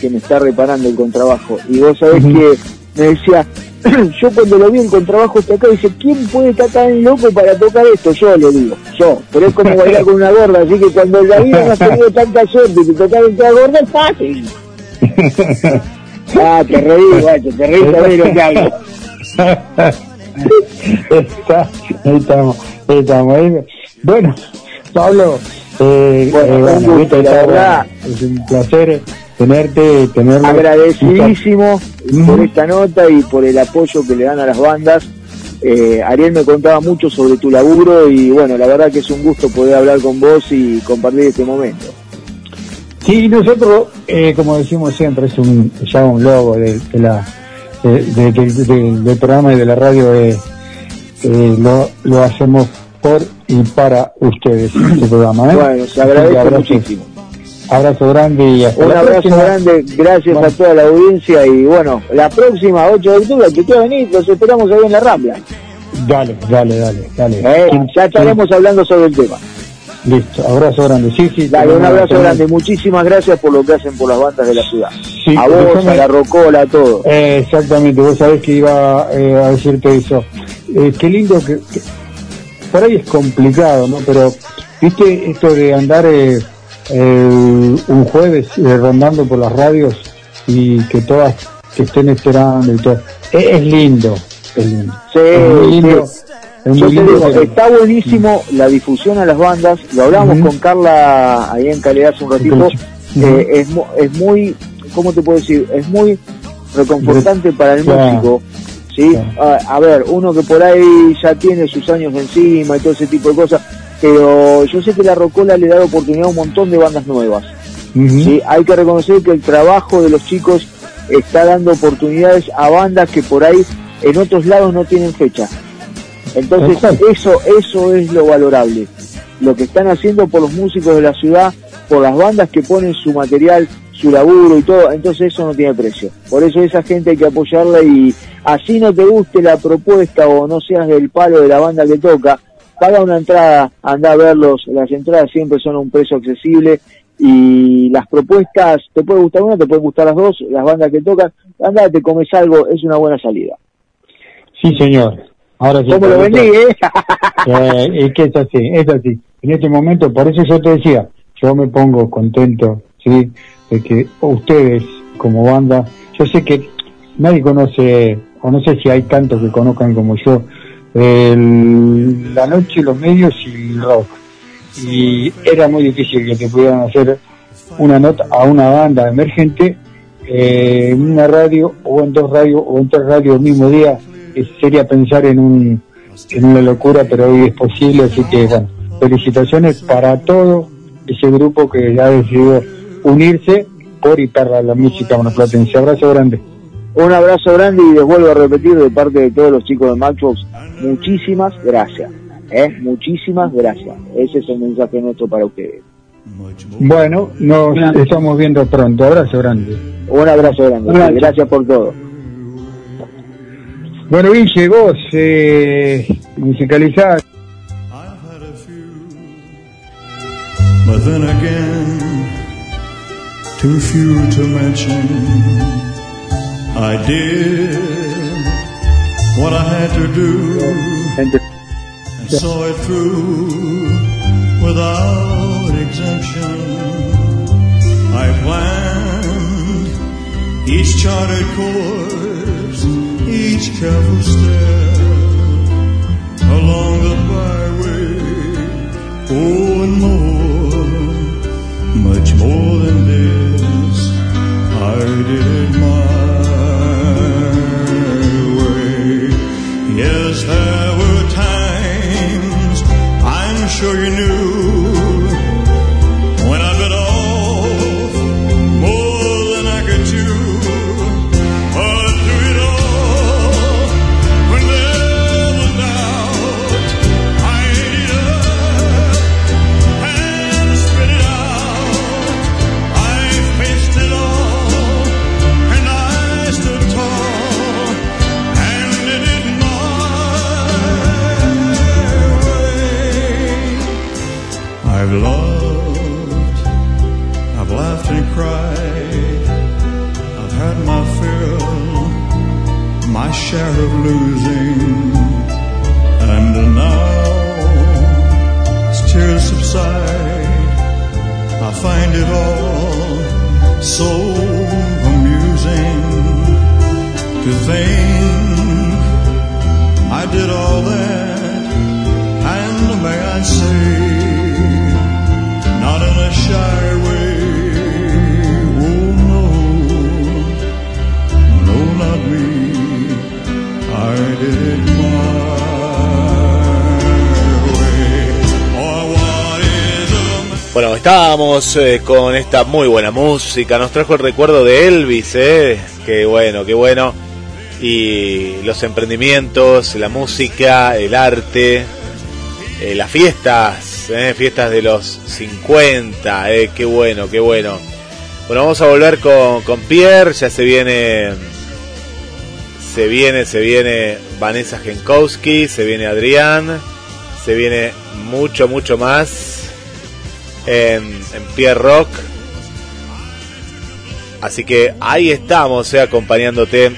que me está reparando el contrabajo. Y vos sabés que me decía, yo cuando lo vi el contrabajo está acá, dice, ¿quién puede estar tan loco para tocar esto? Yo le digo, yo. Pero es como bailar con una gorda, así que cuando la vida no has tenido tanta suerte de tocar con una gorda es fácil. Ah, te reí, guacho, te reí, sabés lo que hablo. Está, ahí estamos, ahí estamos. ahí. Bueno, Pablo, eh, Bueno, eh, bueno, gusto, la verdad. es un placer tenerte, tenerlo. Agradecidísimo por esta nota y por el apoyo que le dan a las bandas. Eh, Ariel me contaba mucho sobre tu laburo y bueno, la verdad que es un gusto poder hablar con vos y compartir este momento. Sí, nosotros, eh, como decimos siempre, es un ya un logo de, de la de- de- de- de- del programa y de la radio. eh, eh, lo, lo hacemos por y para ustedes este programa. ¿eh? Bueno, se agradece abrazo- muchísimo. Abrazo grande y hasta Un la abrazo próxima. grande, gracias Bueno. a toda la audiencia y bueno, la próxima 8 de octubre que quiera venir, los esperamos ahí en la Rambla. Dale, dale, dale, dale. Eh, ya estaremos hablando sobre el tema. Listo, abrazo grande. Sí, sí. Dale, un abrazo grande, muchísimas gracias por lo que hacen por las bandas de la ciudad. Sí, a vos, déjame- a la Rocola, a todo. Eh, exactamente, vos sabés que iba eh, a decirte eso. Eh, qué lindo que, que- Por ahí es complicado, ¿no? Pero, viste, esto de andar eh, eh, un jueves rondando por las radios y que todas que estén esperando y todo. Es, lindo, es lindo. Sí, es muy lindo. sí. Es digo, está buenísimo la difusión a las bandas, lo hablamos con Carla ahí en Calidad hace un ratito, eh, es, mu- es muy, ¿cómo te puedo decir? Es muy reconfortante para el músico, ¿sí? A, a ver, uno que por ahí ya tiene sus años encima y todo ese tipo de cosas, pero yo sé que la Rocola le da oportunidad a un montón de bandas nuevas. ¿sí? Hay que reconocer que el trabajo de los chicos está dando oportunidades a bandas que por ahí en otros lados no tienen fecha. Entonces eso eso es lo valorable. Lo que están haciendo por los músicos de la ciudad, por las bandas que ponen su material, su laburo y todo, entonces eso no tiene precio. Por eso esa gente hay que apoyarla y así no te guste la propuesta o no seas del palo de la banda que toca, paga una entrada, anda a verlos, las entradas siempre son a un precio accesible y las propuestas, te puede gustar una, te pueden gustar las dos, las bandas que tocan, anda, te comes algo, es una buena salida. Sí, señor. Ahora sí. ¿Cómo lo vendí, eh? Eh, es que es así, es así. En este momento, por eso yo te decía, yo me pongo contento, ¿sí? De que ustedes, como banda, yo sé que nadie conoce, o no sé si hay tantos que conozcan como yo, el- la noche, los medios y el rock. Y era muy difícil que te pudieran hacer una nota a una banda emergente eh, en una radio o en dos radios o en tres radios el mismo día. Sería pensar en un en una locura, pero hoy es posible, así que bueno, felicitaciones para todo ese grupo que ha decidido unirse por y para la música monoplatense. Abrazo grande. Un abrazo grande y les vuelvo a repetir de parte de todos los chicos de Matchbox, muchísimas gracias. ¿eh? Muchísimas gracias. Ese es el mensaje nuestro para ustedes. Bueno, nos estamos viendo pronto. Abrazo grande. Un abrazo grande. Gracias por todo. Bueno, Vince, vos, eh, musicalizás. But then again, too few to mention. I did what I had to do and saw it through without exemption. I planned each charted course, each careful step along the byway. Oh, and more, much more than this, I did it my way. Yes, there were times I'm sure you knew Eh, con esta muy buena música, nos trajo el recuerdo de Elvis, eh. Qué bueno, qué bueno. Y los emprendimientos, la música, el arte, eh, las fiestas, eh, fiestas de los 50, eh, qué bueno, qué bueno. Bueno, vamos a volver con, con Pierre, ya se viene, se viene, se viene Vanessa Genkowski, se viene Adrián, se viene mucho, mucho más en, Pierre Rock. Así que ahí estamos, eh, acompañándote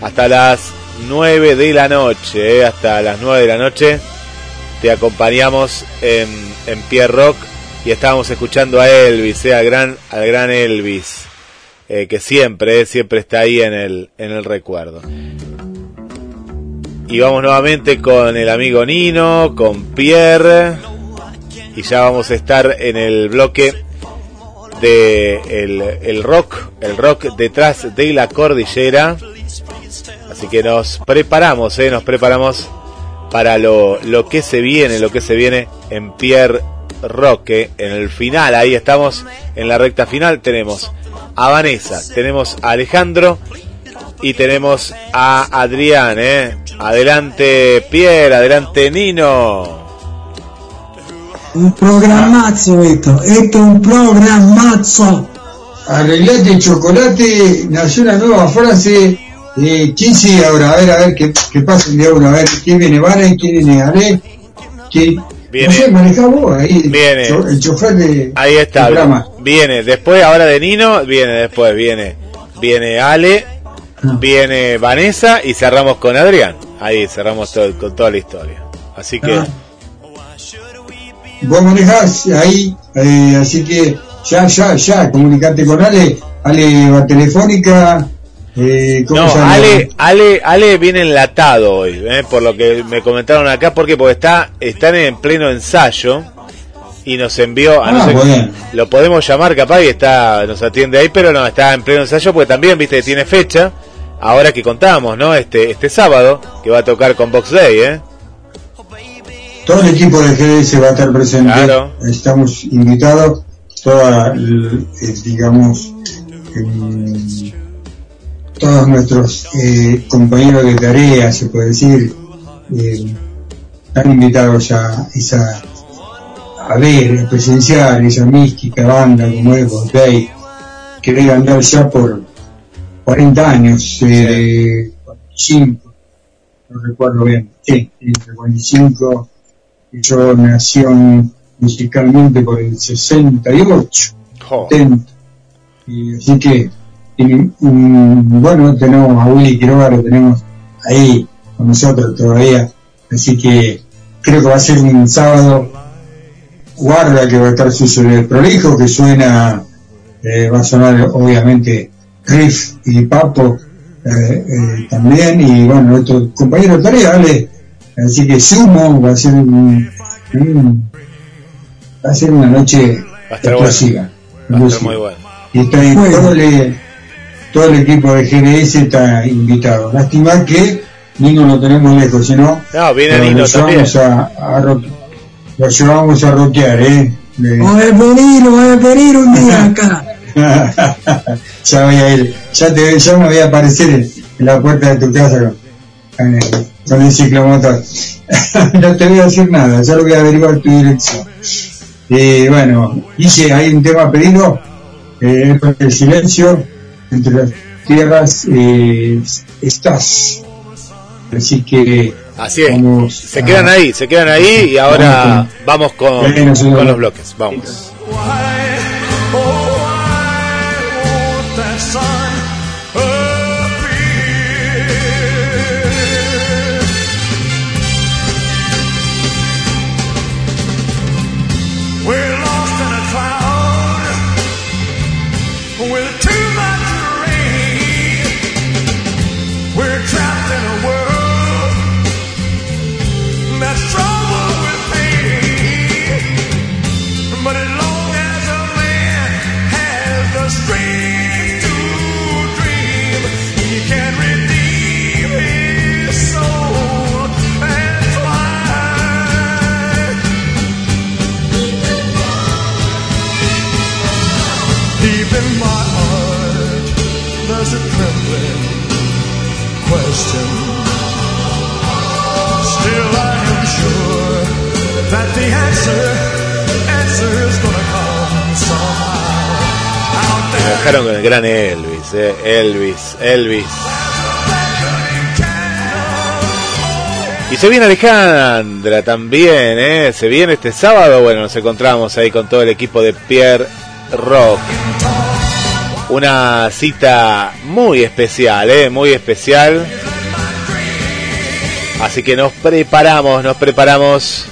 hasta las 9 de la noche, eh, hasta las 9 de la noche. Te acompañamos en, Pierre Rock y estábamos escuchando a Elvis, eh, al gran, al gran Elvis, que siempre, siempre está ahí en el, en el recuerdo. Y vamos nuevamente con el amigo Nino, con Pierre, y ya vamos a estar en el bloque de el, el rock, el rock detrás de la cordillera. Así que nos preparamos, eh, nos preparamos para lo, lo que se viene, lo que se viene en Pierre Roque, en el final, ahí estamos en la recta final, tenemos a Vanessa, tenemos a Alejandro y tenemos a Adrián, eh. Adelante Pierre, adelante Nino. Un programazo esto, esto es un programazo. Arreglate el chocolate, nació una nueva frase. Eh, ¿Quién sigue ahora? A ver, a ver, qué, qué pasa el día uno. A ver, ¿quién viene? ¿Vale? ¿Quién viene? ¿Ale? ¿Quién? Viene. No sé, manejá vos ahí. Viene. El chofer de. Ahí está, viene, después ahora de Nino, viene después, viene, viene Ale, viene Vanessa y cerramos con Adrián. Ahí cerramos todo, con toda la historia. Así que, Ah. Vos manejás ahí, eh, así que ya, ya, ya, comunicate con Ale. Ale va telefónica. Eh, ¿cómo no? Ale, Ale, Ale viene enlatado hoy, eh, por lo que me comentaron acá, porque porque está, están en pleno ensayo y nos envió, a no Ah, ser- bueno. lo podemos llamar capaz y está, nos atiende ahí, pero no, está en pleno ensayo porque también, viste, tiene fecha, ahora que contamos, ¿no? Este, este sábado, que va a tocar con Box Day, eh. Todo el equipo de GDS va a estar presente. Claro. Estamos invitados, toda, eh, digamos, em, todos nuestros eh, compañeros de tarea, se puede decir, eh, están invitados a esa a ver, a presenciar esa mística banda como es Day, que debe andar ya por 40 años, eh, 45, no recuerdo bien, sí, entre 45 y yo nació musicalmente por el 68, 70. Y así que, bueno, tenemos a Willy Quiroga, lo tenemos ahí con nosotros todavía. Así que creo que va a ser un sábado, guarda que va a estar sucio el prolijo, que suena, eh, va a sonar obviamente Riff y Papo eh, eh, también, y bueno, nuestro compañero tarea, Ale, Así que sumo, va a ser un, un- va a ser una noche explosiva. Muy bueno. Y está ahí todo, el, todo el equipo de GDS está invitado. Lástima que Nino lo tenemos lejos, si no, viene lo- Nino lo llevamos a, a ro- lo llevamos a roquear, ¿eh? Le- a venir, voy a venir un día acá. ya voy a ir, ya, te, ya me voy a aparecer en, en la puerta de tu casa con, con el, con ciclomotor. no te voy a decir nada, ya lo voy a averiguar tu dirección. Y bueno, dice, hay un tema pedido, eh, el silencio entre las tierras eh, estás. Así que Así es. vamos Se a- quedan ahí, se quedan ahí y ahora vamos con, Sí, nosotros- con los bloques. Vamos. Con el gran Elvis, eh, Elvis, Elvis. Y se viene Alejandra también, ¿eh? Se viene este sábado. Bueno, nos encontramos ahí con todo el equipo de Pierre Rock. Una cita muy especial, ¿eh? Muy especial. Así que nos preparamos, nos preparamos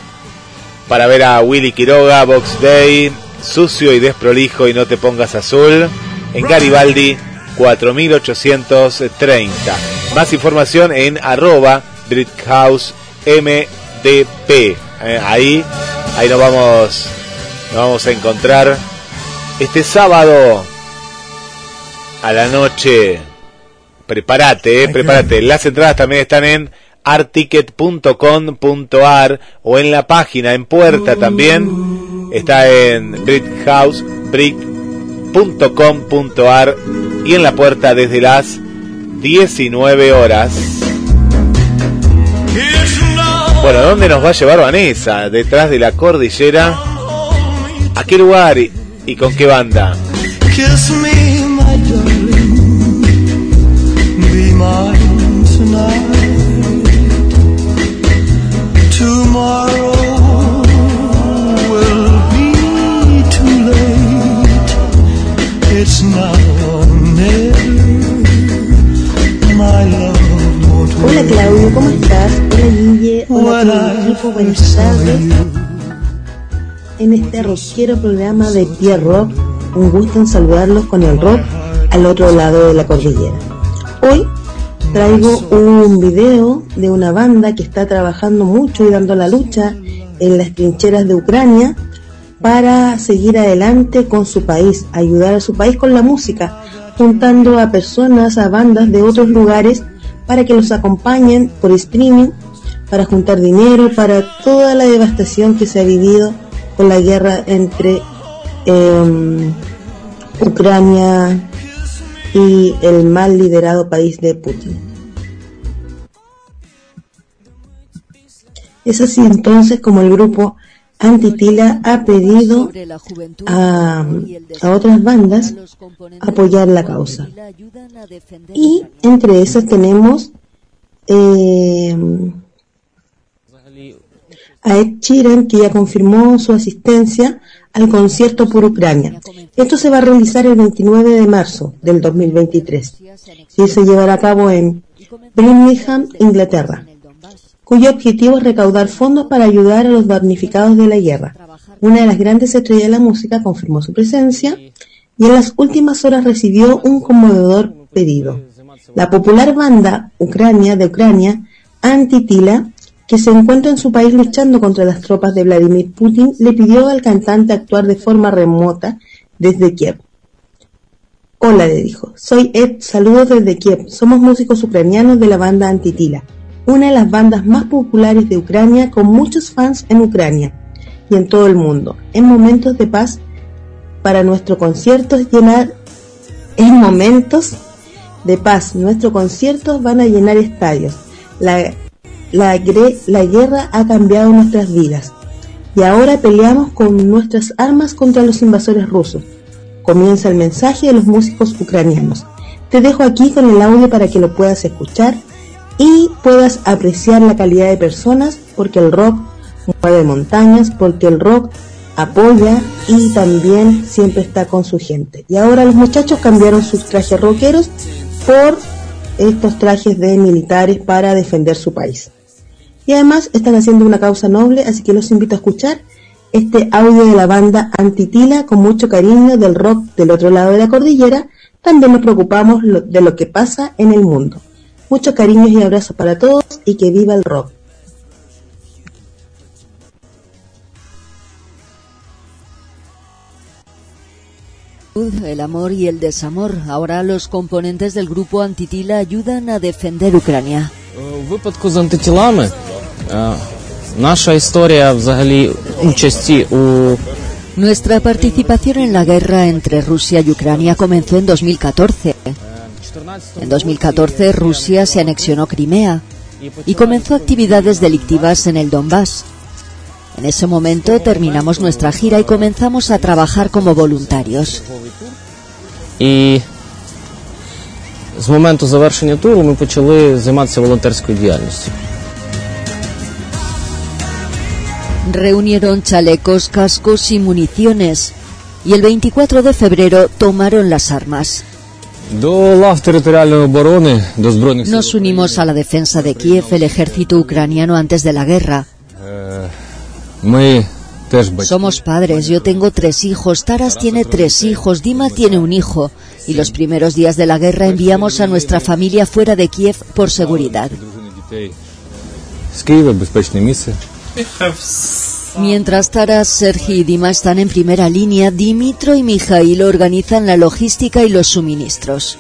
para ver a Willy Quiroga, Box Day, Sucio y Desprolijo y No Te Pongas Azul, en Garibaldi 4830. Más información en arroba House MDP. Eh, ahí, ahí nos vamos, nos vamos a encontrar este sábado a la noche. Prepárate, eh, prepárate. Las entradas también están en articket.com.ar o en la página en puerta también está en brickhouse brick.com.ar y en la puerta desde las 19 horas. Bueno, ¿dónde nos va a llevar Vanessa? Detrás de la cordillera. ¿A qué lugar y, con qué banda? Tomorrow It's now or never. My love won't Hola Claudio, ¿cómo estás? Hola Guille, hola a todo el equipo, buenas tardes. En este rockero programa de Pierre Rock, un gusto en saludarlos con el rock al otro lado de la cordillera. Hoy traigo un video de una banda que está trabajando mucho y dando la lucha en las trincheras de Ucrania para seguir adelante con su país, ayudar a su país con la música, juntando a personas, a bandas de otros lugares para que los acompañen por streaming, para juntar dinero, para toda la devastación que se ha vivido con la guerra entre em, Ucrania y el mal liderado país de Putin. Es así entonces como el grupo Antitila ha pedido a, a otras bandas apoyar la causa. Y entre esas tenemos eh, a Ed Sheeran, que ya confirmó su asistencia al concierto por Ucrania. Esto se va a realizar el 29 de marzo del 2023 y se llevará a cabo en Birmingham, Inglaterra, cuyo objetivo es recaudar fondos para ayudar a los damnificados de la guerra. Una de las grandes estrellas de la música confirmó su presencia y en las últimas horas recibió un conmovedor pedido. La popular banda Ucrania de Ucrania, Antitila, que se encuentra en su país luchando contra las tropas de Vladimir Putin, le pidió al cantante actuar de forma remota desde Kiev. Hola, le dijo. Soy Ed, saludos desde Kiev. Somos músicos ucranianos de la banda Antitila, una de las bandas más populares de Ucrania con muchos fans en Ucrania y en todo el mundo. En momentos de paz, para nuestro concierto llenar, en momentos de paz, nuestros conciertos van a llenar estadios. La, la, la guerra ha cambiado nuestras vidas y ahora peleamos con nuestras armas contra los invasores rusos. Comienza el mensaje de los músicos ucranianos. Te dejo aquí con el audio para que lo puedas escuchar y puedas apreciar la calidad de personas porque el rock mueve montañas, porque el rock apoya y también siempre está con su gente. Y ahora los muchachos cambiaron sus trajes rockeros por estos trajes de militares para defender su país. Y además están haciendo una causa noble, así que los invito a escuchar este audio de la banda Antitila con mucho cariño del rock del otro lado de la cordillera. También nos preocupamos de lo que pasa en el mundo. Muchos cariños y abrazos para todos y que viva el rock. El amor y el desamor. Ahora los componentes del grupo Antitila ayudan a defender Ucrania. Nuestra participación en la guerra entre Rusia y Ucrania comenzó en 2014. En 2014 Rusia se anexionó Crimea y comenzó actividades delictivas en el Donbass. En ese momento terminamos nuestra gira y comenzamos a trabajar como voluntarios. і з моменту завершення туру ми почали займатися волонтерською діяльністю. Reunieron chalecos, cascos y municiones y el 24 de febrero tomaron las armas. Nos unimos a la defensa de Kiev, el ejército ucraniano antes de la guerra. Somos padres, yo tengo tres hijos, Taras tiene tres hijos, Dima tiene un hijo. Y los primeros días de la guerra enviamos a nuestra familia fuera de Kiev por seguridad. Mientras Taras, Sergi y Dima están en primera línea, Dimitro y Mijail organizan la logística y los suministros.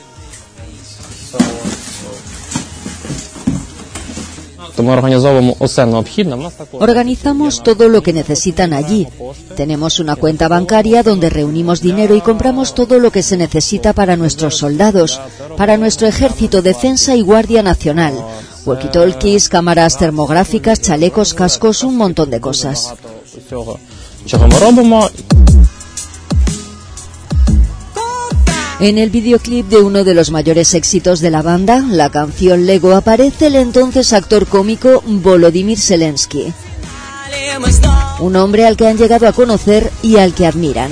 Organizamos todo lo que necesitan allí. Tenemos una cuenta bancaria donde reunimos dinero y compramos todo lo que se necesita para nuestros soldados, para nuestro ejército, defensa y guardia nacional. Walkie-talkies, cámaras termográficas, chalecos, cascos, un montón de cosas. En el videoclip de uno de los mayores éxitos de la banda, la canción Lego, aparece el entonces actor cómico Volodymyr Zelensky. Un hombre al que han llegado a conocer y al que admiran.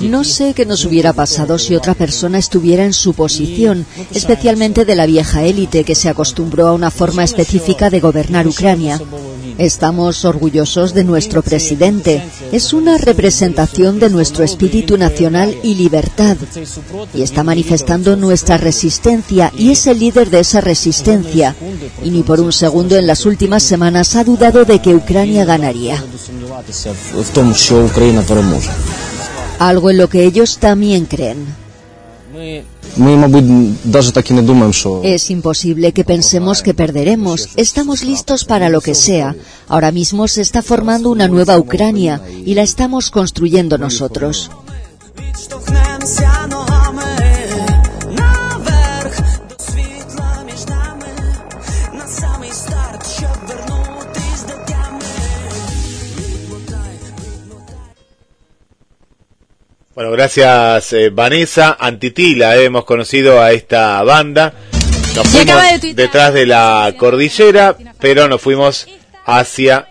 No sé qué nos hubiera pasado si otra persona estuviera en su posición, especialmente de la vieja élite que se acostumbró a una forma específica de gobernar Ucrania. Estamos orgullosos de nuestro presidente. Es una representación de nuestro espíritu nacional y libertad. Y está manifestando nuestra resistencia y es el líder de esa resistencia. Y ni por un segundo en las últimas semanas ha dudado de que Ucrania ganaría. Algo en lo que ellos también creen. Es imposible que pensemos que perderemos. Estamos listos para lo que sea. Ahora mismo se está formando una nueva Ucrania y la estamos construyendo nosotros. Bueno, gracias eh, Vanessa. Antitila, eh, hemos conocido a esta banda. Nos fuimos de detrás de la cordillera, pero nos fuimos hacia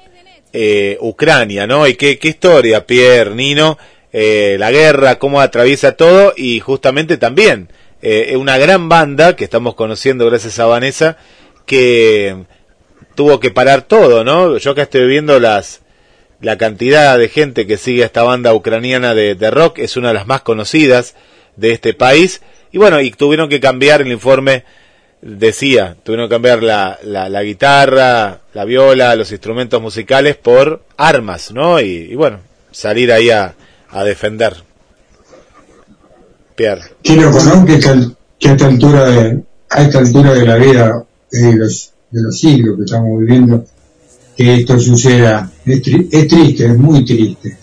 eh, Ucrania, ¿no? Y qué, qué historia, Pierre, Nino, eh, la guerra, cómo atraviesa todo y justamente también eh, una gran banda que estamos conociendo gracias a Vanessa que tuvo que parar todo, ¿no? Yo acá estoy viendo las la cantidad de gente que sigue a esta banda ucraniana de, de rock es una de las más conocidas de este país y bueno y tuvieron que cambiar el informe decía tuvieron que cambiar la, la, la guitarra la viola los instrumentos musicales por armas no y, y bueno salir ahí a, defender Pierre Qué. Que, que a esta altura de, a esta altura de la vida, eh, de los, de los siglos que estamos viviendo, que esto suceda. Es, tri- es triste, es muy triste.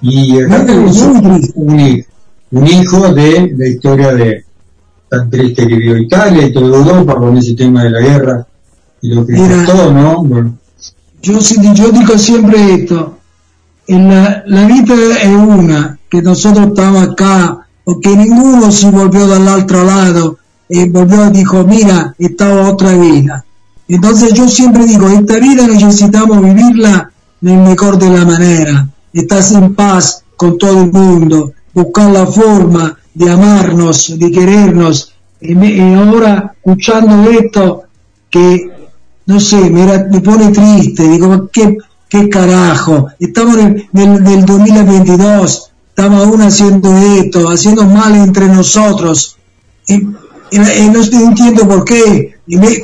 Y acá tenemos un, un hi- un hijo de la historia de tan triste que vivió Italia y toda Europa con ese tema de la guerra y lo que costó, ¿no? Bueno, Yo, yo digo siempre esto, en la, la vida es una, que nosotros estamos acá, porque ninguno se volvió del otro lado y volvió y dijo, mira, esta otra vida. Entonces yo siempre digo, esta vida necesitamos vivirla en el mejor de la manera, estar en paz con todo el mundo, buscar la forma de amarnos, de querernos. Y, me- y ahora, escuchando esto, que no sé, me, me pone triste, digo, ¿qué, qué carajo? Estamos en el del 2022, estamos aún haciendo esto, haciendo mal entre nosotros. Y, y- y no entiendo por qué.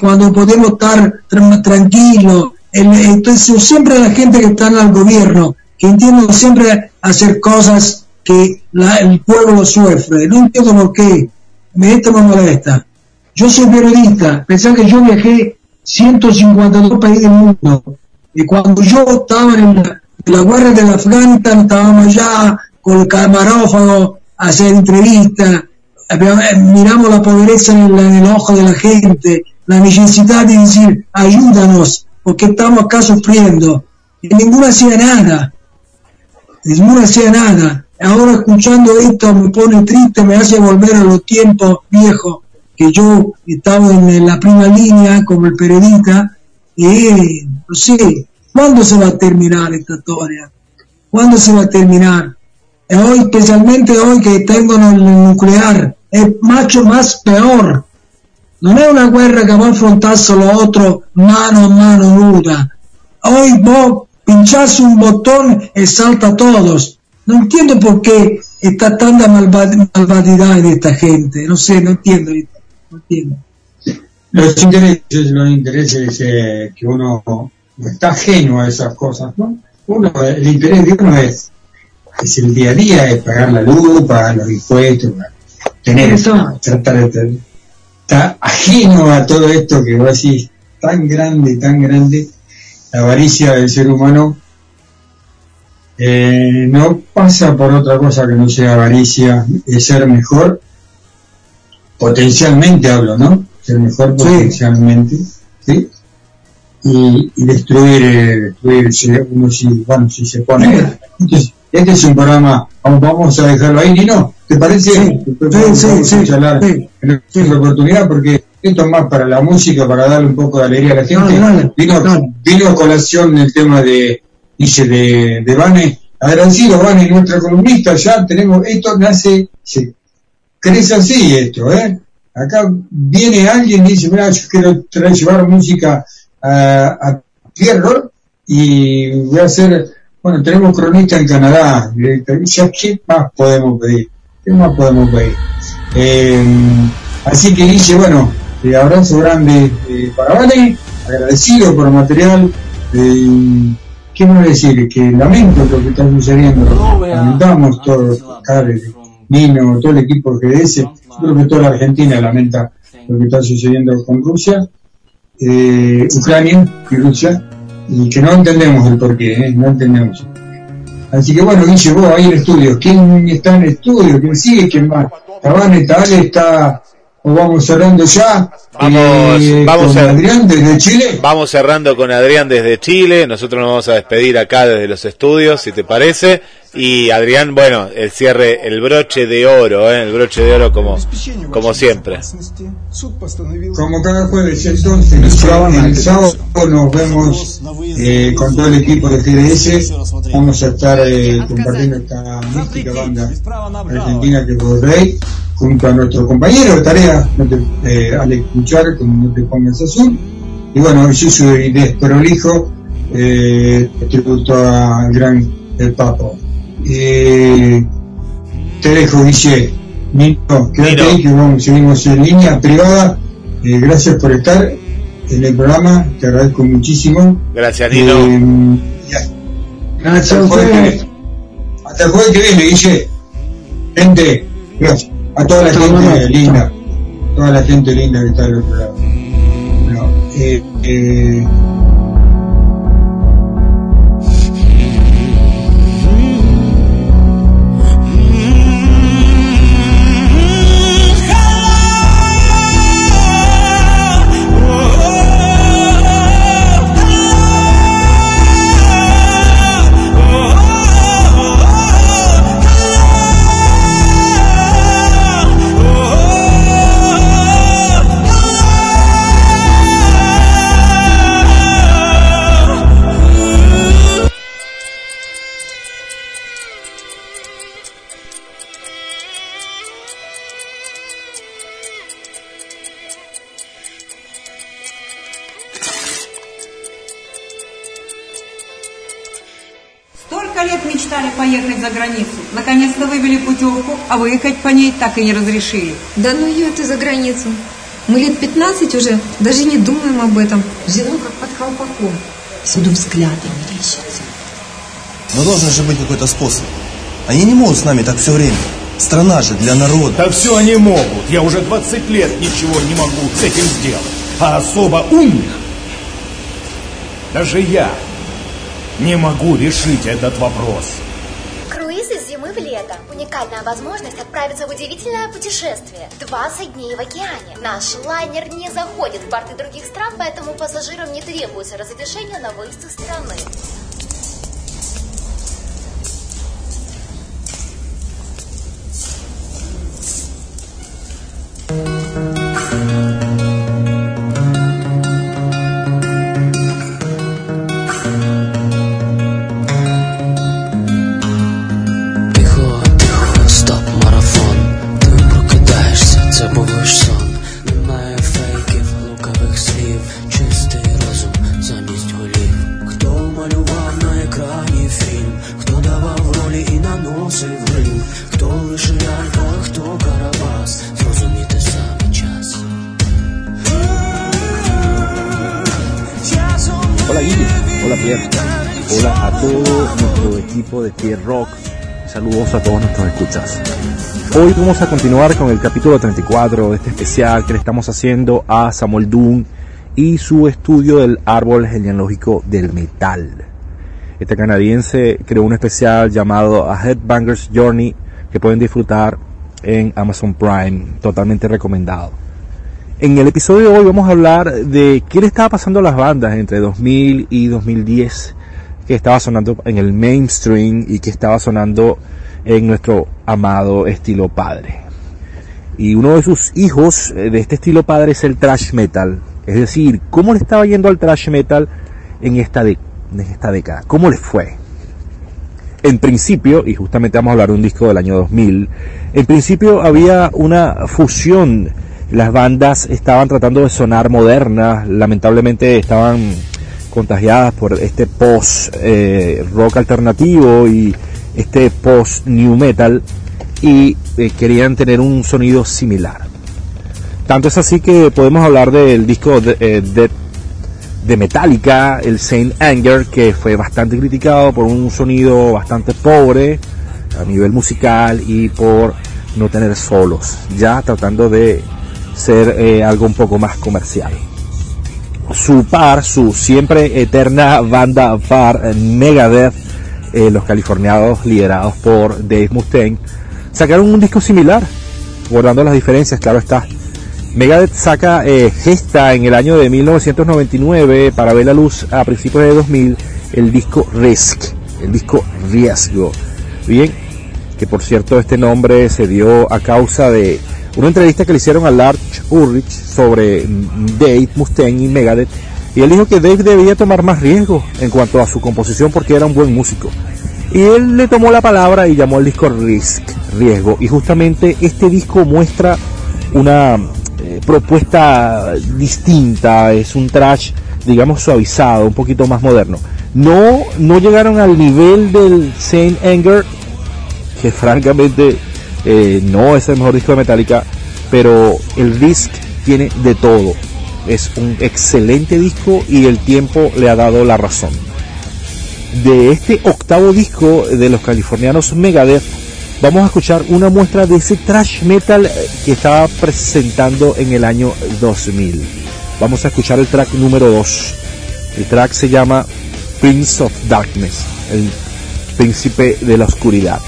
Cuando podemos estar tra- tranquilos entonces siempre la gente que está en el gobierno, que entienden siempre hacer cosas que el pueblo sufre. No entiendo por qué. Me, esto me molesta. Yo soy periodista. Pensá que yo viajé 152 países del mundo. Y cuando yo estaba en la, en la guerra Afganistán, estábamos allá con el camarófago a hacer entrevistas. Eh, Miramos la pobreza en, en el ojo de la gente, la necesidad de decir, ayúdanos, porque estamos acá sufriendo. Y ninguno hacía nada. Ninguno hacía nada. Ahora escuchando esto me pone triste, me hace volver a los tiempos viejos que yo estaba en la primera línea como el periodista y no sé, ¿cuándo se va a terminar esta historia? ¿Cuándo se va a terminar? Hoy, especialmente hoy que tengo el nuclear, es mucho más peor. No es una guerra que va a afrontar solo otro mano a mano nuda. Hoy vos pinchás un botón y salta a todos. No entiendo por qué está tanta malva- malvadidad de esta gente. No sé, no entiendo. No entiendo. Los intereses, los intereses eh, que uno está ajeno a esas cosas, ¿no? Uno, el interés de uno es, es el día a día, es pagar la luz, pagar los impuestos, tener Eso. tratar de tener, está ajeno a todo esto que vos decís, tan grande, tan grande, la avaricia del ser humano eh, no pasa por otra cosa que no sea avaricia, es ser mejor, potencialmente hablo, ¿no? Ser mejor potencialmente, ¿sí? Y, y destruir, eh, destruir si uno si, bueno, si se pone. Entonces, este es un programa, vamos, a dejarlo ahí, Nino, ¿te parece? Sí, sí, sí. En otra oportunidad porque esto es más para la música, para darle un poco de alegría a la gente. Vino, vino a colación el tema de, dice, de, de Vane. Agradecido, Vane, nuestra columnista, ya tenemos, esto nace, se crece así esto, ¿eh? Acá viene alguien y dice, mira, yo quiero traer, llevar música a, a Pierrot y voy a hacer, bueno, tenemos cronista en Canadá, ya qué más podemos pedir, qué más podemos pedir. Eh, así que dice, bueno, abrazo grande eh, para Vane, agradecido por el material, eh, ¿qué más decir? Que lamento lo que está sucediendo, lamentamos todos, Karen, Nino, todo el equipo GDS, creo que toda la Argentina lamenta lo que está sucediendo con Rusia, eh, Ucrania y Rusia, y que no entendemos el porqué, no entendemos. Así que bueno, Guille, vos ahí en estudio, ¿quién está en estudio? ¿Quién sigue? ¿Quién más? Tabane, tal está, o vamos cerrando ya, Vamos, eh, vamos con a- Adrián desde Chile. Vamos cerrando con Adrián desde Chile. Nosotros nos vamos a despedir acá desde los estudios, si te parece. Y Adrián, bueno, el cierre, el broche de oro, ¿eh? el broche de oro como, como siempre. Como cada jueves, entonces, el sábado, nos vemos eh, con todo el equipo de GDS. Vamos a estar eh, compartiendo esta mística banda argentina que es Rey, junto a nuestro compañero de tarea, eh, Alex Cuchar, como no te pongas azul. Y bueno, yo soy desprolijo, eh, tributo al gran El Papo. Eh, te dejo, Guille. Nino, quédate ahí que vamos, seguimos en línea privada. Eh, gracias por estar en el programa, te agradezco muchísimo. Gracias, Nino. Eh, Gracias hasta a el jueves que ustedes. viene. Hasta el jueves que viene, Guille. Gente, gracias. A toda la gente linda, toda la gente linda que está del otro lado. Bueno, eh, Наконец-то вывели путевку, а выехать по ней так и не разрешили. Да ну ее ты за границу. Мы лет 15 уже даже не думаем об этом. Живем как под колпаком. Всюду взгляды мерещатся. Но должен же быть какой-то способ. Они не могут с нами так все время. Страна же для народа. Да все они могут. Я уже 20 лет ничего не могу с этим сделать. А особо умных даже я не могу решить этот вопрос. Круиз из зимы в лето. Уникальная возможность отправиться в удивительное путешествие. 20 дней в океане. Наш лайнер не заходит в порты других стран, поэтому пассажирам не требуется разрешение на выезд из страны. Тихо, escuchas. Hoy vamos a continuar con el capítulo 34 de este especial que le estamos haciendo a Samuel Doon y su estudio del árbol genealógico del metal. Este canadiense creó un especial llamado A Headbanger's Journey que pueden disfrutar en Amazon Prime, totalmente recomendado. En el episodio de hoy vamos a hablar de qué le estaba pasando a las bandas entre 2000 y 2010, que estaba sonando en el mainstream y que estaba sonando en nuestro amado estilo padre. Y uno de sus hijos eh, de este estilo padre es el thrash metal. Es decir, cómo le estaba yendo al thrash metal en esta, de- en esta década. ¿Cómo le fue? En principio, y justamente vamos a hablar de un disco del año 2000, en principio había una fusión. Las bandas estaban tratando de sonar modernas, lamentablemente estaban contagiadas por este post eh, rock alternativo y este post new metal y eh, querían tener un sonido similar. Tanto es así que podemos hablar del disco de, eh, de, de Metallica, el Saint Anger, que fue bastante criticado por un sonido bastante pobre a nivel musical y por no tener solos, ya tratando de ser eh, algo un poco más comercial. Su par, su siempre eterna banda par, Megadeth, eh, los californianos liderados por Dave Mustaine, sacaron un disco similar, guardando las diferencias, claro está. Megadeth saca eh, Gesta en el año de 1999 para ver la luz a principios de 2000 el disco Risk, el disco Riesgo. Bien, que por cierto este nombre se dio a causa de una entrevista que le hicieron a Lars Ulrich sobre Dave Mustaine y Megadeth y él dijo que Dave debía tomar más riesgo en cuanto a su composición porque era un buen músico. Y él le tomó la palabra y llamó al disco Risk, Riesgo. Y justamente este disco muestra una eh, propuesta distinta, es un trash, digamos, suavizado, un poquito más moderno. No, no llegaron al nivel del Saint Anger, que francamente eh, no es el mejor disco de Metallica, pero el Risk tiene de todo. Es un excelente disco y el tiempo le ha dado la razón. De este octavo disco de los californianos Megadeth, vamos a escuchar una muestra de ese thrash metal que estaba presentando en el año 2000. Vamos a escuchar el track número 2. El track se llama Prince of Darkness, el príncipe de la oscuridad.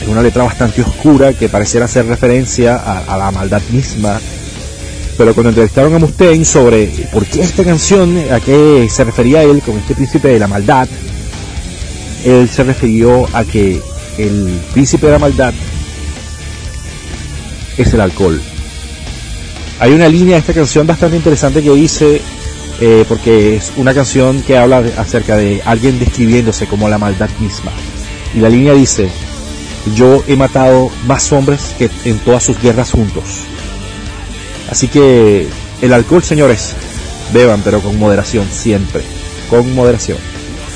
Es una letra bastante oscura que pareciera hacer referencia a, a la maldad misma. Pero cuando entrevistaron a Mustaine sobre por qué esta canción, a qué se refería él con este príncipe de la maldad, él se refirió a que el príncipe de la maldad es el alcohol. Hay una línea de esta canción bastante interesante que dice, eh, porque es una canción que habla acerca de alguien describiéndose como la maldad misma. Y la línea dice, yo he matado más hombres que en todas sus guerras juntos. Así que el alcohol, señores, beban, pero con moderación, siempre. Con moderación.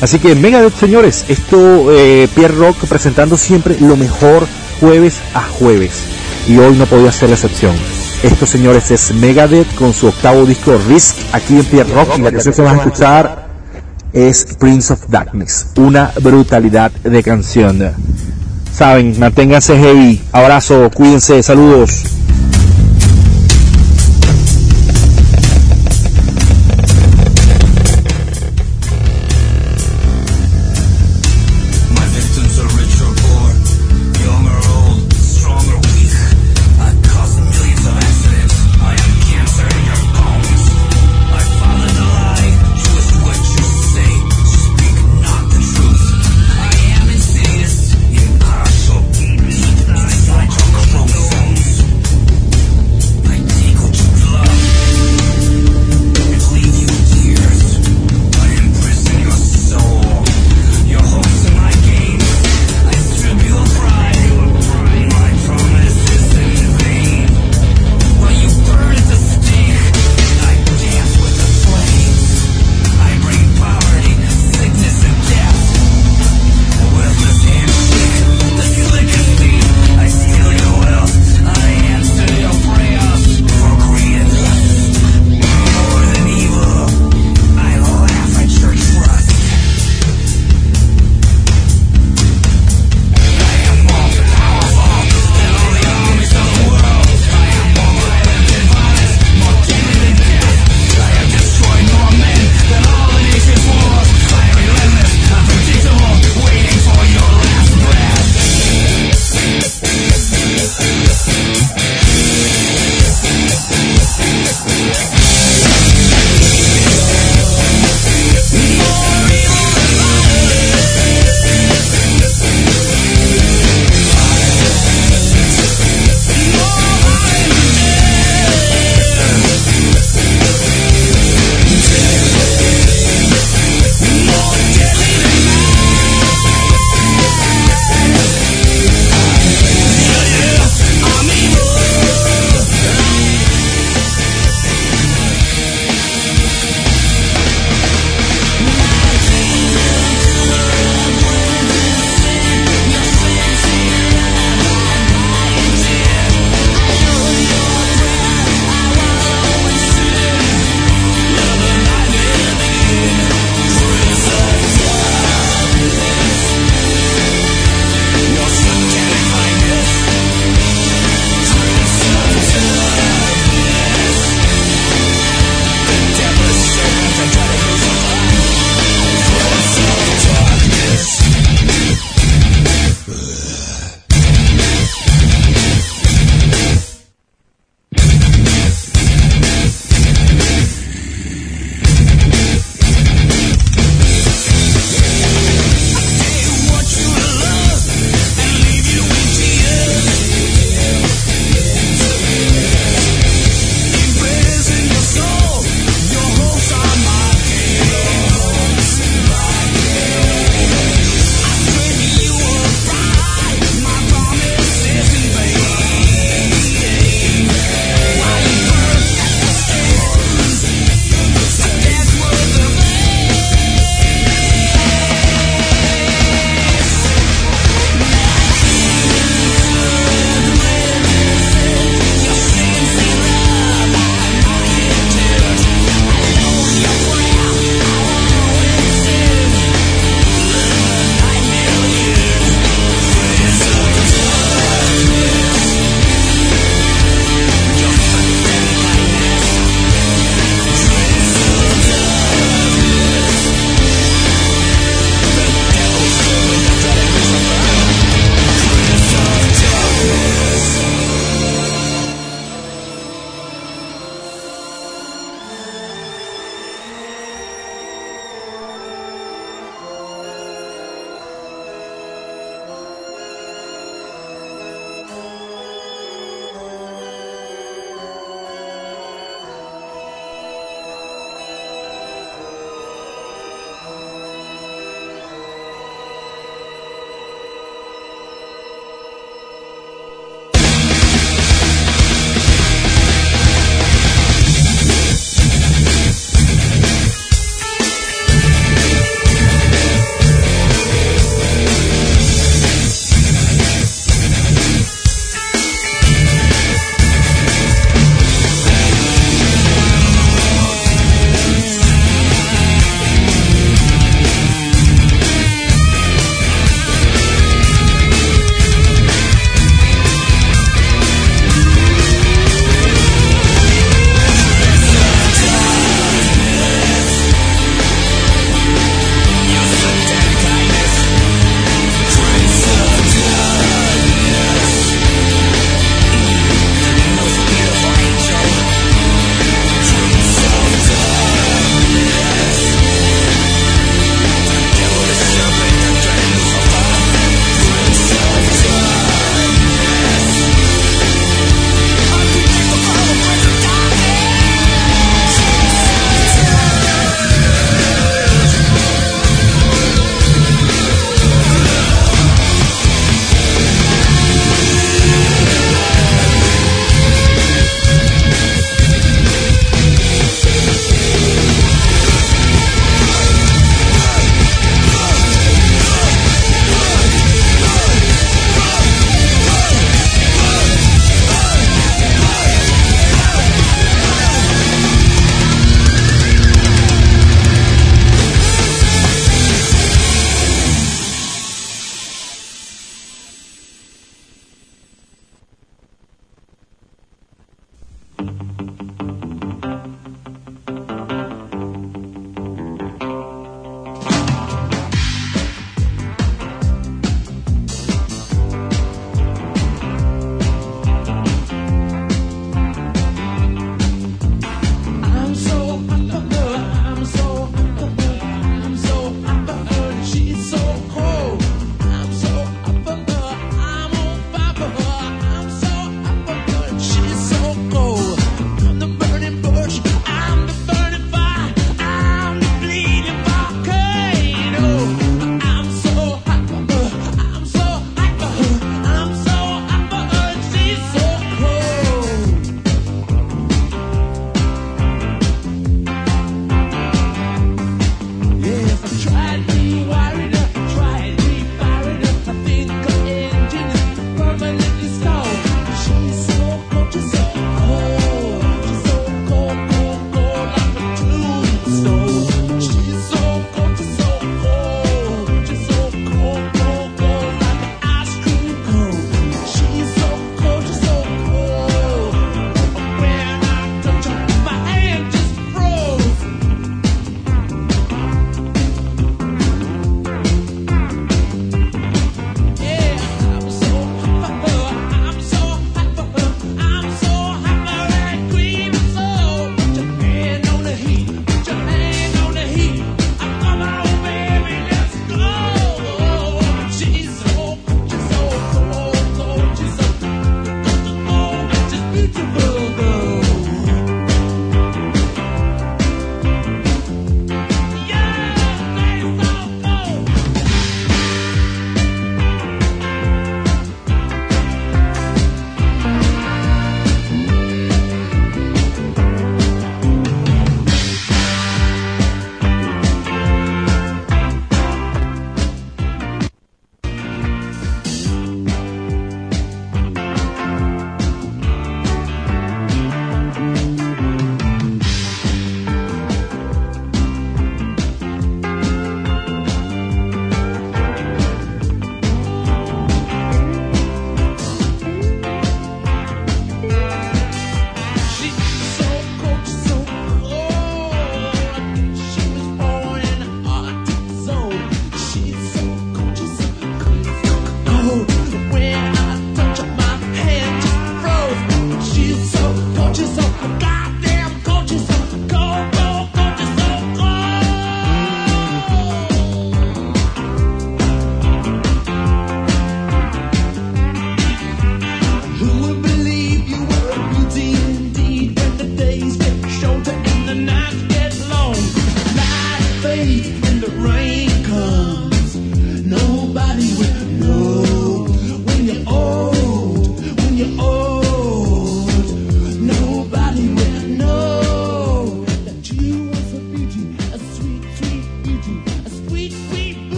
Así que Megadeth, señores, esto eh, Pierre Rock presentando siempre lo mejor jueves a jueves. Y hoy no podía ser la excepción. Esto, señores, es Megadeth con su octavo disco Risk aquí en Pierre Rock. Y la canción que van a escuchar es Prince of Darkness, una brutalidad de canción. Saben, manténganse heavy, abrazo, cuídense, saludos.